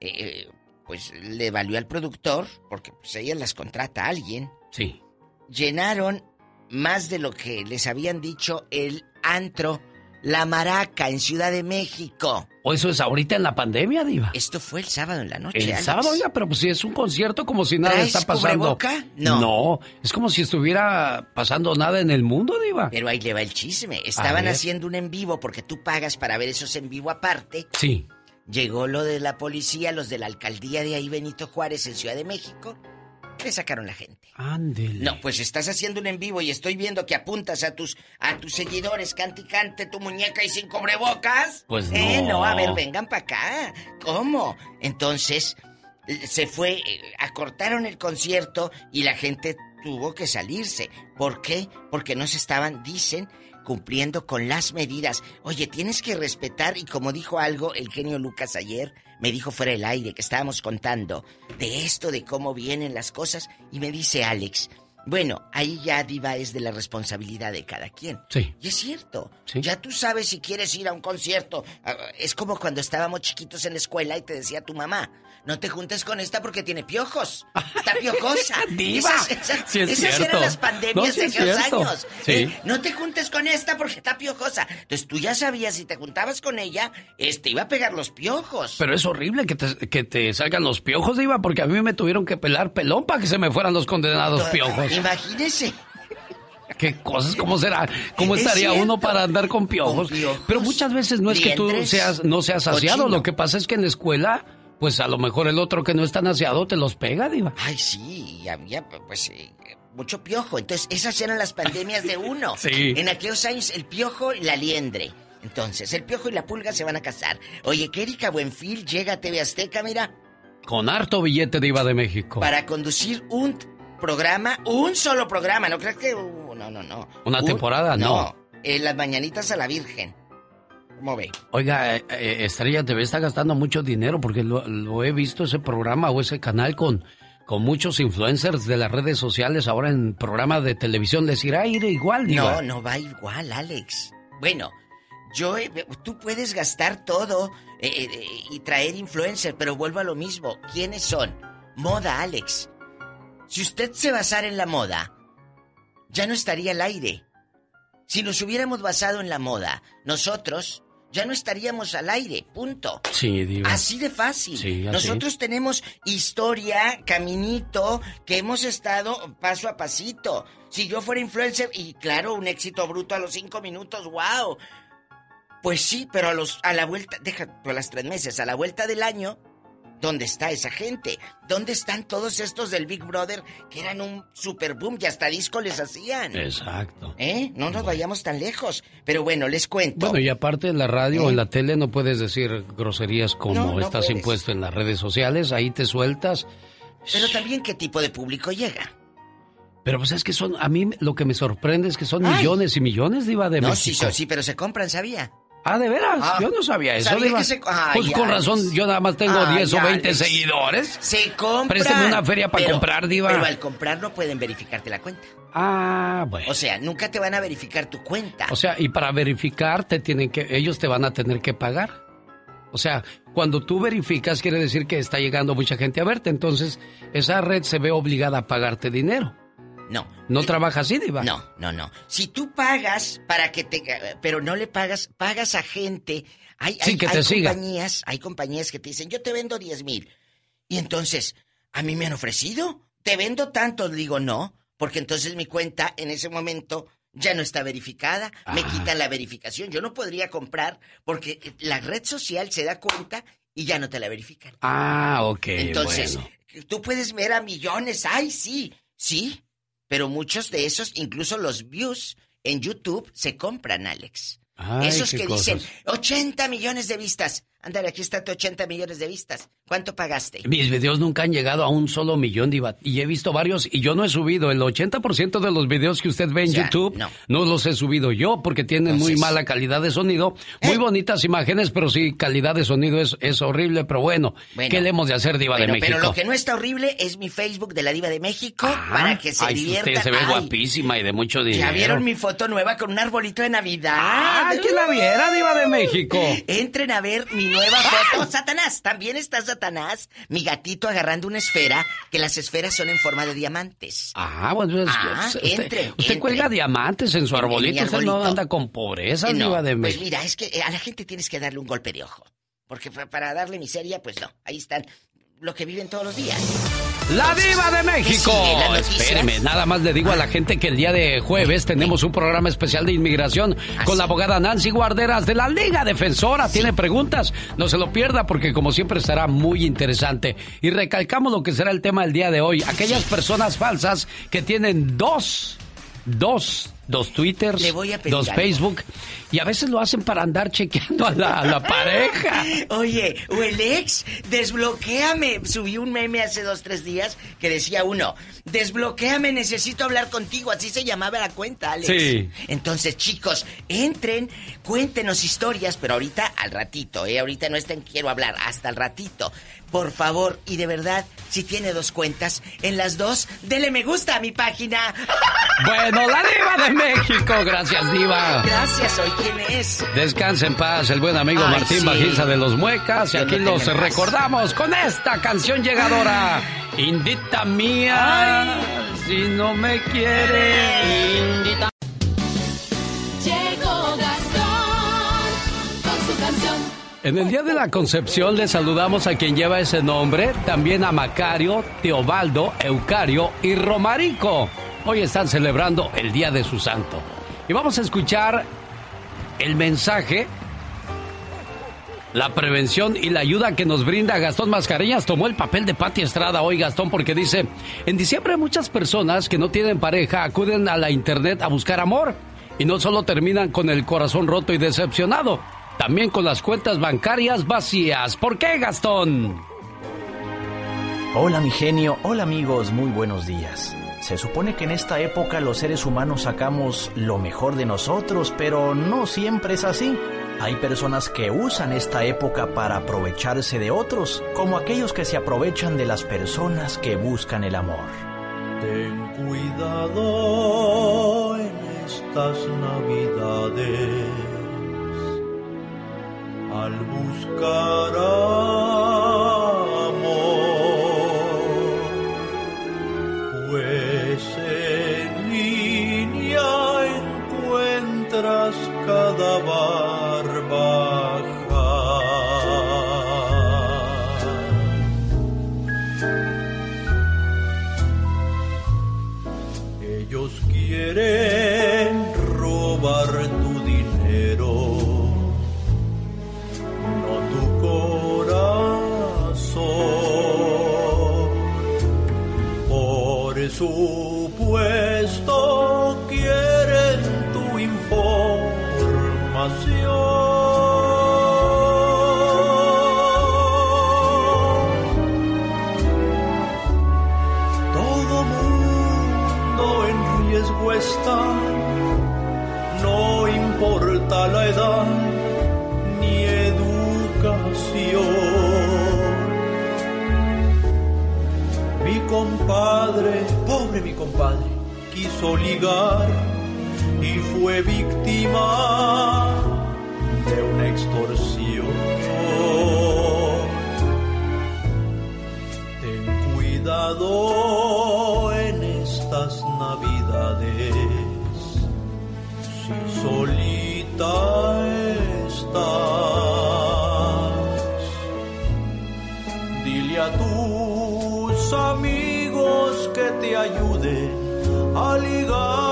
eh, pues le valió al productor, porque pues ella las contrata a alguien. Sí. Llenaron más de lo que les habían dicho el antro La Maraca en Ciudad de México. ¿O eso es ahorita en la pandemia, Diva? Esto fue el sábado en la noche. El Alex. sábado, oiga, pero pues si es un concierto como si nada ¿Traes está pasando. cubreboca? No. es como si estuviera pasando nada en el mundo, Diva. Pero ahí le va el chisme. Estaban haciendo un en vivo porque tú pagas para ver esos en vivo aparte. Sí. Llegó lo de la policía, los de la alcaldía de ahí Benito Juárez en Ciudad de México. Le sacaron la gente. Ándele. No, pues estás haciendo un en vivo y estoy viendo que apuntas a tus a tus seguidores, cante y cante tu muñeca y sin cubrebocas. Pues Eh, no. no, a ver, vengan para acá. ¿Cómo? Entonces eh, se fue, eh, acortaron el concierto y la gente tuvo que salirse. ¿Por qué? Porque no se estaban, dicen, cumpliendo con las medidas. Oye, tienes que respetar y como dijo algo el genio Lucas ayer, me dijo fuera del aire que estábamos contando de esto, de cómo vienen las cosas y me dice Alex, bueno, ahí ya diva es de la responsabilidad de cada quien. Sí. Y es cierto. Sí. Ya tú sabes si quieres ir a un concierto. Ah, Es como cuando estábamos chiquitos en la escuela y te decía tu mamá, no te juntes con esta porque tiene piojos. Está piojosa. Diva. Esas, esas- Sí es esas cierto. eran las pandemias No, sí de aquellos años. Sí. Eh, no te juntes con esta porque está piojosa. Entonces tú ya sabías si te juntabas con ella, este iba a pegar los piojos. Pero es horrible que te, que te salgan los piojos, Diva, porque a mí me tuvieron que pelar pelón para que se me fueran los condenados piojos. Imagínese. ¿Qué cosas? ¿Cómo será? ¿Cómo Es estaría cierto. uno para andar con piojos? Con piojos, Pero muchas veces no es que tú seas, no seas saciado. cochino. Lo que pasa es que en la escuela, pues a lo mejor el otro que no está naciado te los pega, Diva. Ay, sí, había pues eh, mucho piojo. Entonces, esas eran las pandemias de uno. Sí. En aquellos años, el piojo y la liendre. Entonces, el piojo y la pulga se van a casar. Oye, que Erika Buenfil llega a TV Azteca, mira, Con harto billete Diva de México. para conducir un programa, un solo programa. No creas que. uh, no, no, no. Una Un- temporada, no. En las mañanitas a la Virgen. ¿Cómo ve? Oiga, eh, eh, Estrella TV está gastando mucho dinero porque lo, lo he visto ese programa o ese canal con, con muchos influencers de las redes sociales ahora en programa de televisión. Les irá a ir igual, Diva. No, no va igual, Alex. Bueno, yo, he- tú puedes gastar todo eh, eh, y traer influencer, pero vuelvo a lo mismo. ¿Quiénes son? Moda, Alex. Si usted se basara en la moda, ya no estaría al aire. Si nos hubiéramos basado en la moda, nosotros ya no estaríamos al aire, punto. Sí, Diva. Así de fácil. Sí, así. Nosotros tenemos historia, caminito, que hemos estado paso a pasito. Si yo fuera influencer, y claro, un éxito bruto a los cinco minutos, wow. Pues sí, pero a los, a la vuelta, deja a las tres meses, a la vuelta del año, ¿dónde está esa gente? ¿Dónde están todos estos del Big Brother que eran un super boom y hasta disco les hacían? Exacto. ¿Eh? No nos vayamos tan lejos. Pero bueno, les cuento. Bueno, y aparte en la radio o en la tele no puedes decir groserías como No, no estás puedes. impuesto en las redes sociales, ahí te sueltas. Pero también qué tipo de público llega. Pero pues es que son, a mí lo que me sorprende es que son Ay. millones y millones de Iba de no, México. sí, sí, pero se compran, ¿sabía? Ah, ¿de veras? Ah, yo no sabía eso, ¿sabía Diva. que se- Ay, Pues con razón, yo nada más tengo Ay, 10 o 20 Alex. seguidores. Se compra. Préstame una feria para Pero- comprar, Diva. Pero al comprar no pueden verificarte la cuenta. Ah, bueno. O sea, nunca te van a verificar tu cuenta. O sea, y para verificar te tienen que, ellos te van a tener que pagar. O sea, cuando tú verificas quiere decir que está llegando mucha gente a verte, entonces esa red se ve obligada a pagarte dinero. No. ¿No trabaja así, Diva? No, no, no. Si tú pagas para que te... Pero no le pagas, pagas a gente. Hay, Sí, hay- que te hay siga. compañías, hay compañías que te dicen, yo te vendo 10 mil. Y entonces, ¿a mí me han ofrecido? ¿Te vendo tanto? Digo, no, porque entonces mi cuenta en ese momento ya no está verificada. Me quitan la verificación. Yo no podría comprar porque la red social se da cuenta y ya no te la verifican. Ah, ok. Entonces, bueno. tú puedes ver a millones, ay, sí, sí, pero muchos de esos, incluso los views en YouTube, se compran, Alex. Ay, esos que cosas. dicen 80 millones de vistas. Ándale, aquí está tu 80 millones de vistas. ¿Cuánto pagaste? Mis videos nunca han llegado a un solo millón, Diva. Y he visto varios y yo no he subido. El 80% de los videos que usted ve en YouTube no. no. los he subido yo porque tienen muy mala calidad de sonido. Muy bonitas imágenes, pero sí, calidad de sonido es, es horrible. Pero bueno, Bueno. ¿qué le hemos de hacer, Diva Bueno, de México? pero lo que no está horrible es mi Facebook de la Diva de México para que se Ay, diviertan. usted se ve Ay, guapísima y de mucho dinero. ¿Ya vieron mi foto nueva con un arbolito de Navidad? ¡Ah, que la viera, Diva de México! Entren a ver mi nueva foto. Satanás, también está Satanás. Mi gatito agarrando una esfera, que las esferas son en forma de diamantes. Ah, bueno, pues, Ah, usted, entre, usted entre. cuelga diamantes en su En- en mi arbolito. Usted no anda con pobreza, Eh, no, de pues México. mira, es que eh, a la gente tienes que darle un golpe de ojo. Porque pa- para darle miseria, pues no. Ahí están lo que viven todos los días. La Diva de México. Espéreme, nada más le digo a la gente que el día de jueves tenemos un programa especial de inmigración con la abogada Nancy Guarderas de la Liga Defensora. Tiene preguntas, no se lo pierda porque como siempre estará muy interesante. Y recalcamos lo que será el tema del día de hoy. Aquellas personas falsas que tienen dos, dos, dos Twitters, Le voy a pedir dos algo. Facebook y a veces lo hacen para andar chequeando a la, a la pareja. Oye, o el ex, desbloquéame. Subí un meme hace dos, tres días que decía uno, desbloquéame, necesito hablar contigo. Así se llamaba la cuenta, Alex. Sí. Entonces, chicos, entren, cuéntenos historias, pero ahorita al ratito, ¿eh? Ahorita no estén quiero hablar, hasta el ratito. Por favor, y de verdad, si tiene dos cuentas, en las dos, dele me gusta a mi página. Bueno, la Diva de México. Gracias, Diva. Gracias, hoy quién es. Descanse en paz el buen amigo Ay, Martín sí. De los Muecas. Y aquí lo los recordamos con esta canción llegadora. Indita mía, si no me quiere. Indita. Llegó Gastón con su canción. En el día de la concepción le saludamos a quien lleva ese nombre, también a Macario, Teobaldo, Eucario y Romarico. Hoy están celebrando el día de su santo. Y vamos a escuchar el mensaje, la prevención y la ayuda que nos brinda Gastón Mascareñas. Tomó el papel de Pati Estrada hoy, Gastón, porque dice, en diciembre muchas personas que no tienen pareja acuden a la internet a buscar amor. Y no solo terminan con el corazón roto y decepcionado, también con las cuentas bancarias vacías. ¿Por qué, Gastón? Hola mi genio, hola amigos, muy buenos días. Se supone que en esta época los seres humanos sacamos lo mejor de nosotros, pero no siempre es así. Hay personas que usan esta época para aprovecharse de otros, como aquellos que se aprovechan de las personas que buscan el amor. Ten cuidado en estas navidades al buscar amor, cada compadre, pobre mi compadre, quiso ligar y fue víctima de una extorsión. Ten cuidado en estas navidades, si solita estás, dile a tus amigos te ayuden a ligar.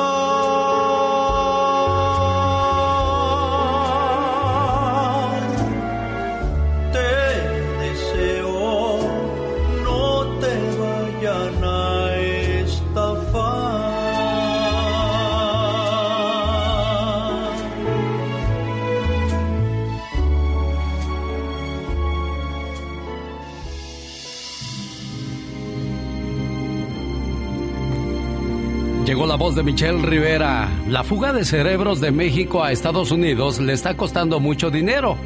De Michelle Rivera. La fuga de cerebros de México a Estados Unidos le está costando mucho dinero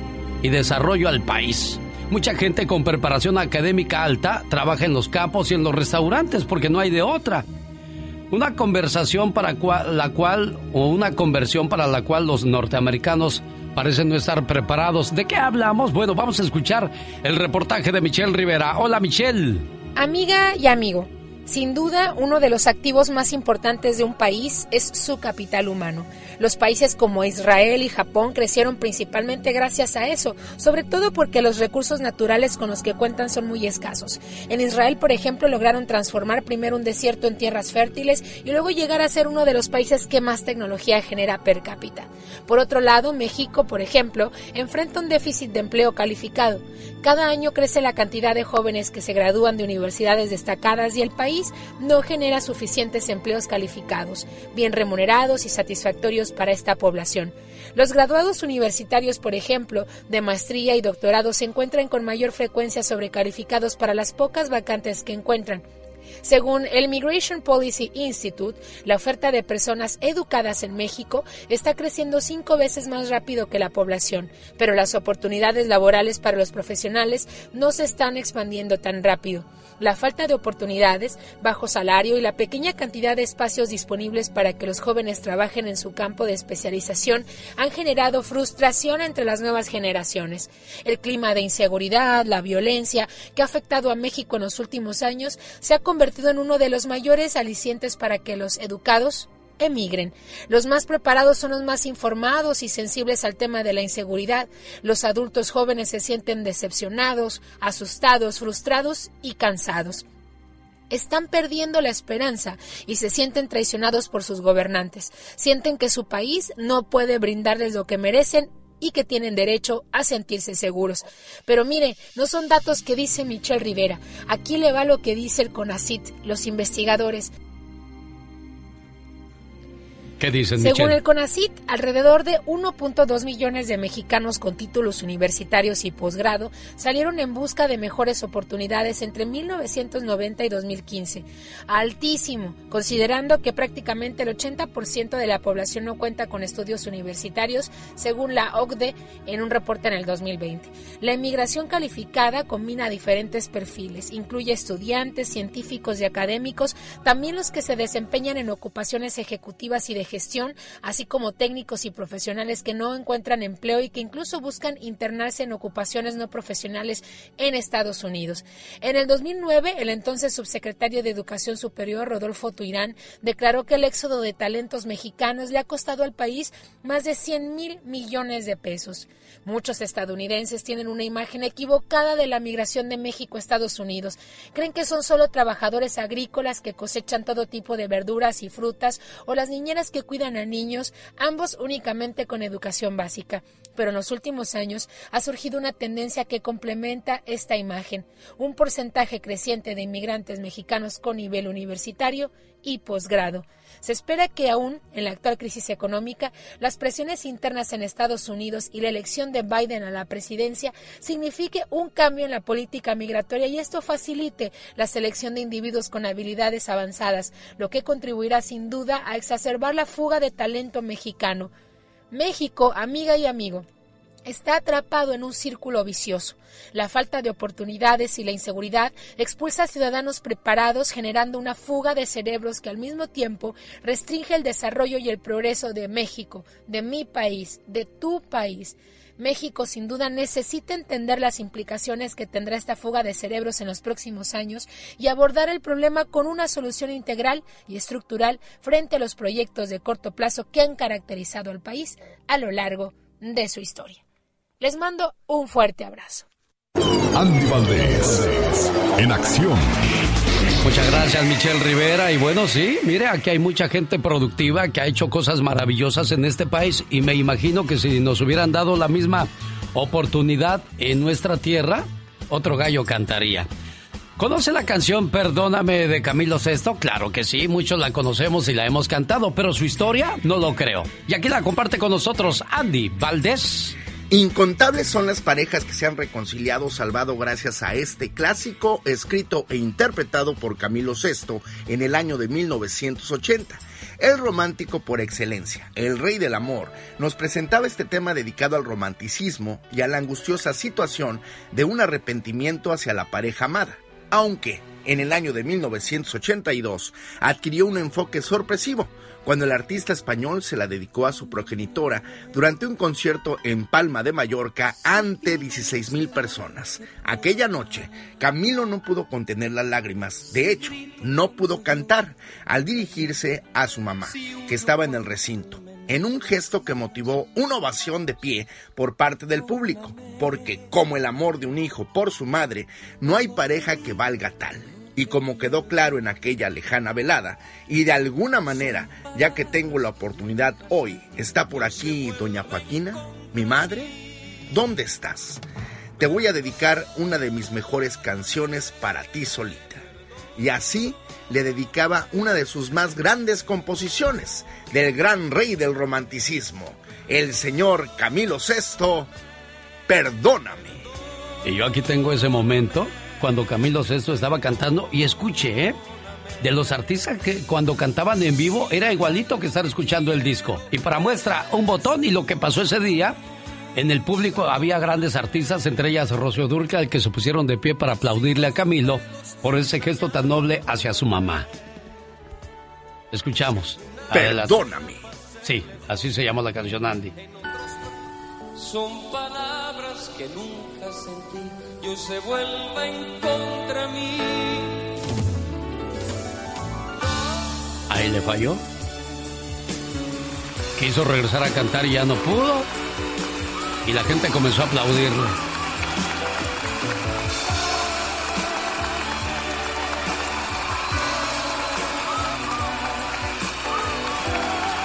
y desarrollo al país. Mucha gente con preparación académica alta trabaja en los campos y en los restaurantes porque no hay de otra. Una conversación para la cual, o una conversión para la cual los norteamericanos parecen no estar preparados. ¿De qué hablamos? Bueno, vamos a escuchar el reportaje de Michelle Rivera. Hola Michelle. Amiga y amigo, sin duda uno de los activos más importantes de un país es su capital humano. Los países como Israel y Japón crecieron principalmente gracias a eso, sobre todo porque los recursos naturales con los que cuentan son muy escasos. En Israel, por ejemplo, lograron transformar primero un desierto en tierras fértiles y luego llegar a ser uno de los países que más tecnología genera per cápita. Por otro lado, México, por ejemplo, enfrenta un déficit de empleo calificado. Cada año crece la cantidad de jóvenes que se gradúan de universidades destacadas y el país no genera suficientes empleos calificados, bien remunerados y satisfactorios para esta población. Los graduados universitarios, por ejemplo, de maestría y doctorado se encuentran con mayor frecuencia sobrecalificados para las pocas vacantes que encuentran. Según el Migration Policy Institute, la oferta de personas educadas en México está creciendo cinco veces más rápido que la población, pero las oportunidades laborales para los profesionales no se están expandiendo tan rápido. La falta de oportunidades, bajo salario y la pequeña cantidad de espacios disponibles para que los jóvenes trabajen en su campo de especialización han generado frustración entre las nuevas generaciones. El clima de inseguridad, la violencia que ha afectado a México en los últimos años se ha convertido en uno de los mayores alicientes para que los educados emigren. Los más preparados son los más informados y sensibles al tema de la inseguridad. Los adultos jóvenes se sienten decepcionados, asustados, frustrados y cansados están perdiendo la esperanza y se sienten traicionados por sus gobernantes. Sienten que su país no puede brindarles lo que merecen y que tienen derecho a sentirse seguros. Pero mire, no son datos que dice Michelle Rivera. Aquí le va lo que dice el CONACIT, los investigadores. ¿Qué dicen, Según Michelle? el CONACIT, alrededor de 1.2 millones de mexicanos con títulos universitarios y posgrado salieron en busca de mejores oportunidades entre 1990 y 2015. Altísimo, considerando que prácticamente el 80% de la población no cuenta con estudios universitarios, según la OCDE en un reporte en el 2020. La inmigración calificada combina diferentes perfiles, incluye estudiantes, científicos y académicos, también los que se desempeñan en ocupaciones ejecutivas y de gestión, así como técnicos y profesionales que no encuentran empleo y que incluso buscan internarse en ocupaciones no profesionales en Estados Unidos. En el 2009, el entonces subsecretario de Educación Superior, Rodolfo Tuirán, declaró que el éxodo de talentos mexicanos le ha costado al país más de 100 mil millones de pesos. Muchos estadounidenses tienen una imagen equivocada de la migración de México a Estados Unidos. Creen que son solo trabajadores agrícolas que cosechan todo tipo de verduras y frutas o las niñeras que cuidan a niños, ambos únicamente con educación básica. Pero en los últimos años ha surgido una tendencia que complementa esta imagen, un porcentaje creciente de inmigrantes mexicanos con nivel universitario y posgrado. Se espera que aún en la actual crisis económica, las presiones internas en Estados Unidos y la elección de Biden a la presidencia signifique un cambio en la política migratoria y esto facilite la selección de individuos con habilidades avanzadas, lo que contribuirá sin duda a exacerbar la fuga de talento mexicano. México, amiga y amigo, está atrapado en un círculo vicioso. La falta de oportunidades y la inseguridad expulsa a ciudadanos preparados generando una fuga de cerebros que al mismo tiempo restringe el desarrollo y el progreso de México, de mi país, de tu país. México sin duda necesita entender las implicaciones que tendrá esta fuga de cerebros en los próximos años y abordar el problema con una solución integral y estructural frente a los proyectos de corto plazo que han caracterizado al país a lo largo de su historia. Les mando un fuerte abrazo. Andy Valdés, en acción. Muchas gracias, Michelle Rivera. Y bueno, sí, mire, aquí hay mucha gente productiva que ha hecho cosas maravillosas en este país y me imagino que si nos hubieran dado la misma oportunidad en nuestra tierra, otro gallo cantaría. ¿Conoce la canción Perdóname de Camilo VI? Claro que sí, muchos la conocemos y la hemos cantado, pero su historia no lo creo. Y aquí la comparte con nosotros Andy Valdés. Incontables son las parejas que se han reconciliado salvado gracias a este clásico escrito e interpretado por Camilo VI en el año de 1980. El romántico por excelencia, el rey del amor, nos presentaba este tema dedicado al romanticismo y a la angustiosa situación de un arrepentimiento hacia la pareja amada, aunque en el año de 1982 adquirió un enfoque sorpresivo, cuando el artista español se la dedicó a su progenitora durante un concierto en Palma de Mallorca ante 16 mil personas. Aquella noche, Camilo no pudo contener las lágrimas. De hecho, no pudo cantar al dirigirse a su mamá, que estaba en el recinto en un gesto que motivó una ovación de pie por parte del público, porque como el amor de un hijo por su madre, no hay pareja que valga tal y como quedó claro en aquella lejana velada, y de alguna manera, ya que tengo la oportunidad hoy, está por aquí doña Joaquina, mi madre, ¿dónde estás? Te voy a dedicar una de mis mejores canciones para ti solita. Y así le dedicaba una de sus más grandes composiciones, del gran rey del romanticismo, el señor Camilo VI, Perdóname. Y yo aquí tengo ese momento cuando Camilo Sesto estaba cantando y escuché, ¿eh? De los artistas que cuando cantaban en vivo era igualito que estar escuchando el disco. Y para muestra, un botón y lo que pasó ese día, en el público había grandes artistas, entre ellas Rocío Durcal, que se pusieron de pie para aplaudirle a Camilo por ese gesto tan noble hacia su mamá. Escuchamos. Perdóname. Sí, así se llama la canción Andy. Son palabras que nunca sentí yo se vuelva en contra mí. Ahí le falló. Quiso regresar a cantar y ya no pudo. Y la gente comenzó a aplaudirle.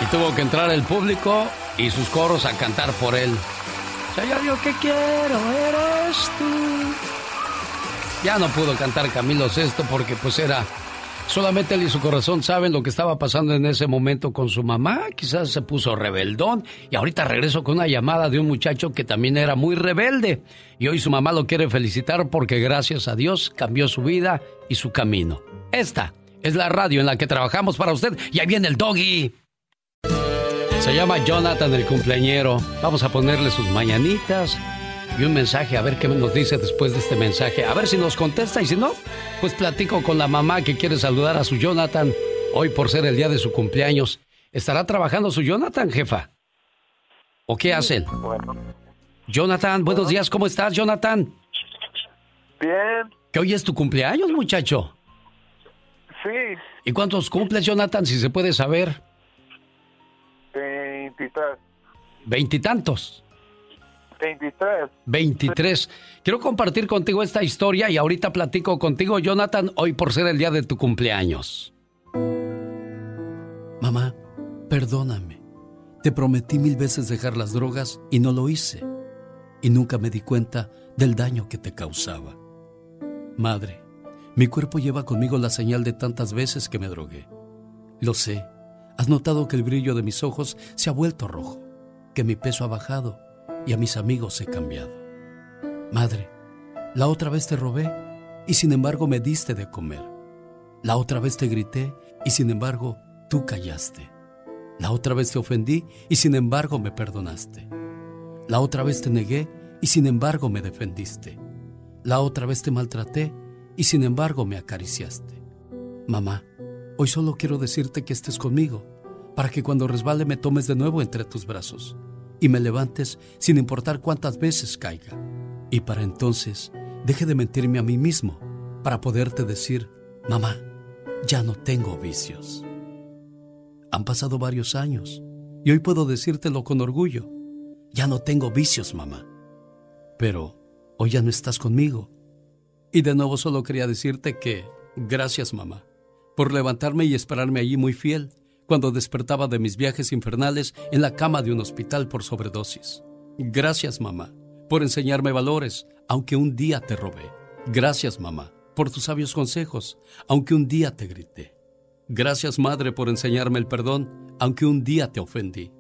Y tuvo que entrar el público y sus coros a cantar por él. Ya yo que quiero eres tú. Ya no pudo cantar Camilo Sesto porque pues era solamente él y su corazón saben lo que estaba pasando en ese momento con su mamá. Quizás se puso rebeldón y ahorita regreso con una llamada de un muchacho que también era muy rebelde y hoy su mamá lo quiere felicitar porque gracias a Dios cambió su vida y su camino. Esta es la radio en la que trabajamos para usted y ahí viene el doggy. Se llama Jonathan el cumpleañero. Vamos a ponerle sus mañanitas y un mensaje, a ver qué nos dice después de este mensaje. A ver si nos contesta y si no, pues platico con la mamá que quiere saludar a su Jonathan hoy por ser el día de su cumpleaños. ¿Estará trabajando su Jonathan, jefa? ¿O qué hacen? Bueno. Jonathan, buenos días, ¿cómo estás, Jonathan? Bien. ¿Que hoy es tu cumpleaños, muchacho? Sí. ¿Y cuántos cumples, Jonathan, si se puede saber? Veintitrés. ¿Veintitantos? Veintitrés. Veintitrés. Quiero compartir contigo esta historia y ahorita platico contigo, Jonathan, hoy por ser el día de tu cumpleaños. Mamá, perdóname. Te prometí mil veces dejar las drogas y no lo hice. Y nunca me di cuenta del daño que te causaba. Madre, mi cuerpo lleva conmigo la señal de tantas veces que me drogué. Lo sé ¿Has notado que el brillo de mis ojos se ha vuelto rojo? Que mi peso ha bajado y a mis amigos he cambiado. Madre, la otra vez te robé y sin embargo me diste de comer. La otra vez te grité y sin embargo tú callaste. La otra vez te ofendí y sin embargo me perdonaste. La otra vez te negué y sin embargo me defendiste. La otra vez te maltraté y sin embargo me acariciaste. Mamá, hoy solo quiero decirte que estés conmigo, para que cuando resbale me tomes de nuevo entre tus brazos y me levantes sin importar cuántas veces caiga. Y para entonces deje de mentirme a mí mismo, para poderte decir, mamá, ya no tengo vicios. Han pasado varios años y hoy puedo decírtelo con orgullo. Ya no tengo vicios, mamá. Pero hoy ya no estás conmigo. Y de nuevo solo quería decirte que, gracias, mamá, por levantarme y esperarme allí muy fiel cuando despertaba de mis viajes infernales en la cama de un hospital por sobredosis. Gracias, mamá, por enseñarme valores, aunque un día te robé. Gracias, mamá, por tus sabios consejos, aunque un día te grité. Gracias, madre, por enseñarme el perdón, aunque un día te ofendí.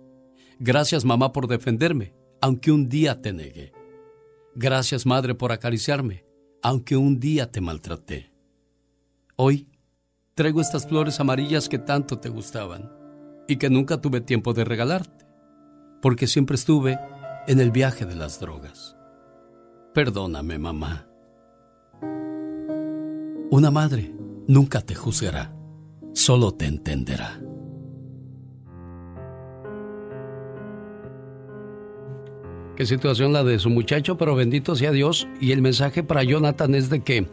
Gracias, mamá, por defenderme, aunque un día te negué. Gracias, madre, por acariciarme, aunque un día te maltraté. Hoy traigo estas flores amarillas que tanto te gustaban y que nunca tuve tiempo de regalarte, porque siempre estuve en el viaje de las drogas. Perdóname, mamá. Una madre nunca te juzgará, solo te entenderá. Qué situación la de su muchacho, pero bendito sea Dios. Y el mensaje para Jonathan es de que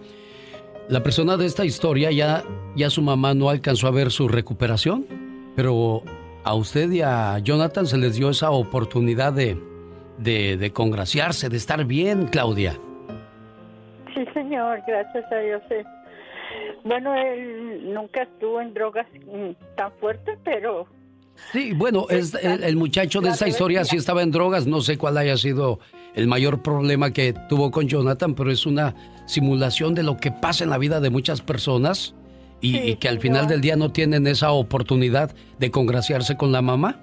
la persona de esta historia ya, ya su mamá no alcanzó a ver su recuperación, pero a usted y a Jonathan se les dio esa oportunidad de, de, de congraciarse, de estar bien, Claudia. Sí, señor, gracias a Dios. Bueno, él nunca estuvo en drogas mm, tan fuerte, pero Sí, bueno, es, el, el muchacho de esta historia sí estaba en drogas, no sé cuál haya sido el mayor problema que tuvo con Jonathan, pero es una simulación de lo que pasa en la vida de muchas personas y, y que al final del día no tienen esa oportunidad de congraciarse con la mamá.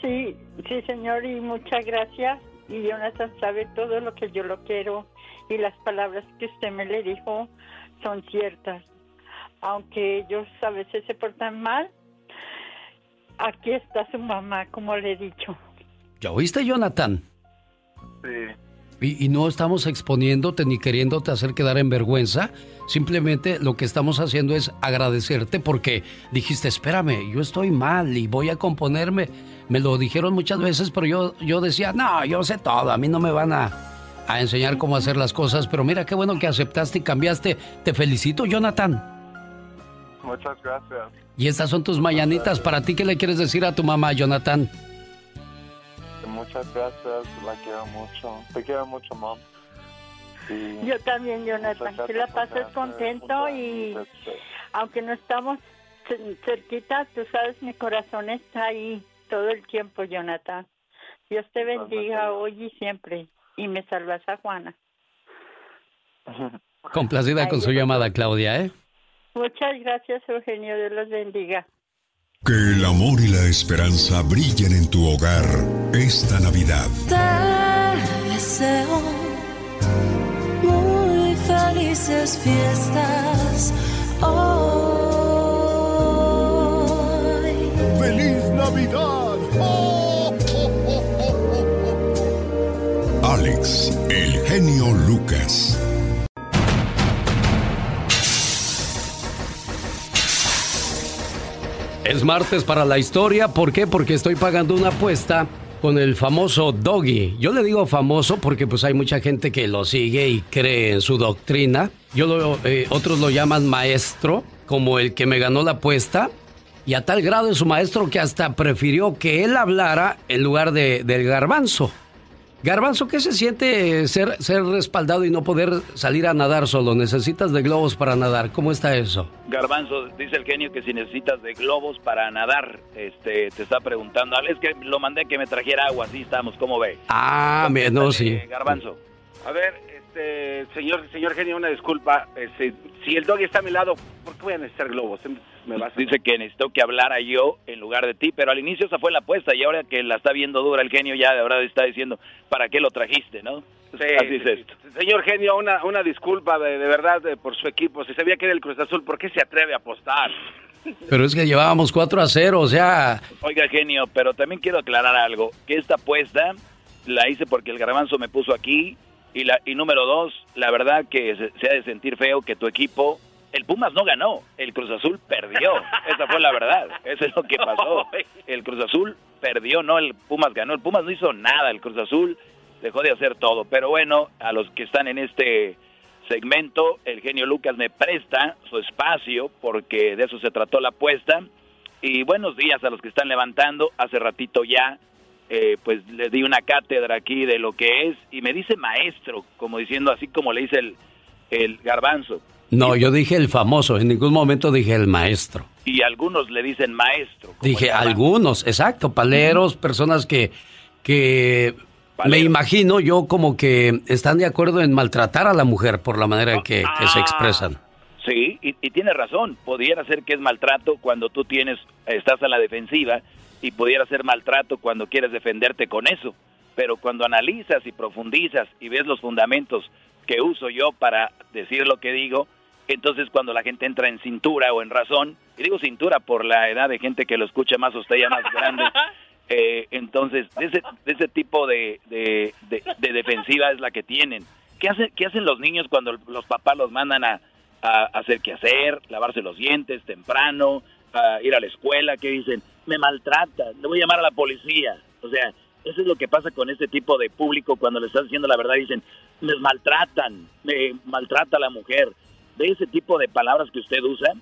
sí, sí, señor, y muchas gracias. Y Jonathan sabe todo lo que yo lo quiero y las palabras que usted me le dijo son ciertas. Aunque ellos a veces se portan mal, aquí está su mamá, como le he dicho. ¿Ya oíste, Jonathan? Sí. Y, y no estamos exponiéndote ni queriéndote hacer quedar en vergüenza. Simplemente lo que estamos haciendo es agradecerte porque dijiste, espérame, yo estoy mal y voy a componerme. Me lo dijeron muchas veces, pero yo, yo decía, no, yo sé todo, a mí no me van a, a enseñar cómo hacer las cosas. Pero mira qué bueno que aceptaste y cambiaste. Te felicito, Jonathan. Muchas gracias. Y estas son tus mañanitas. ¿Para ti qué le quieres decir a tu mamá, Jonathan? Muchas gracias. La quiero mucho. Te quiero mucho, mom. Y Yo también, Jonathan, que la pases contento y aunque no estamos cer- cerquita, tú sabes, mi corazón está ahí todo el tiempo, Jonathan. Dios te bendiga hoy y siempre. Y me salvas a Juana. Complacida con su llamada, Claudia, ¿eh? Muchas gracias, Eugenio. Dios los bendiga. Que el amor y la esperanza brillen en tu hogar esta Navidad. Te deseo muy felices fiestas hoy. ¡Feliz Navidad! Alex, el genio Lucas. Es martes para la historia. ¿Por qué? Porque estoy pagando una apuesta con el famoso Doggy. Yo le digo famoso porque pues hay mucha gente que lo sigue y cree en su doctrina. Yo lo, eh, otros lo llaman maestro, como el que me ganó la apuesta. Y a tal grado es su maestro que hasta prefirió que él hablara en lugar de, del garbanzo. Garbanzo, ¿qué se siente ser, ser respaldado y no poder salir a nadar solo? Necesitas de globos para nadar. ¿Cómo está eso? Garbanzo, dice el genio que si necesitas de globos para nadar, este, te está preguntando. Ah, Es que lo mandé que me trajera agua, así estamos, ¿cómo ve? Ah, me- no, sí. Garbanzo. A ver, este, señor, señor genio, una disculpa. Este, si el doggy está a mi lado, ¿por qué voy a necesitar globos? Me vas a- Dice que necesitó que hablara yo en lugar de ti, pero al inicio esa fue la apuesta y ahora que la está viendo dura el genio ya de verdad está diciendo, ¿para qué lo trajiste, no? Sí, Así es sí, esto. sí. Señor genio, una, una disculpa de, de verdad por su equipo. Si sabía que era el Cruz Azul, ¿por qué se atreve a apostar? Pero es que llevábamos 4 a 0, o sea, Oiga, genio, pero también quiero aclarar algo, que esta apuesta la hice porque el garbanzo me puso aquí. Y, la, y número dos, la verdad que se, se ha de sentir feo que tu equipo el Pumas no ganó, el Cruz Azul perdió. Esa fue la verdad. Eso es lo que pasó. El Cruz Azul perdió, no el Pumas ganó. El Pumas no hizo nada, el Cruz Azul dejó de hacer todo. Pero bueno, a los que están en este segmento, el genio Lucas me presta su espacio porque de eso se trató la apuesta. Y buenos días a los que están levantando. Hace ratito ya, eh, pues les di una cátedra aquí de lo que es y me dice maestro, como diciendo así como le dice el, el garbanzo. No, yo dije el famoso, en ningún momento dije el maestro. Y algunos le dicen maestro. Dije algunos, exacto, paleros, personas que, que me imagino yo como que están de acuerdo en maltratar a la mujer por la manera en que, que se Ah. expresan. Sí, y, y tiene razón. Pudiera ser que es maltrato cuando tú tienes, estás a la defensiva y pudiera ser maltrato cuando quieres defenderte con eso. Pero cuando analizas y profundizas y ves los fundamentos que uso yo para decir lo que digo, entonces cuando la gente entra en cintura o en razón, y digo cintura por la edad de gente que lo escucha más usted ya más grande, eh, entonces de ese, de ese tipo de, de, de- de defensiva es la que tienen. ¿Qué, hace, ¿Qué hacen los niños cuando los papás los mandan a, a hacer qué hacer, lavarse los dientes temprano, a ir a la escuela? ¿Qué dicen? Me maltrata, le voy a llamar a la policía. O sea, eso es lo que pasa con este tipo de público cuando le estás diciendo la verdad. Dicen, me maltratan, me maltrata la mujer. De ese tipo de palabras que usted usa,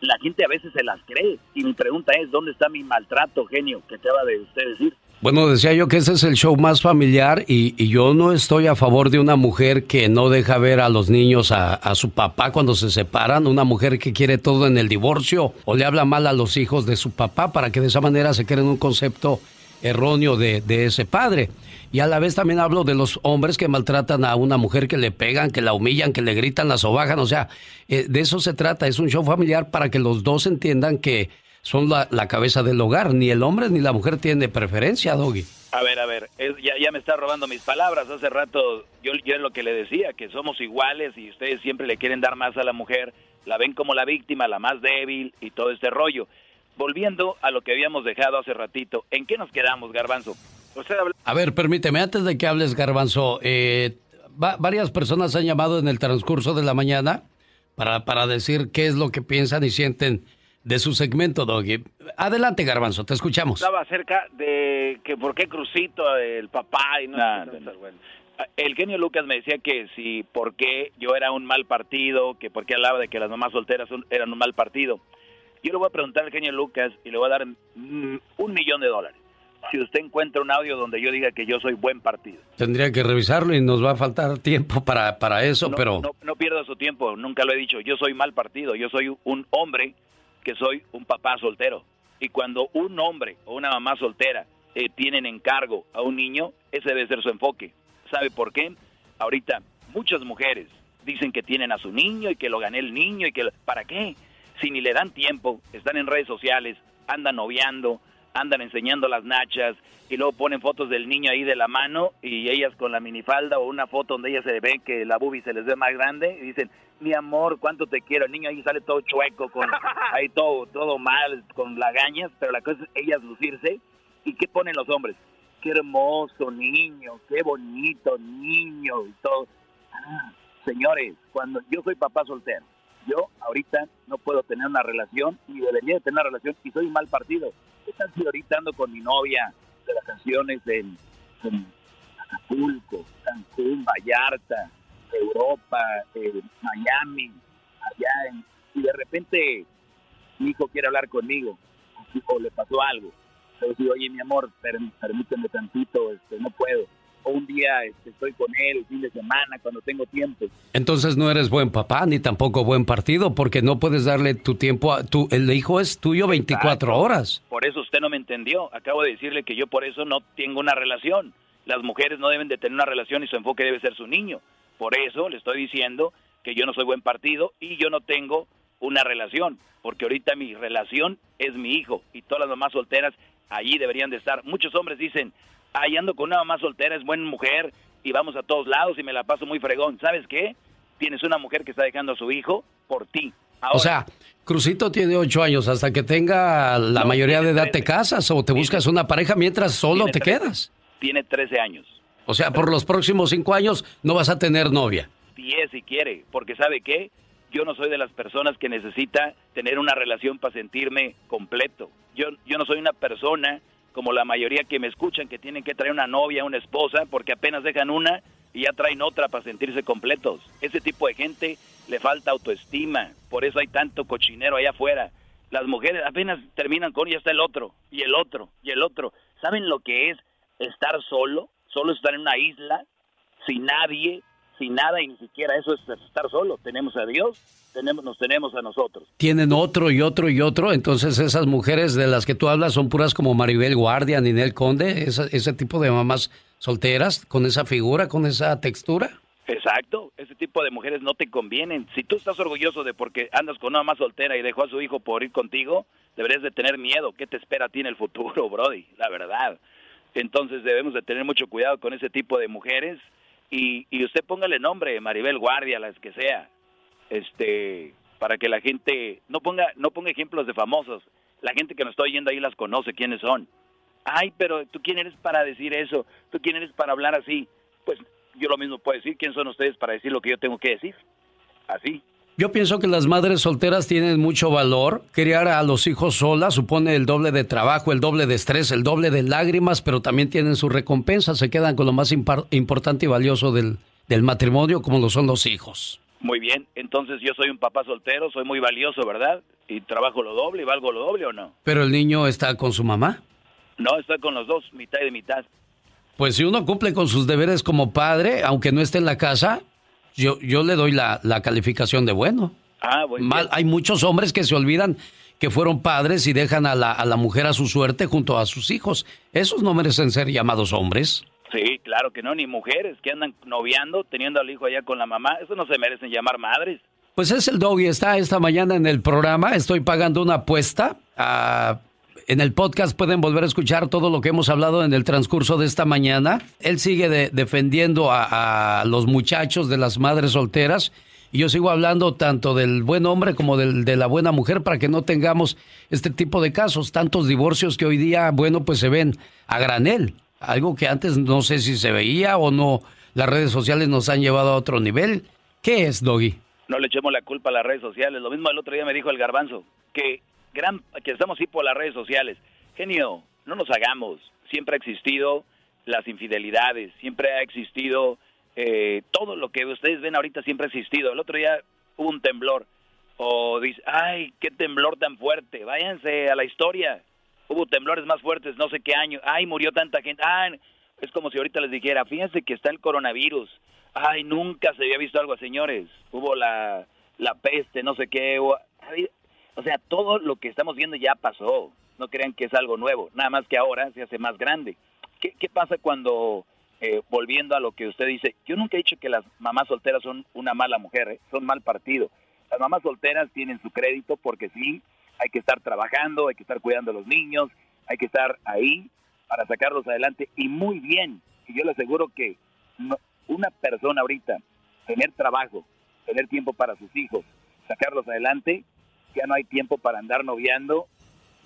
la gente a veces se las cree. Y mi pregunta es, ¿dónde está mi maltrato, genio, que acaba de usted decir? Bueno, decía yo que ese es el show más familiar y, y yo no estoy a favor de una mujer que no deja ver a los niños a, a su papá cuando se separan, una mujer que quiere todo en el divorcio o le habla mal a los hijos de su papá para que de esa manera se creen un concepto erróneo de, de ese padre. Y a la vez también hablo de los hombres que maltratan a una mujer, que le pegan, que la humillan, que le gritan, la sobajan. O sea, eh, de eso se trata. Es un show familiar para que los dos entiendan que son la, cabeza del hogar. Ni el hombre ni la mujer tienen preferencia, Doggy. A ver, a ver, ya me está robando mis palabras. Hace rato yo, yo es lo que le decía, que somos iguales y ustedes siempre le quieren dar más a la mujer, la ven como la víctima, la más débil y todo este rollo. Volviendo a lo que habíamos dejado hace ratito, ¿en qué nos quedamos, Garbanzo? A ver, permíteme, antes de que hables, Garbanzo, eh, va- varias personas han llamado en el transcurso de la mañana para, para decir qué es lo que piensan y sienten de su segmento, Doggy. Adelante, Garbanzo, te escuchamos. Estaba acerca de que por qué Crucito, el papá y no... Bueno. El genio Lucas me decía que si por qué yo era un mal partido, que por qué hablaba de que las mamás solteras son- eran un mal partido. Yo le voy a preguntar al genio Lucas y le voy a dar mm, un millón de dólares. Si usted encuentra un audio donde yo diga que yo soy buen partido. Tendría que revisarlo y nos va a faltar tiempo para, para eso, no, pero... no, no pierda su tiempo, nunca lo he dicho. Yo soy mal partido, yo soy un hombre que soy un papá soltero. Y cuando un hombre o una mamá soltera eh, tienen en cargo a un niño, ese debe ser su enfoque. ¿Sabe por qué? Ahorita muchas mujeres dicen que tienen a su niño y que lo gané el niño y que... lo- ¿Para qué? Si ni le dan tiempo, están en redes sociales, andan noviando, andan enseñando las nachas y luego ponen fotos del niño ahí de la mano y ellas con la minifalda o una foto donde ellas se ve que la boobie se les ve más grande y dicen, mi amor, cuánto te quiero. El niño ahí sale todo chueco, con ahí todo, todo mal, con lagañas, pero la cosa es ellas lucirse. ¿Y qué ponen los hombres? Qué hermoso niño, qué bonito niño y todo. Ah, señores, cuando yo soy papá soltero, yo ahorita no puedo tener una relación ni debería de tener una relación y soy un mal partido. ¿Qué tal si ahorita ando con mi novia de vacaciones en, en Acapulco, Cancún, Vallarta, Europa, eh, Miami, allá en, y de repente mi hijo quiere hablar conmigo o le pasó algo. Entonces digo, oye mi amor, per- permíteme tantito, este, no puedo. O un día este, estoy con él, el fin de semana, cuando tengo tiempo. Entonces no eres buen papá ni tampoco buen partido porque no puedes darle tu tiempo a tu el hijo es tuyo 24 horas. Por eso usted no me entendió. Acabo de decirle que yo por eso no tengo una relación. Las mujeres no deben de tener una relación y su enfoque debe ser su niño. Por eso le estoy diciendo que yo no soy buen partido y yo no tengo una relación, porque ahorita mi relación es mi hijo y todas las mamás solteras allí deberían de estar. Muchos hombres dicen, ahí ando con una mamá soltera, es buena mujer y vamos a todos lados y me la paso muy fregón. ¿Sabes qué? Tienes una mujer que está dejando a su hijo por ti. o sea, Crucito tiene ocho años. Hasta que tenga la No, mayoría de edad te casas o te buscas una pareja mientras solo Tiene te quedas. Tiene 13 años. O sea, por los próximos cinco años no vas a tener novia. Diez si quiere, porque ¿sabe qué? Yo no soy de las personas que necesita tener una relación para sentirme completo. Yo, yo no soy una persona como la mayoría que me escuchan que tienen que traer una novia, una esposa, porque apenas dejan una y ya traen otra para sentirse completos. Ese tipo de gente le falta autoestima, por eso hay tanto cochinero allá afuera. Las mujeres apenas terminan con y está el otro, y el otro, y el otro. ¿Saben lo que es estar solo? Solo estar en una isla, sin nadie, sin nada, y ni siquiera eso es estar solo. Tenemos a Dios, tenemos, nos tenemos a nosotros. Tienen otro y otro y otro, entonces esas mujeres de las que tú hablas son puras como Maribel Guardia, Ninel Conde, ese, ese tipo de mamás solteras, con esa figura, con esa textura. Exacto, ese tipo de mujeres no te convienen. Si tú estás orgulloso de porque andas con una mamá soltera y dejó a su hijo por ir contigo, deberías de tener miedo. ¿Qué te espera a ti en el futuro, Brody? La verdad. Entonces debemos de tener mucho cuidado con ese tipo de mujeres y, y usted póngale nombre, Maribel Guardia, las que sea, este, para que la gente no ponga no ponga ejemplos de famosos. La gente que nos está oyendo ahí las conoce quiénes son. Ay, pero tú quién eres para decir eso, tú quién eres para hablar así. Pues yo lo mismo puedo decir, ¿quién son ustedes para decir lo que yo tengo que decir? Así. Yo pienso que las madres solteras tienen mucho valor. Criar a los hijos solas supone el doble de trabajo, el doble de estrés, el doble de lágrimas, pero también tienen su recompensa. Se quedan con lo más importante y valioso del, del matrimonio, como lo son los hijos. Muy bien, entonces yo soy un papá soltero, soy muy valioso, ¿verdad? Y trabajo lo doble y valgo lo doble o no. Pero el niño está con su mamá. No, estoy con los dos, mitad y mitad. Pues si uno cumple con sus deberes como padre, aunque no esté en la casa, yo, yo le doy la, la calificación de bueno. Ah, bueno. Mal, hay muchos hombres que se olvidan que fueron padres y dejan a la, a la mujer a su suerte junto a sus hijos. Esos no merecen ser llamados hombres. Sí, claro que no, ni mujeres que andan noviando, teniendo al hijo allá con la mamá, eso no se merecen llamar madres. Pues es el doggy, está esta mañana en el programa, estoy pagando una apuesta. Ah, en el podcast pueden volver a escuchar todo lo que hemos hablado en el transcurso de esta mañana. Él sigue de- defendiendo a, a los muchachos de las madres solteras y yo sigo hablando tanto del buen hombre como del, de la buena mujer para que no tengamos este tipo de casos, tantos divorcios que hoy día, bueno, pues se ven a granel. Algo que antes no sé si se veía o no. Las redes sociales nos han llevado a otro nivel. ¿Qué es, Doggy? No le echemos la culpa a las redes sociales. Lo mismo el otro día me dijo el garbanzo, que gran que estamos sí por las redes sociales. Genio, no nos hagamos. Siempre ha existido las infidelidades, siempre ha existido eh, todo lo que ustedes ven ahorita siempre ha existido. El otro día hubo un temblor o dice, ay, qué temblor tan fuerte. Váyanse a la historia. Hubo temblores más fuertes, no sé qué año. Ay, murió tanta gente. Ah, es como si ahorita les dijera, fíjense que está el coronavirus. Ay, nunca se había visto algo, señores. Hubo la, la peste, no sé qué. ay, o sea, todo lo que estamos viendo ya pasó. No crean que es algo nuevo. Nada más que ahora se hace más grande. ¿Qué, qué pasa cuando, eh, volviendo a lo que usted dice, yo nunca he dicho que las mamás solteras son una mala mujer, ¿eh? son mal partido. Las mamás solteras tienen su crédito porque sí, hay que estar trabajando, hay que estar cuidando a los niños, hay que estar ahí para sacarlos adelante y muy bien. Y yo le aseguro que una persona ahorita, tener trabajo, tener tiempo para sus hijos, sacarlos adelante, ya no hay tiempo para andar noviando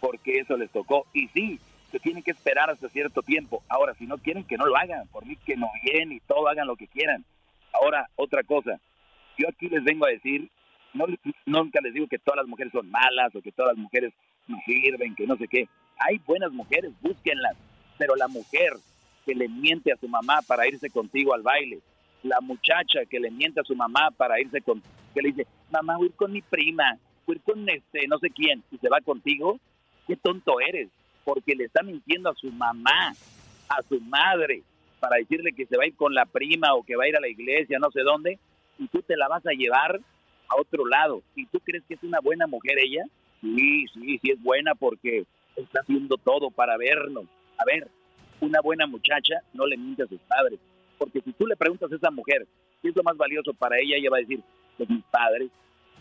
porque eso les tocó. Y sí, se tienen que esperar hasta cierto tiempo. Ahora, si no quieren, que no lo hagan. Por mí, que no bien y todo, hagan lo que quieran. Ahora, otra cosa. Yo aquí les vengo a decir, no, nunca les digo que todas las mujeres son malas o que todas las mujeres no sirven, que no sé qué. Hay buenas mujeres, búsquenlas. Pero la mujer que le miente a su mamá para irse contigo al baile, la muchacha que le miente a su mamá para irse con, que le dice, mamá, voy con mi prima, con este, no sé quién, y se va contigo, qué tonto eres, porque le está mintiendo a su mamá, a su madre, para decirle que se va a ir con la prima o que va a ir a la iglesia, no sé dónde, y tú te la vas a llevar a otro lado. ¿Y tú crees que es una buena mujer ella? Sí, sí, sí es buena porque está haciendo todo para vernos. A ver, una buena muchacha no le miente a sus padres, porque si tú le preguntas a esa mujer qué es lo más valioso para ella, ella va a decir, pues mis padres.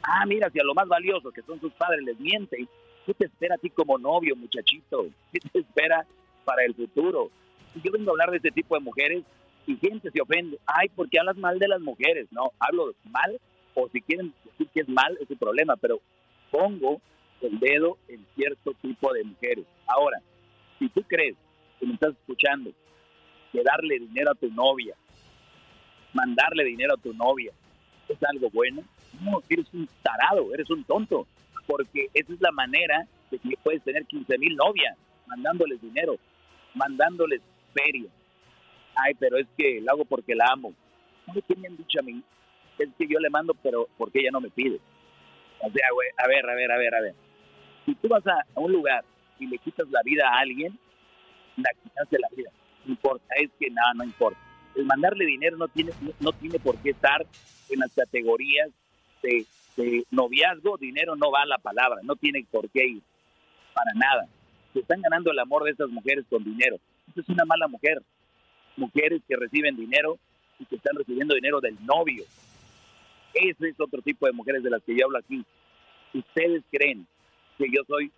Ah, mira, si a lo más valioso que son sus padres les mienten, ¿qué te espera a ti como novio, muchachito? ¿Qué te espera para el futuro? Yo vengo a hablar de este tipo de mujeres y gente se ofende. Ay, ¿por qué hablas mal de las mujeres? No, hablo mal o si quieren decir que es mal es su problema, pero pongo el dedo en cierto tipo de mujeres. Ahora, si tú crees que me estás escuchando que darle dinero a tu novia, mandarle dinero a tu novia, es algo bueno. No, eres un tarado, eres un tonto, porque esa es la manera de que puedes tener 15 mil novias, mandándoles dinero, mandándoles feria. Ay, pero es que lo hago porque la amo. ¿Sabes qué me han dicho a mí? Es que yo le mando, pero porque ella no me pide. O sea, güey, a ver, a ver, a ver, a ver. Si tú vas a, un lugar y le quitas la vida a alguien, la quitaste la vida. No importa, es que nada, no importa. El mandarle dinero no tiene, no, no tiene por qué estar en las categorías de, noviazgo. Dinero no va a la palabra, no tiene por qué ir. Para nada. Se están ganando el amor de estas mujeres con dinero. Esta es una mala mujer. Mujeres que reciben dinero y que están recibiendo dinero del novio. Ese es otro tipo de mujeres de las que yo hablo aquí. Ustedes creen que yo soy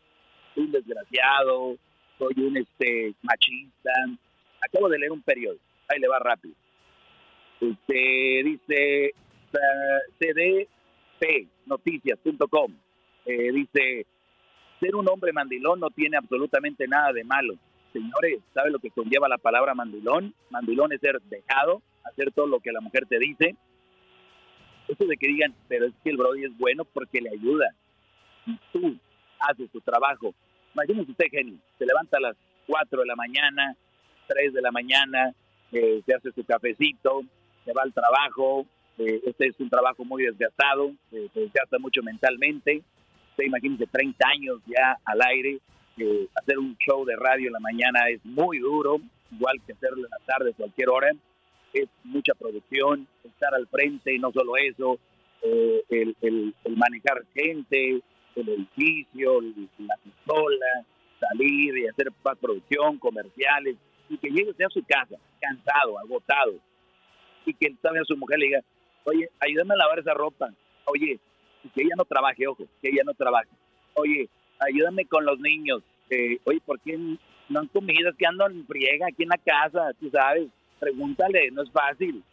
un desgraciado, soy un este machista. Acabo de leer un periódico, ahí le va rápido. Este dice eh, cdpnoticias.com. Eh, dice, ser un hombre mandilón no tiene absolutamente nada de malo. Señores, ¿sabe lo que conlleva la palabra mandilón? Mandilón es ser dejado, hacer todo lo que la mujer te dice. Eso de que digan, pero es que el Brody es bueno porque le ayuda. Y tú haces tu trabajo. Imagínese usted, se levanta a las 4 de la mañana, 3 de la mañana, eh, se hace su cafecito, se va al trabajo. Eh, este es un trabajo muy desgastado, eh, se desgasta mucho mentalmente. Usted imagínese 30 años ya al aire. eh, hacer un show de radio en la mañana es muy duro, igual que hacerlo en la tarde, cualquier hora. Es mucha producción, estar al frente y no solo eso, eh, el, el- el manejar gente, el edificio, la pistola, salir y hacer más producción, comerciales, y que llegue usted a su casa, cansado, agotado, y que todavía su mujer le diga, oye, ayúdame a lavar esa ropa, oye, que ella no trabaje, ojo, que ella no trabaje, oye, ayúdame con los niños, eh, oye, ¿por qué no han comido? Es que ando en friega aquí en la casa, tú sabes, pregúntale, no es fácil.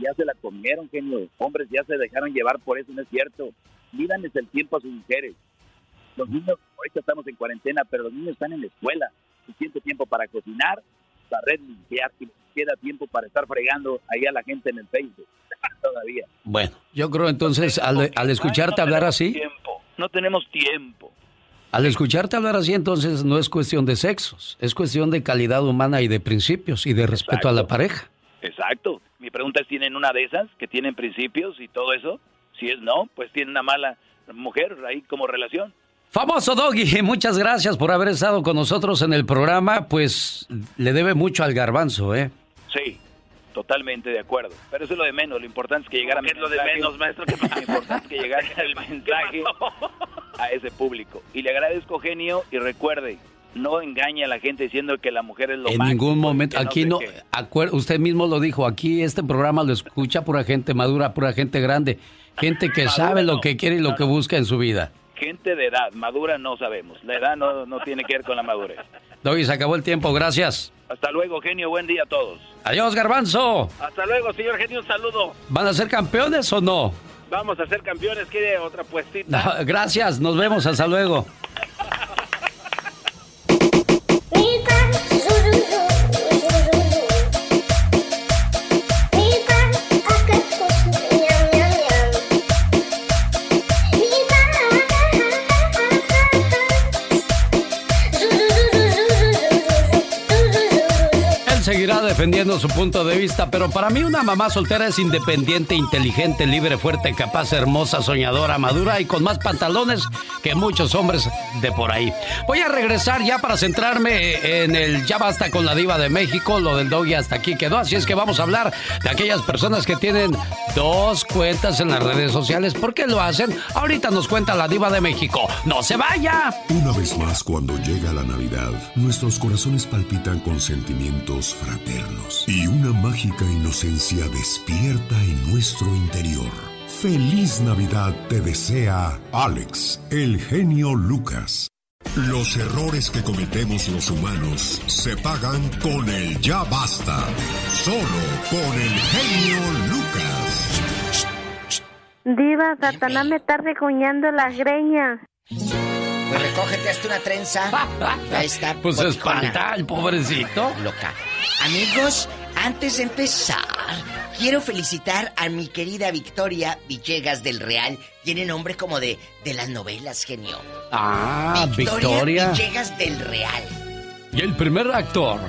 Ya se la comieron, genio. Hombres ya se dejaron llevar por eso, no es cierto. Mídanles el tiempo a sus mujeres. Los niños, ahorita estamos en cuarentena, pero los niños están en la escuela. Suficiente tiempo para cocinar, barrer, limpiar, y les queda tiempo para estar fregando ahí a la gente en el Facebook. Todavía. Bueno, yo creo entonces al, al escucharte hablar así, Tiempo. No tenemos tiempo. al escucharte hablar así, entonces no es cuestión de sexos, es cuestión de calidad humana y de principios y de respeto a la pareja. Exacto. Mi pregunta es, ¿tienen una de esas que tienen principios y todo eso? Si es no, pues tienen una mala mujer ahí como relación. Famoso Doggy, muchas gracias por haber estado con nosotros en el programa, pues le debe mucho al garbanzo, ¿eh? Sí, totalmente de acuerdo. Pero eso es lo de menos. Lo importante es que llegara mi es lo de menos, maestro? ¿Qué Lo importante es que llegara el mensaje a ese público. Y le agradezco, genio, y recuerde, no engañe a la gente diciendo que la mujer es lo En máximo, ningún momento, que no aquí no, acuer- usted mismo lo dijo, aquí este programa lo escucha pura gente madura, pura gente grande, gente que Madura sabe lo no. que quiere y lo que busca en su vida. Gente de edad, madura no sabemos. La edad no, no tiene que ver con la madurez. Doggy, se acabó el tiempo, gracias. Hasta luego, genio. Buen día a todos. Adiós, garbanzo. Hasta luego, señor genio, un saludo. ¿Van a ser campeones o no? Vamos a ser campeones, ¿quiere otra puestita? No, gracias, nos vemos, hasta luego. Defendiendo su punto de vista, pero para mí una mamá soltera es independiente, inteligente, libre, fuerte, capaz, hermosa, soñadora, madura y con más pantalones que muchos hombres de por ahí. Voy a regresar ya para centrarme en el ya basta con la diva de México, lo del doggy hasta aquí quedó, así es que vamos a hablar de aquellas personas que tienen dos cuentas en las redes sociales. ¿Por qué lo hacen? Ahorita nos cuenta la diva de México. ¡No se vaya! Una vez más, cuando llega la Navidad, nuestros corazones palpitan con sentimientos fraternos y una mágica inocencia despierta en nuestro interior. Feliz Navidad te desea Alex, el genio Lucas. Los errores que cometemos los humanos se pagan con el ya basta. Solo con el genio Lucas. Diva, Satanás me está regoñando las greñas. Pues recógete, hazte una trenza. Ahí está. Pues se espanta el pobrecito. Loca. Amigos, Antes de empezar, quiero felicitar a mi querida Victoria Villegas del Real. Tiene nombre como de, de las novelas, genio. Ah, Victoria Victoria. Villegas del Real. Y el primer actor.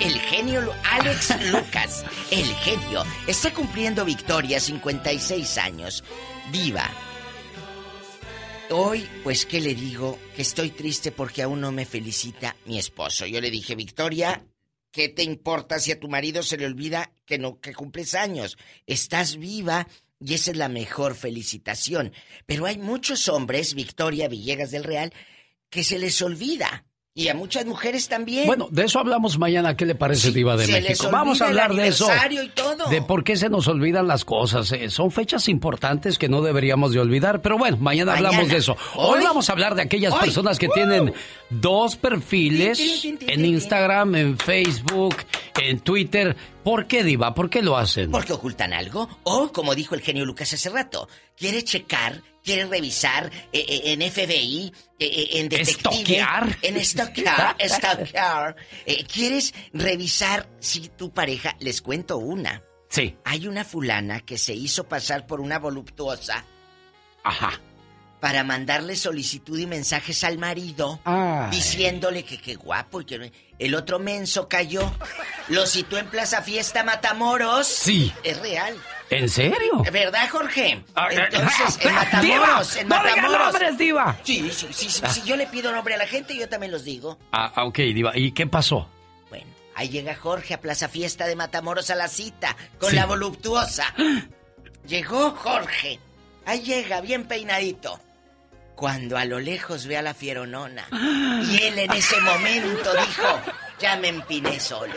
El genio Alex Lucas, el genio, está cumpliendo Victoria 56 años. Viva. Hoy, pues, ¿qué le digo? Que estoy triste porque aún no me felicita mi esposo. Yo le dije, Victoria, ¿qué te importa si a tu marido se le olvida que no que cumples años? Estás viva y esa es la mejor felicitación. Pero hay muchos hombres, Victoria Villegas del Real, que se les olvida. Y a muchas mujeres también. Bueno, de eso hablamos mañana. ¿Qué le parece, Diva de México? Vamos a hablar de eso. aniversario y todo. De por qué se nos olvidan las cosas. Eh, son fechas importantes que no deberíamos de olvidar. Pero bueno, mañana, Mañana. hablamos de eso. Hoy, Hoy. vamos a hablar de aquellas Hoy. personas que ¡Uh! tienen dos perfiles en Instagram, en Facebook, en Twitter. ¿Por qué, Diva? ¿Por qué lo hacen? Porque ocultan algo. O, como dijo el genio Lucas hace rato, quiere checar, quiere revisar eh, eh, en FBI, eh, eh, en detective. ¿Estoquear? En estoquear, estoquear. Eh, ¿Quieres revisar si tu pareja... Les cuento una. Sí. Hay una fulana que se hizo pasar por una voluptuosa Ajá. para mandarle solicitud y mensajes al marido Ay. diciéndole que qué guapo y que el otro menso cayó. Lo citó en Plaza Fiesta Matamoros. Sí. Es real. ¿En serio? ¿Verdad, Jorge? Ah, Entonces, ah, en Matamoros, en no Matamoros. nombres, Diva. Sí, sí, sí, sí. Si yo le pido nombre a la gente, yo también los digo. Ah, ok, Diva. ¿Y qué pasó? Bueno, ahí llega Jorge a Plaza Fiesta de Matamoros a la cita con la voluptuosa. Llegó Jorge. Ahí llega, bien peinadito. Cuando a lo lejos ve a la fieronona. Y él en ese momento dijo, ya me empiné solo.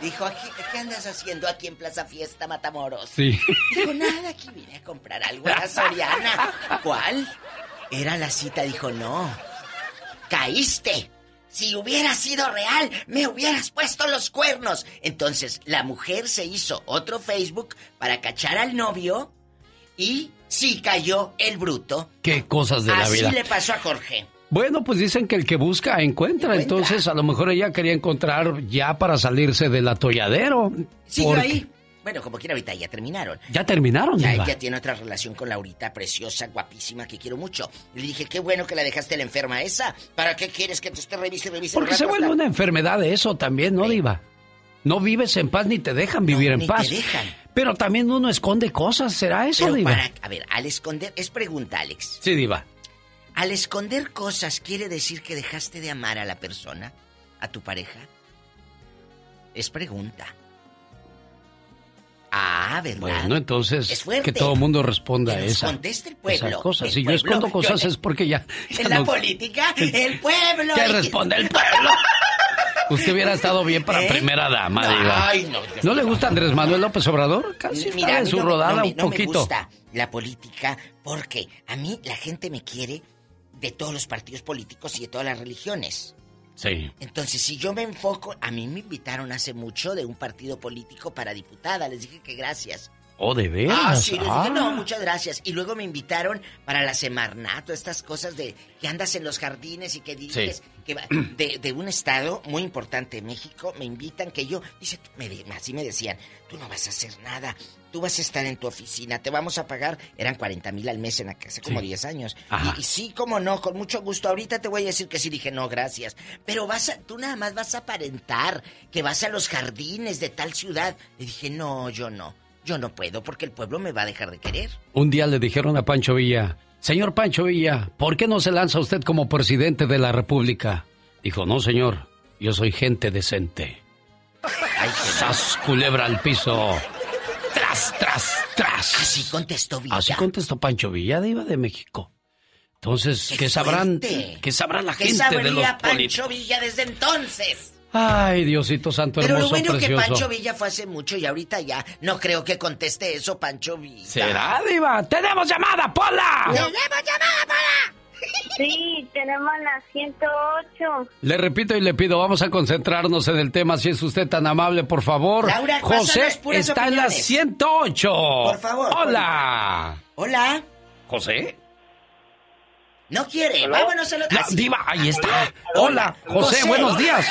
Dijo, "Aquí- ¿qué andas haciendo aquí en Plaza Fiesta Matamoros? Sí. Dijo, nada, aquí vine a comprar algo a la Soriana. ¿Cuál? Era la cita, dijo, no. Caíste. Si hubiera sido real, me hubieras puesto los cuernos. Entonces, la mujer se hizo otro Facebook para cachar al novio y sí cayó el bruto. ¿Qué cosas de la Así vida? le pasó a Jorge. Bueno, pues dicen que el que busca encuentra, entonces a lo mejor ella quería encontrar ya para salirse del atolladero. Sigue porque- ahí. Bueno, como quiera, ahorita ya terminaron. Ya terminaron, Ya Diva. ella tiene otra relación con Laurita, preciosa, guapísima, que quiero mucho. Le dije, qué bueno que la dejaste la enferma esa. ¿Para qué quieres que te esté revise revise? Porque se vuelve una enfermedad de eso también, ¿no, Diva? No vives en paz ni te dejan vivir en ni paz. te dejan. Pero también uno esconde cosas, ¿será eso, Pero Diva? para, a ver, al esconder, es pregunta, Alex. Sí, Diva. Al esconder cosas, ¿quiere decir que dejaste de amar a la persona? ¿A tu pareja? Es pregunta. Ah, ¿verdad? Bueno, entonces que todo el mundo responda a esa, conteste el pueblo, esa cosa. el Si yo escondo cosas Yo- es porque ya... ya En la no- política, el pueblo. ¿Qué responde el pueblo? Usted hubiera estado bien para ¿Eh? primera dama, No, Diva. ay, no, ¿No le gusta Andrés Manuel López Obrador? Casi Mira, está en su rodada me- un no me poquito. gusta la política porque a mí la gente me quiere de todos los partidos políticos y de todas las religiones. Sí. Entonces, si yo me enfoco, a mí me invitaron hace mucho de un partido político para diputada, les dije que gracias. ¿Oh, de veras? Ah, sí, les dije, Ah. no, muchas gracias. Y luego me invitaron para la Semarnato, estas cosas de que andas en los jardines y que Sí. que va- de, de un estado muy importante, México, me invitan que yo, dice, me, así me decían, tú no vas a hacer nada, tú vas a estar en tu oficina, te vamos a pagar, eran 40 mil al mes en la hace como Sí. 10 años. Y sí, como no, con mucho gusto, ahorita te voy a decir que sí, dije, no, gracias. Pero vas a, tú nada más vas a aparentar que vas a los jardines de tal ciudad. Le dije, no, yo no. Yo no puedo porque el pueblo me va a dejar de querer. Un día le dijeron a Pancho Villa, señor Pancho Villa, ¿por qué no se lanza usted como presidente de la República? Dijo, no, señor, yo soy gente decente. Ay, ¡Sas, culebra al piso! ¡Tras, tras, tras! Así contestó Villa. Así contestó Pancho Villa, diva de México. Entonces, ¿qué, sabrán, qué sabrá la ¿Qué gente de los sabría políticos? Pancho Villa desde entonces? Ay, Diosito santo, Pero lo hermoso, bueno que precioso. Pancho Villa fue hace mucho y ahorita ya no creo que conteste eso Pancho Villa. ¿Será, diva? ¡Tenemos llamada, Pola! ¡Tenemos llamada, Pola! Sí, tenemos la 108. Le repito y le pido, vamos a concentrarnos en el tema, si es usted tan amable, por favor. Laura, José está en la opiniones. 108. Por favor, Hola. Hola. ¿José? No quiere. Vámonos a lo... La Ah, sí. diva, ahí está. Hola, José, José. buenos días.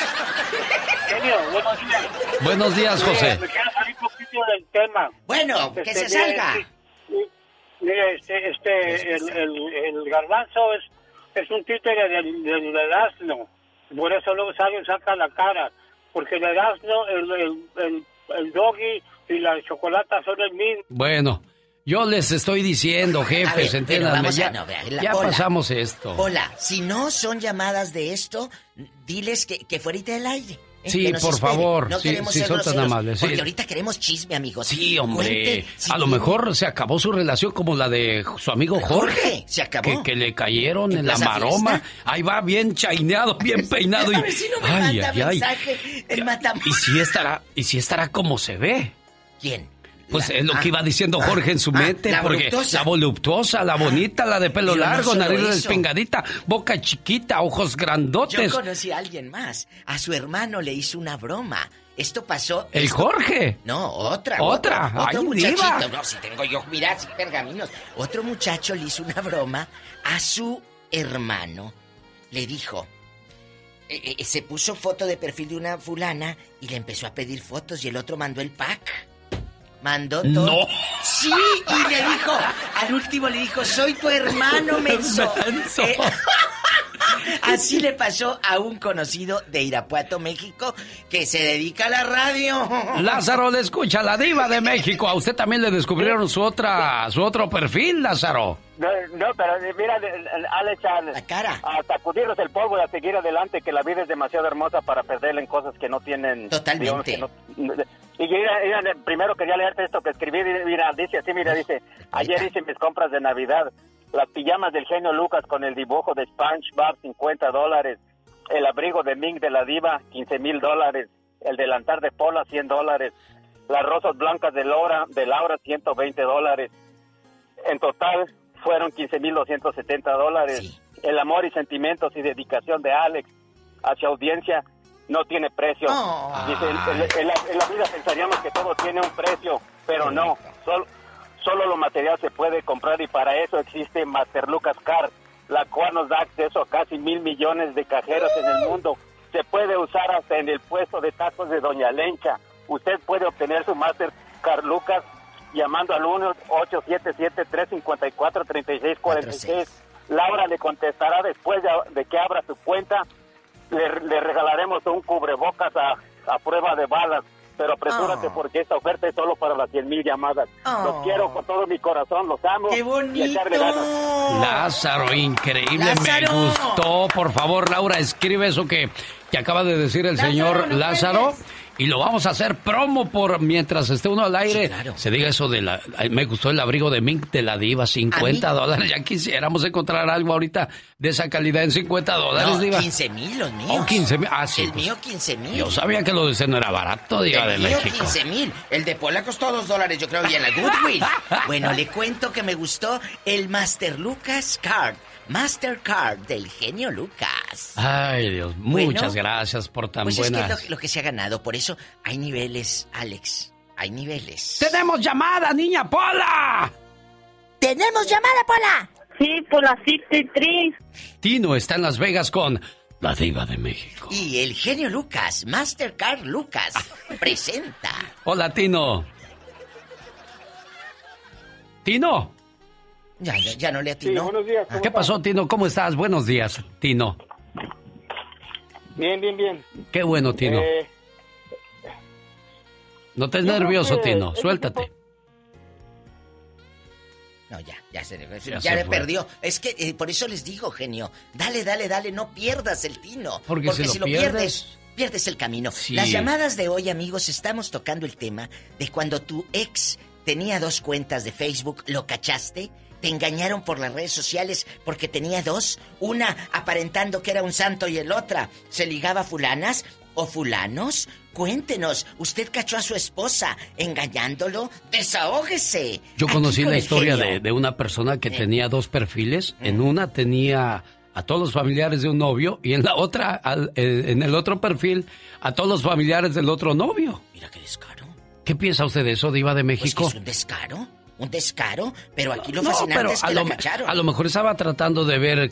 genio, buenos días. Buenos días, José. Me quiero salir un poquito del tema. Bueno, que Este, se mire, salga. Mire, este, este, el, el, el garbanzo es, es un títere del, del, del asno. Por eso luego sale y saca la cara. Porque el asno, el, el, el, el doggy y la chocolata son el mismo. Bueno, yo les estoy diciendo, jefes, entiéndanme, ya, no, ya hola. pasamos esto. Hola, si no son llamadas de esto, diles que, que fuera del aire. ¿eh? Sí, por favor, No sí, queremos sí, ser son tan amables, sí. Porque ahorita queremos chisme, amigos. Sí, hombre. Cuente si a lo mejor se acabó su relación como la de su amigo Jorge. Jorge, se acabó. Que, que le cayeron ¿En en, la maroma. Fiesta? Ahí va bien chaineado, bien peinado. Y, A ver si no me ay, manda ay, ay. el. Y si estará, y si estará como se ve. ¿Quién? Pues La- es lo ah, que iba diciendo ah, Jorge en su ah, mente, la porque voluptuosa. la voluptuosa, la bonita, la de pelo Pero no largo, solo nariz eso. despingadita, boca chiquita, ojos Yo grandotes. conocí a alguien más. A su hermano le hizo una broma. Esto pasó. El esto- Jorge. No, otra. Otra. Otro, otro Ay, muchachito. diva. No, si tengo yo, mirad, si pergaminos. Otro muchacho le hizo una broma a su hermano. Le dijo. eh, eh, se puso foto de perfil de una fulana y le empezó a pedir fotos y el otro mandó el pack. Mandó todo. No. Sí, y le dijo, al último le dijo, soy tu hermano, menso. Menso. Eh, Así le pasó a un conocido de Irapuato, México, que se dedica a la radio. Lázaro le escucha, la diva de México. A usted también le descubrieron su otra, su otro perfil, Lázaro. No, no, pero mira, Alex, a, La cara. a sacudirnos el polvo y a seguir adelante, que la vida es demasiado hermosa para perderla en cosas que no tienen... Totalmente. digamos que no- y mira, mira, primero quería leerte esto que escribí, mira, dice así, mira, dice, ayer hice mis compras de Navidad, las pijamas del genio Lucas con el dibujo de SpongeBob, 50 dólares, el abrigo de Ming de la diva, 15 mil dólares, el delantar de Pola, 100 dólares, las rosas blancas de Laura, de Laura, 120 dólares, en total fueron 15.270 dólares. El amor y sentimientos y dedicación de Alex hacia audiencia no tiene precio. Dice, en, en- en la, en la vida pensaríamos que todo tiene un precio, pero no. Solo, solo lo material se puede comprar y para eso existe Master Lucas Car, la cual nos da acceso a casi mil millones de cajeros en el mundo. Se puede usar hasta en el puesto de tacos de Doña Lencha. Usted puede obtener su Master Car Lucas llamando al 1-877-354-3646. Laura le contestará después de, de que abra su cuenta. Le, le regalaremos un cubrebocas a, a prueba de balas. Pero apresúrate Oh. porque esta oferta es solo para las 100 mil llamadas. Oh. Los quiero con todo mi corazón, los amo. ¡Qué ganas. Lázaro, increíble, Lázaro. me gustó. Por favor, Laura, escribe eso que, que acaba de decir el Lázaro, señor no Lázaro. Y lo vamos a hacer promo por mientras esté uno al aire. Se diga eso de la. Me gustó el abrigo de Mink de la Diva, 50 ¿A mí? dólares. Ya quisiéramos encontrar algo ahorita de esa calidad en 50 dólares, No, Diva. 15 mil los míos. Oh, 15 mil. Ah, sí. El pues, mío 15 mil. Yo sabía que lo de ese no era barato, Diva de el mío México. 15 mil. El de Pola costó 2 dólares, yo creo, y en la Goodwill. bueno, le cuento que me gustó el Master Lucas Card. Mastercard del genio Lucas. Ay, Dios, Bueno, muchas gracias por tan Pues es que buenas. es lo, lo que se ha ganado. Por eso hay niveles, Alex. Hay niveles. ¡Tenemos llamada, niña Pola! ¡Tenemos llamada, Pola! Sí, por la 63. Tino está en Las Vegas con la Diva de México. Y el genio Lucas, Mastercard Lucas, presenta. Hola, Tino. Tino. Ya, ya, ya no le atinó. ¿Qué pasó, Tino? ¿Cómo estás? Buenos días, Tino. Bien, bien, bien. Qué bueno, Tino. Eh, No estés nervioso, que Tino. ese Suéltate. No, ya, ya se, Ya ya se le fue. perdió. Es que eh, por eso les digo, genio, dale, dale, dale, no pierdas el tino. Porque si lo pierdes, pierdes- pierdes el camino. Sí. Las llamadas de hoy, amigos, estamos tocando el tema de cuando tu ex tenía dos cuentas de Facebook, ¿lo cachaste? Te engañaron por las redes sociales porque tenía dos, una aparentando que era un santo y el otra se ligaba a fulanas o fulanos. Cuéntenos, ¿usted cachó a su esposa engañándolo? Desahógese. Yo conocí con la historia de, de una persona que Eh. tenía dos perfiles. En una tenía a todos los familiares de un novio y en la otra, al- eh, en el otro perfil, a todos los familiares del otro novio. Mira qué descaro. ¿Qué piensa usted de eso, Diva de Pues que México? es un descaro, un descaro, pero aquí lo No, fascinante pero es a que lo, la cacharon. a lo mejor estaba tratando de ver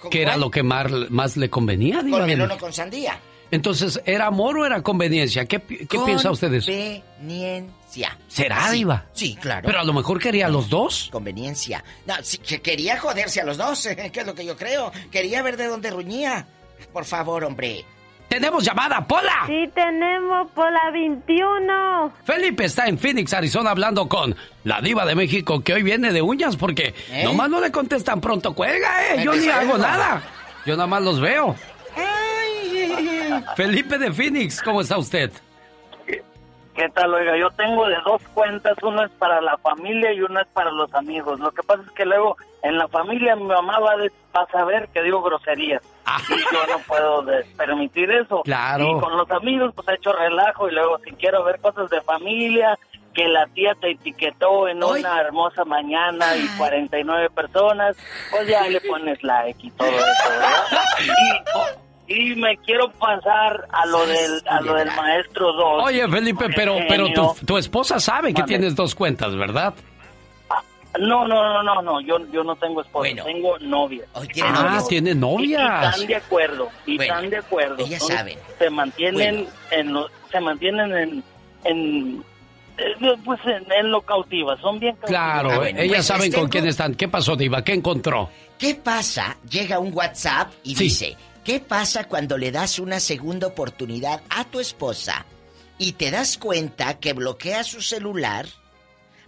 ¿con qué era lo que más, más le convenía, ¿Con melón con sandía? Entonces, ¿era amor o era conveniencia? ¿Qué, qué piensa usted de eso? Conveniencia. ¿Será, Sí, Diva? Sí, claro. Pero a lo mejor quería a los dos. Conveniencia. No, sí, que quería joderse a los dos, que es lo que yo creo. Quería ver de dónde ruñía. Por favor, hombre. ¡Tenemos llamada, Pola! Sí, tenemos por la 21. Felipe está en Phoenix, Arizona, hablando con la diva de México que hoy viene de uñas porque ¿Eh? nomás no le contestan pronto. ¡Cuelga, eh! Yo ni hago nada. Yo nada más los veo. Felipe de Phoenix, ¿cómo está usted? ¿Qué tal? Oiga, yo tengo de dos cuentas, una es para la familia y una es para los amigos. Lo que pasa es que luego en la familia mi mamá va, de- va a saber que digo groserías. Y yo no puedo permitir eso. Claro. Y con los amigos pues he hecho relajo y luego si quiero ver cosas de familia, que la tía te etiquetó en una hermosa mañana y 49 personas, pues ya le pones like y todo eso, ¿verdad? Y, y me quiero pasar a lo del, a lo del maestro 2. Oye, Felipe, pero, pero tu, tu esposa sabe que Mande. tienes dos cuentas, ¿verdad? No, no, no, no, no, yo, yo no tengo esposa, tengo novia. tiene Ah, novias. tiene Y, y novias. están de acuerdo, y Bueno, están de acuerdo. ellas Entonces, saben. Se mantienen Bueno. en lo, se mantienen en, en eh, pues en, en lo cautiva, son bien cautivas. Claro, Ah, bueno, ellas pues, saben con quién están. ¿Qué pasó, Diva? ¿Qué encontró? ¿Qué pasa? Llega un WhatsApp y Sí. dice, ¿qué pasa cuando le das una segunda oportunidad a tu esposa y te das cuenta que bloquea su celular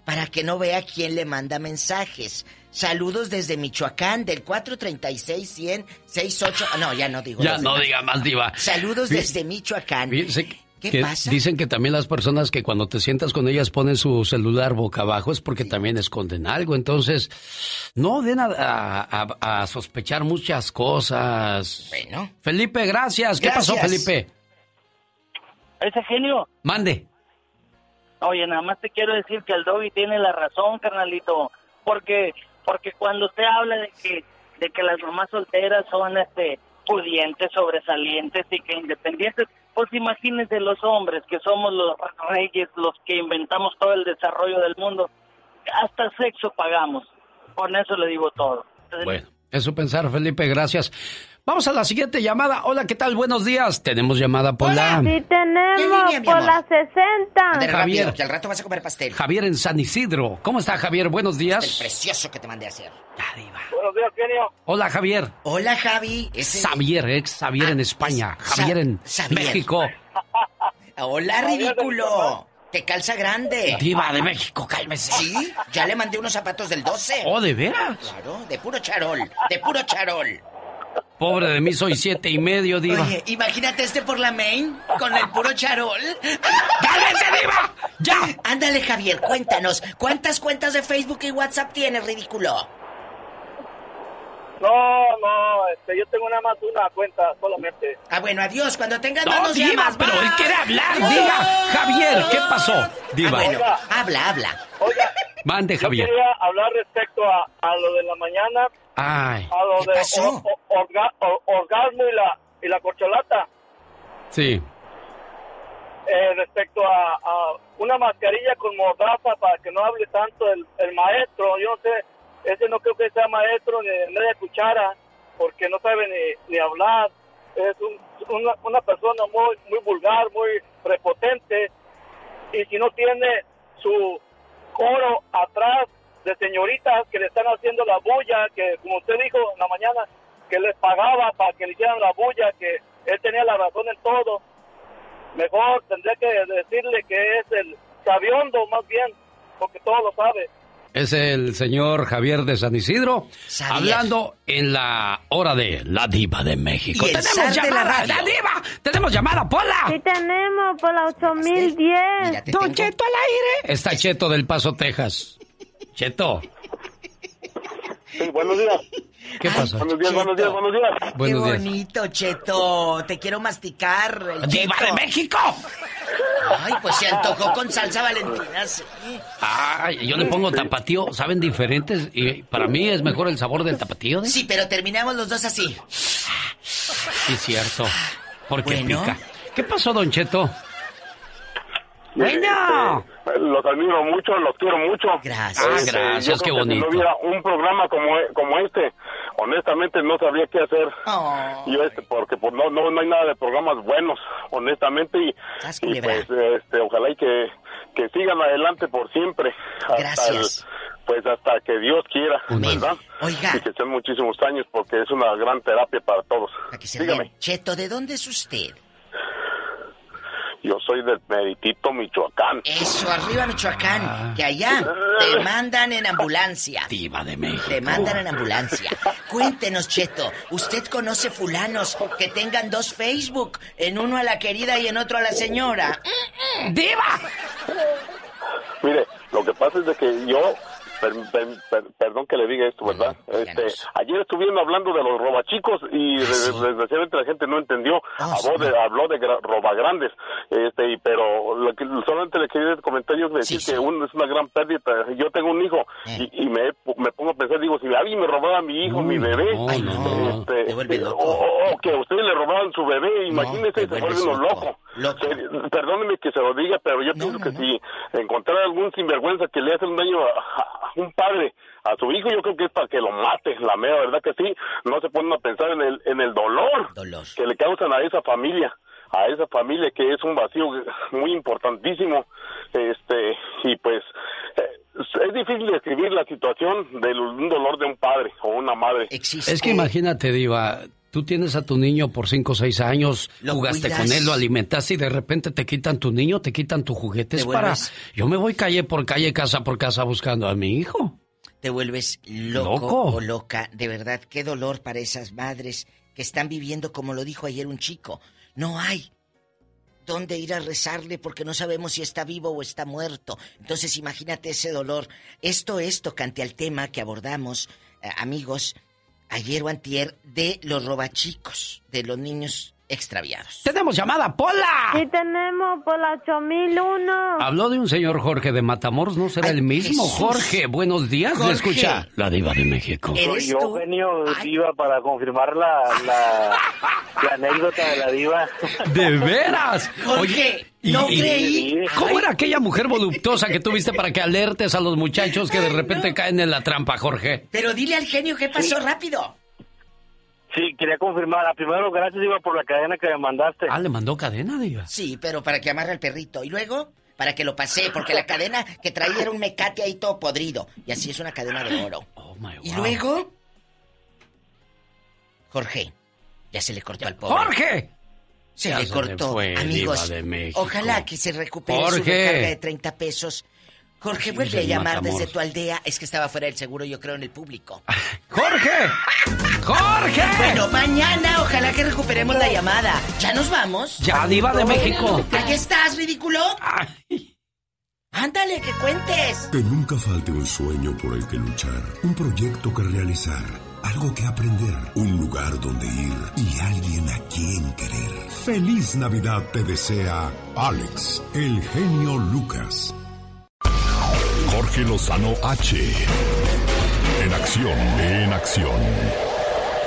para que no vea quién le manda mensajes? Saludos desde Michoacán del 436-100-68... Ah, No, ya no digo. Ya no diga más, Diva. Saludos Fí- desde Michoacán. Fíjense ¿Qué que pasa? Dicen que también las personas que cuando te sientas con ellas ponen su celular boca abajo es porque también esconden algo. Entonces, no den a, a- a- a sospechar muchas cosas. Bueno. Felipe, gracias. ¿Qué pasó. Felipe? Ese genio, Mande. Oye, nada más te quiero decir que el Doggy tiene la razón, carnalito, porque porque cuando usted habla de que de que las mamás solteras son este pudientes, sobresalientes y que independientes, pues imagínense los hombres que somos los reyes, los que inventamos todo el desarrollo del mundo, hasta sexo pagamos. Con eso le digo todo. Bueno, eso pensar, Felipe, gracias. Vamos a la siguiente llamada. Hola, ¿qué tal? Buenos días. Tenemos llamada por la... Sí, tenemos línea, mi por amor? la 60. Ande Javier. rápido, que al rato vas a comer pastel. Javier en San Isidro. ¿Cómo está, Javier? Buenos El días. precioso que te mandé a hacer. Buenos días, genio. Hola, Javier. Hola, Javi. Ese- Xavier, ex Xavier en España. Javier en Xavier. México. Hola, ridículo. Te calza grande. Diva de México, cálmese. Sí, ya le mandé unos zapatos del 12. Oh, ¿de veras? Claro, de puro charol, de puro charol. Pobre de mí, soy siete y medio, Diva. Oye, imagínate este por la main con el puro charol. ¡Cálmense, Diva! ¡Ya! Ándale, Javier, cuéntanos. ¿Cuántas cuentas de Facebook y WhatsApp tienes, ridículo? No, no, este, yo tengo nada más una cuenta solamente. Ah, bueno, adiós. Cuando tengas No, manos Diva, llamas, pero él quiere hablar. Diga, Javier, ¿qué pasó? Ah, Diva. bueno, habla, habla. Mande, Yo Javier. quería hablar respecto a, a lo de la mañana, Ay, a lo ¿Qué de pasó? or- orga- or- orgasmo y la, y la corcholata. sí. eh, respecto a, a una mascarilla con mordaza para que no hable tanto el, el maestro. Yo no sé, ese no creo que sea maestro ni de media cuchara, porque no sabe ni, ni hablar. Es un- una, una persona muy, muy vulgar, muy prepotente, y si no tiene su coro atrás de señoritas que le están haciendo la bulla, que como usted dijo en la mañana, que les pagaba para que le hicieran la bulla, que él tenía la razón en todo. Mejor tendría que decirle que es el sabiondo más bien, porque todo lo sabe. Es el señor Javier de San Isidro Xavier. hablando en la hora de la diva de México. Y Tenemos la llamada, radio. la diva. Tenemos llamada, Pola. Sí, tenemos por la 8010. Mira, te Don tengo- Cheto al aire. Está Cheto del Paso, Texas. Cheto, Sí, buenos días. ¿qué pasa? Buenos días, buenos días, buenos días. Buenos Qué días. bonito, Cheto. Te quiero masticar. ¡Diva de México! Ay, pues se antojó con salsa valentina, sí. Ay, yo le pongo tapatío, ¿saben diferentes? Y para mí es mejor el sabor del tapatío. ¿eh? Sí, pero terminamos los dos así. Sí, cierto. Porque Bueno. pica. ¿Qué pasó, Don Cheto? Bueno. Este, los admiro mucho, los quiero mucho. Gracias. Este, gracias, qué que Si bonito. no hubiera un programa como, e- como este, honestamente no sabía qué hacer. Yo este, porque pues no, no, no hay nada de programas buenos, honestamente, y, y pues este, ojalá y que, que sigan adelante por siempre. Gracias. el- pues hasta que Dios quiera, ¿verdad? Oiga. Y que sean muchísimos años porque es una gran terapia para todos. Se Dígame. Cheto, ¿de dónde es usted? Yo soy del Meritito, Michoacán. Eso, arriba Michoacán, que allá te mandan en ambulancia. Diva de México. Te mandan en ambulancia. Cuéntenos, Cheto, ¿usted conoce fulanos que tengan dos Facebook? En uno a la querida y en otro a la señora. ¡Diva! Mire, lo que pasa es de que yo, per- per- per- perdón que le diga esto, ¿verdad? Este, ayer estuvieron hablando de los robachicos y des- desgraciadamente la gente no entendió. habló de, habló de gra- robagrandes, este, y, pero lo que, solamente le quería comentar yo decir que un- es una gran pérdida. Yo tengo un hijo y, y me, me pongo a pensar, digo, si alguien me robaba a mi hijo, mi bebé, este, o, o- o que a ustedes le robaban su bebé, imagínese, se vuelve uno loco. Se- Perdóneme que se lo diga, pero yo pienso que si encontrar algún sinvergüenza que le hace un daño a, a un padre, a su hijo, yo creo que es para que lo mate, la mera verdad que sí, no se ponen a pensar en el, en el dolor, que le causan a esa familia, a esa familia que es un vacío muy importantísimo, este, y pues eh, es difícil describir la situación de un dolor de un padre o una madre. Es que imagínate, Diva, tú tienes a tu niño por 5 o 6 años, Lo jugaste cuidas. con él, lo alimentaste y de repente te quitan tu niño, te quitan tu juguete. Es para. Yo me voy calle por calle, casa por casa buscando a mi hijo. Te vuelves loco, Loco. o loca. De verdad, qué dolor para esas madres que están viviendo, como lo dijo ayer un chico. No hay dónde ir a rezarle porque no sabemos si está vivo o está muerto. Entonces imagínate ese dolor. Esto es tocante al tema que abordamos, eh, amigos, ayer o antier, de los robachicos, de los niños extraviados. ¡Tenemos llamada, Pola! Sí tenemos por la 8001. Habló de un señor Jorge de Matamoros, ¿no será el mismo? Jesús. Jorge, buenos días, Jorge. le escucha la diva de México. Soy yo, genio diva, para confirmar la, la, la anécdota de la diva. ¿De veras? Jorge, y- no y- creí. ¿Cómo era aquella mujer voluptuosa que tuviste para que alertes a los muchachos que de repente caen en la trampa, Jorge? Pero dile al genio qué pasó rápido. Sí, quería confirmar. Ah, Primero, gracias, Diva, por la cadena que me mandaste. Ah, le mandó cadena, Diva. Sí, pero para que amarre al perrito. Y luego, para que lo pase, porque la cadena que traía era un mecate ahí todo podrido. Y así es una cadena de oro. y luego, Jorge, ya se le cortó al pobre. ¡Jorge! Se Ya le se cortó. fue, Amigos, de ojalá que se recupere su Jorge. recarga de 30 pesos. Jorge, vuelve a llamar Matamoros. desde tu aldea. Es que estaba fuera del seguro, yo creo, en el público. ¡Jorge! ¡Jorge! Bueno, mañana ojalá que recuperemos la llamada. ¿Ya nos vamos? Ya, Diva de México. ¿Aquí estás, ridículo? Ándale, que cuentes. Que nunca falte un sueño por el que luchar, un proyecto que realizar, algo que aprender, un lugar donde ir y alguien a quien querer. Feliz Navidad te desea Alex, el genio Lucas. Jorge Lozano H. En acción, en acción.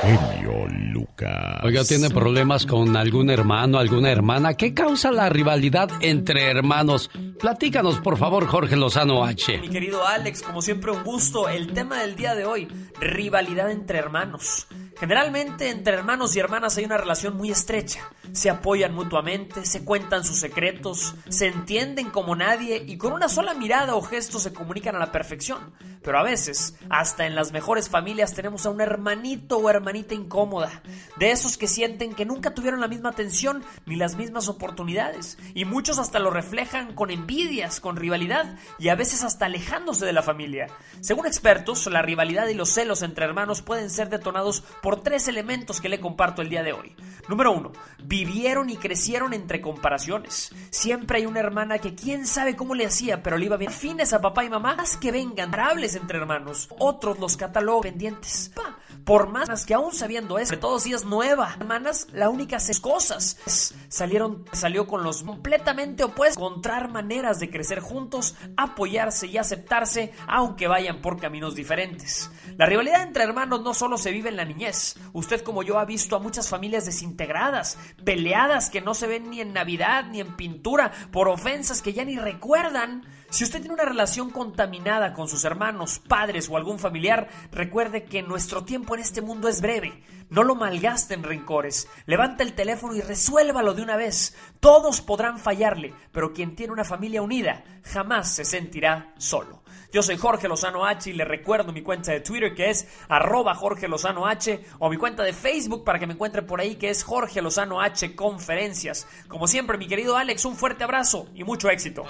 Genio Lucas. Oiga, ¿tiene problemas con algún hermano, alguna hermana? ¿Qué causa la rivalidad entre hermanos? Platícanos, por favor, Jorge Lozano H. Mi querido Alex, como siempre un gusto. El tema del día de hoy, rivalidad entre hermanos. Generalmente entre hermanos y hermanas hay una relación muy estrecha. Se apoyan mutuamente, se cuentan sus secretos, se entienden como nadie y con una sola mirada o gesto se comunican a la perfección. Pero a veces, hasta en las mejores familias tenemos a un hermanito o hermanita incómoda. De esos que sienten que nunca tuvieron la misma atención ni las mismas oportunidades. Y muchos hasta lo reflejan con envidias, con rivalidad y a veces hasta alejándose de la familia. Según expertos, la rivalidad y los celos entre hermanos pueden ser detonados por tres elementos que le comparto el día de hoy. Número uno, vivieron y crecieron entre comparaciones. Siempre hay una hermana que quién sabe cómo le hacía, pero le iba bien. Fines a papá y mamá, más que vengan, entre hermanos. Otros los catalogan pendientes. Pa, por más que aún sabiendo eso, de todos días nueva. Hermanas, la única hacer cosas. Salieron, salió con los completamente opuestos. Encontrar maneras de crecer juntos, apoyarse y aceptarse, aunque vayan por caminos diferentes. La rivalidad entre hermanos no solo se vive en la niñez. Usted como yo ha visto a muchas familias desintegradas, peleadas que no se ven ni en Navidad ni en pintura, por ofensas que ya ni recuerdan. Si usted tiene una relación contaminada con sus hermanos, padres o algún familiar, recuerde que nuestro tiempo en este mundo es breve. No lo malgaste en rencores. Levanta el teléfono y resuélvalo de una vez. Todos podrán fallarle, pero quien tiene una familia unida jamás se sentirá solo. Yo soy Jorge Lozano H y le recuerdo mi cuenta de Twitter que es arroba Jorge Lozano H o mi cuenta de Facebook para que me encuentre por ahí que es Jorge Lozano H Conferencias. Como siempre, mi querido Alex, un fuerte abrazo y mucho éxito.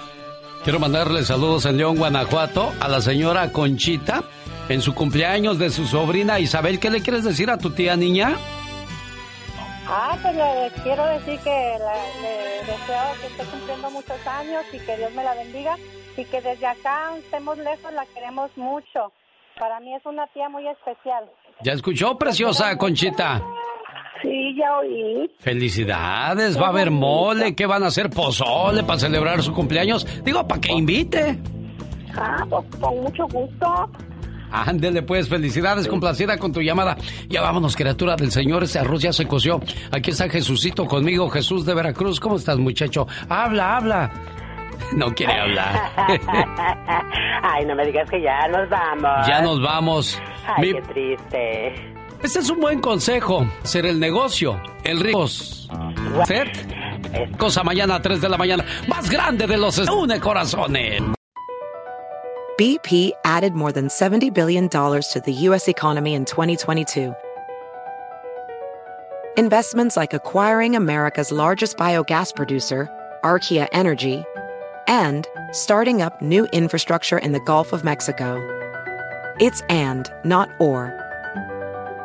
Quiero mandarle saludos en León, Guanajuato, a la señora Conchita en su cumpleaños de su sobrina Isabel. ¿Qué le quieres decir a tu tía niña? Ah, pues le quiero decir que la- le deseo que esté cumpliendo muchos años y que Dios me la bendiga y que desde acá estemos lejos la queremos mucho. Para mí es una tía muy especial. ¿Ya escuchó, preciosa Conchita? Sí, ya oí. Felicidades, va a haber mole, ¿qué van a hacer? Pozole para celebrar su cumpleaños. Digo, para que invite. Ah, pues con mucho gusto. Ándele pues, felicidades, complacida con tu llamada. Ya vámonos, criatura del Señor, ese arroz ya se coció. Aquí está Jesucito conmigo, Jesús de Veracruz. ¿Cómo estás, muchacho? Habla, habla. No quiere hablar. Ay, no me digas que ya nos vamos. ya nos vamos. Ay, Mi- qué triste. Este es un buen consejo. Hacer el negocio. El rico. Cosa mañana a 3 de la mañana. Más grande de los... Une corazones. BP added more than $70 billion to the U.S. economy in 2022. Investments like acquiring America's largest biogas producer, Archaea Energy, and starting up new infrastructure in the Gulf of Mexico. It's and, not or.